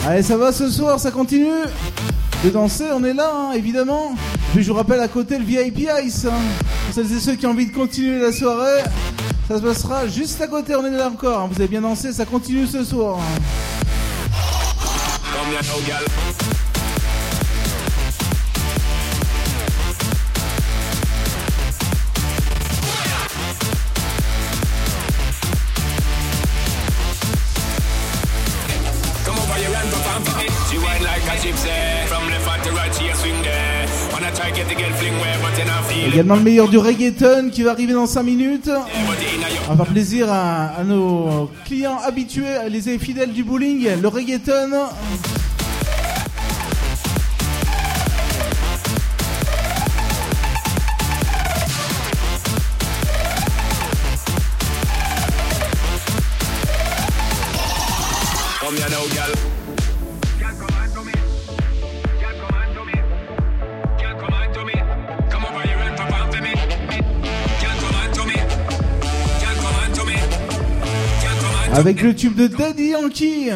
Allez, ça va ce soir, ça continue de danser, on est là, hein, évidemment. Puis je vous rappelle à côté le VIP Ice. Hein. Pour celles et ceux qui ont envie de continuer la soirée, ça se passera juste à côté, on est là encore. Hein. Vous avez bien dansé, ça continue ce soir. le meilleur du reggaeton qui va arriver dans 5 minutes. On va faire plaisir à, à nos clients habitués, les fidèles du bowling, le reggaeton. Avec le tube de Daddy Yankee.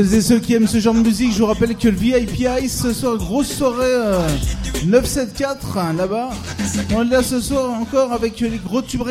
Et ceux qui aiment ce genre de musique, je vous rappelle que le VIP Ice ce soir, grosse soirée euh, 974 hein, là-bas. On est là ce soir encore avec les gros tubes.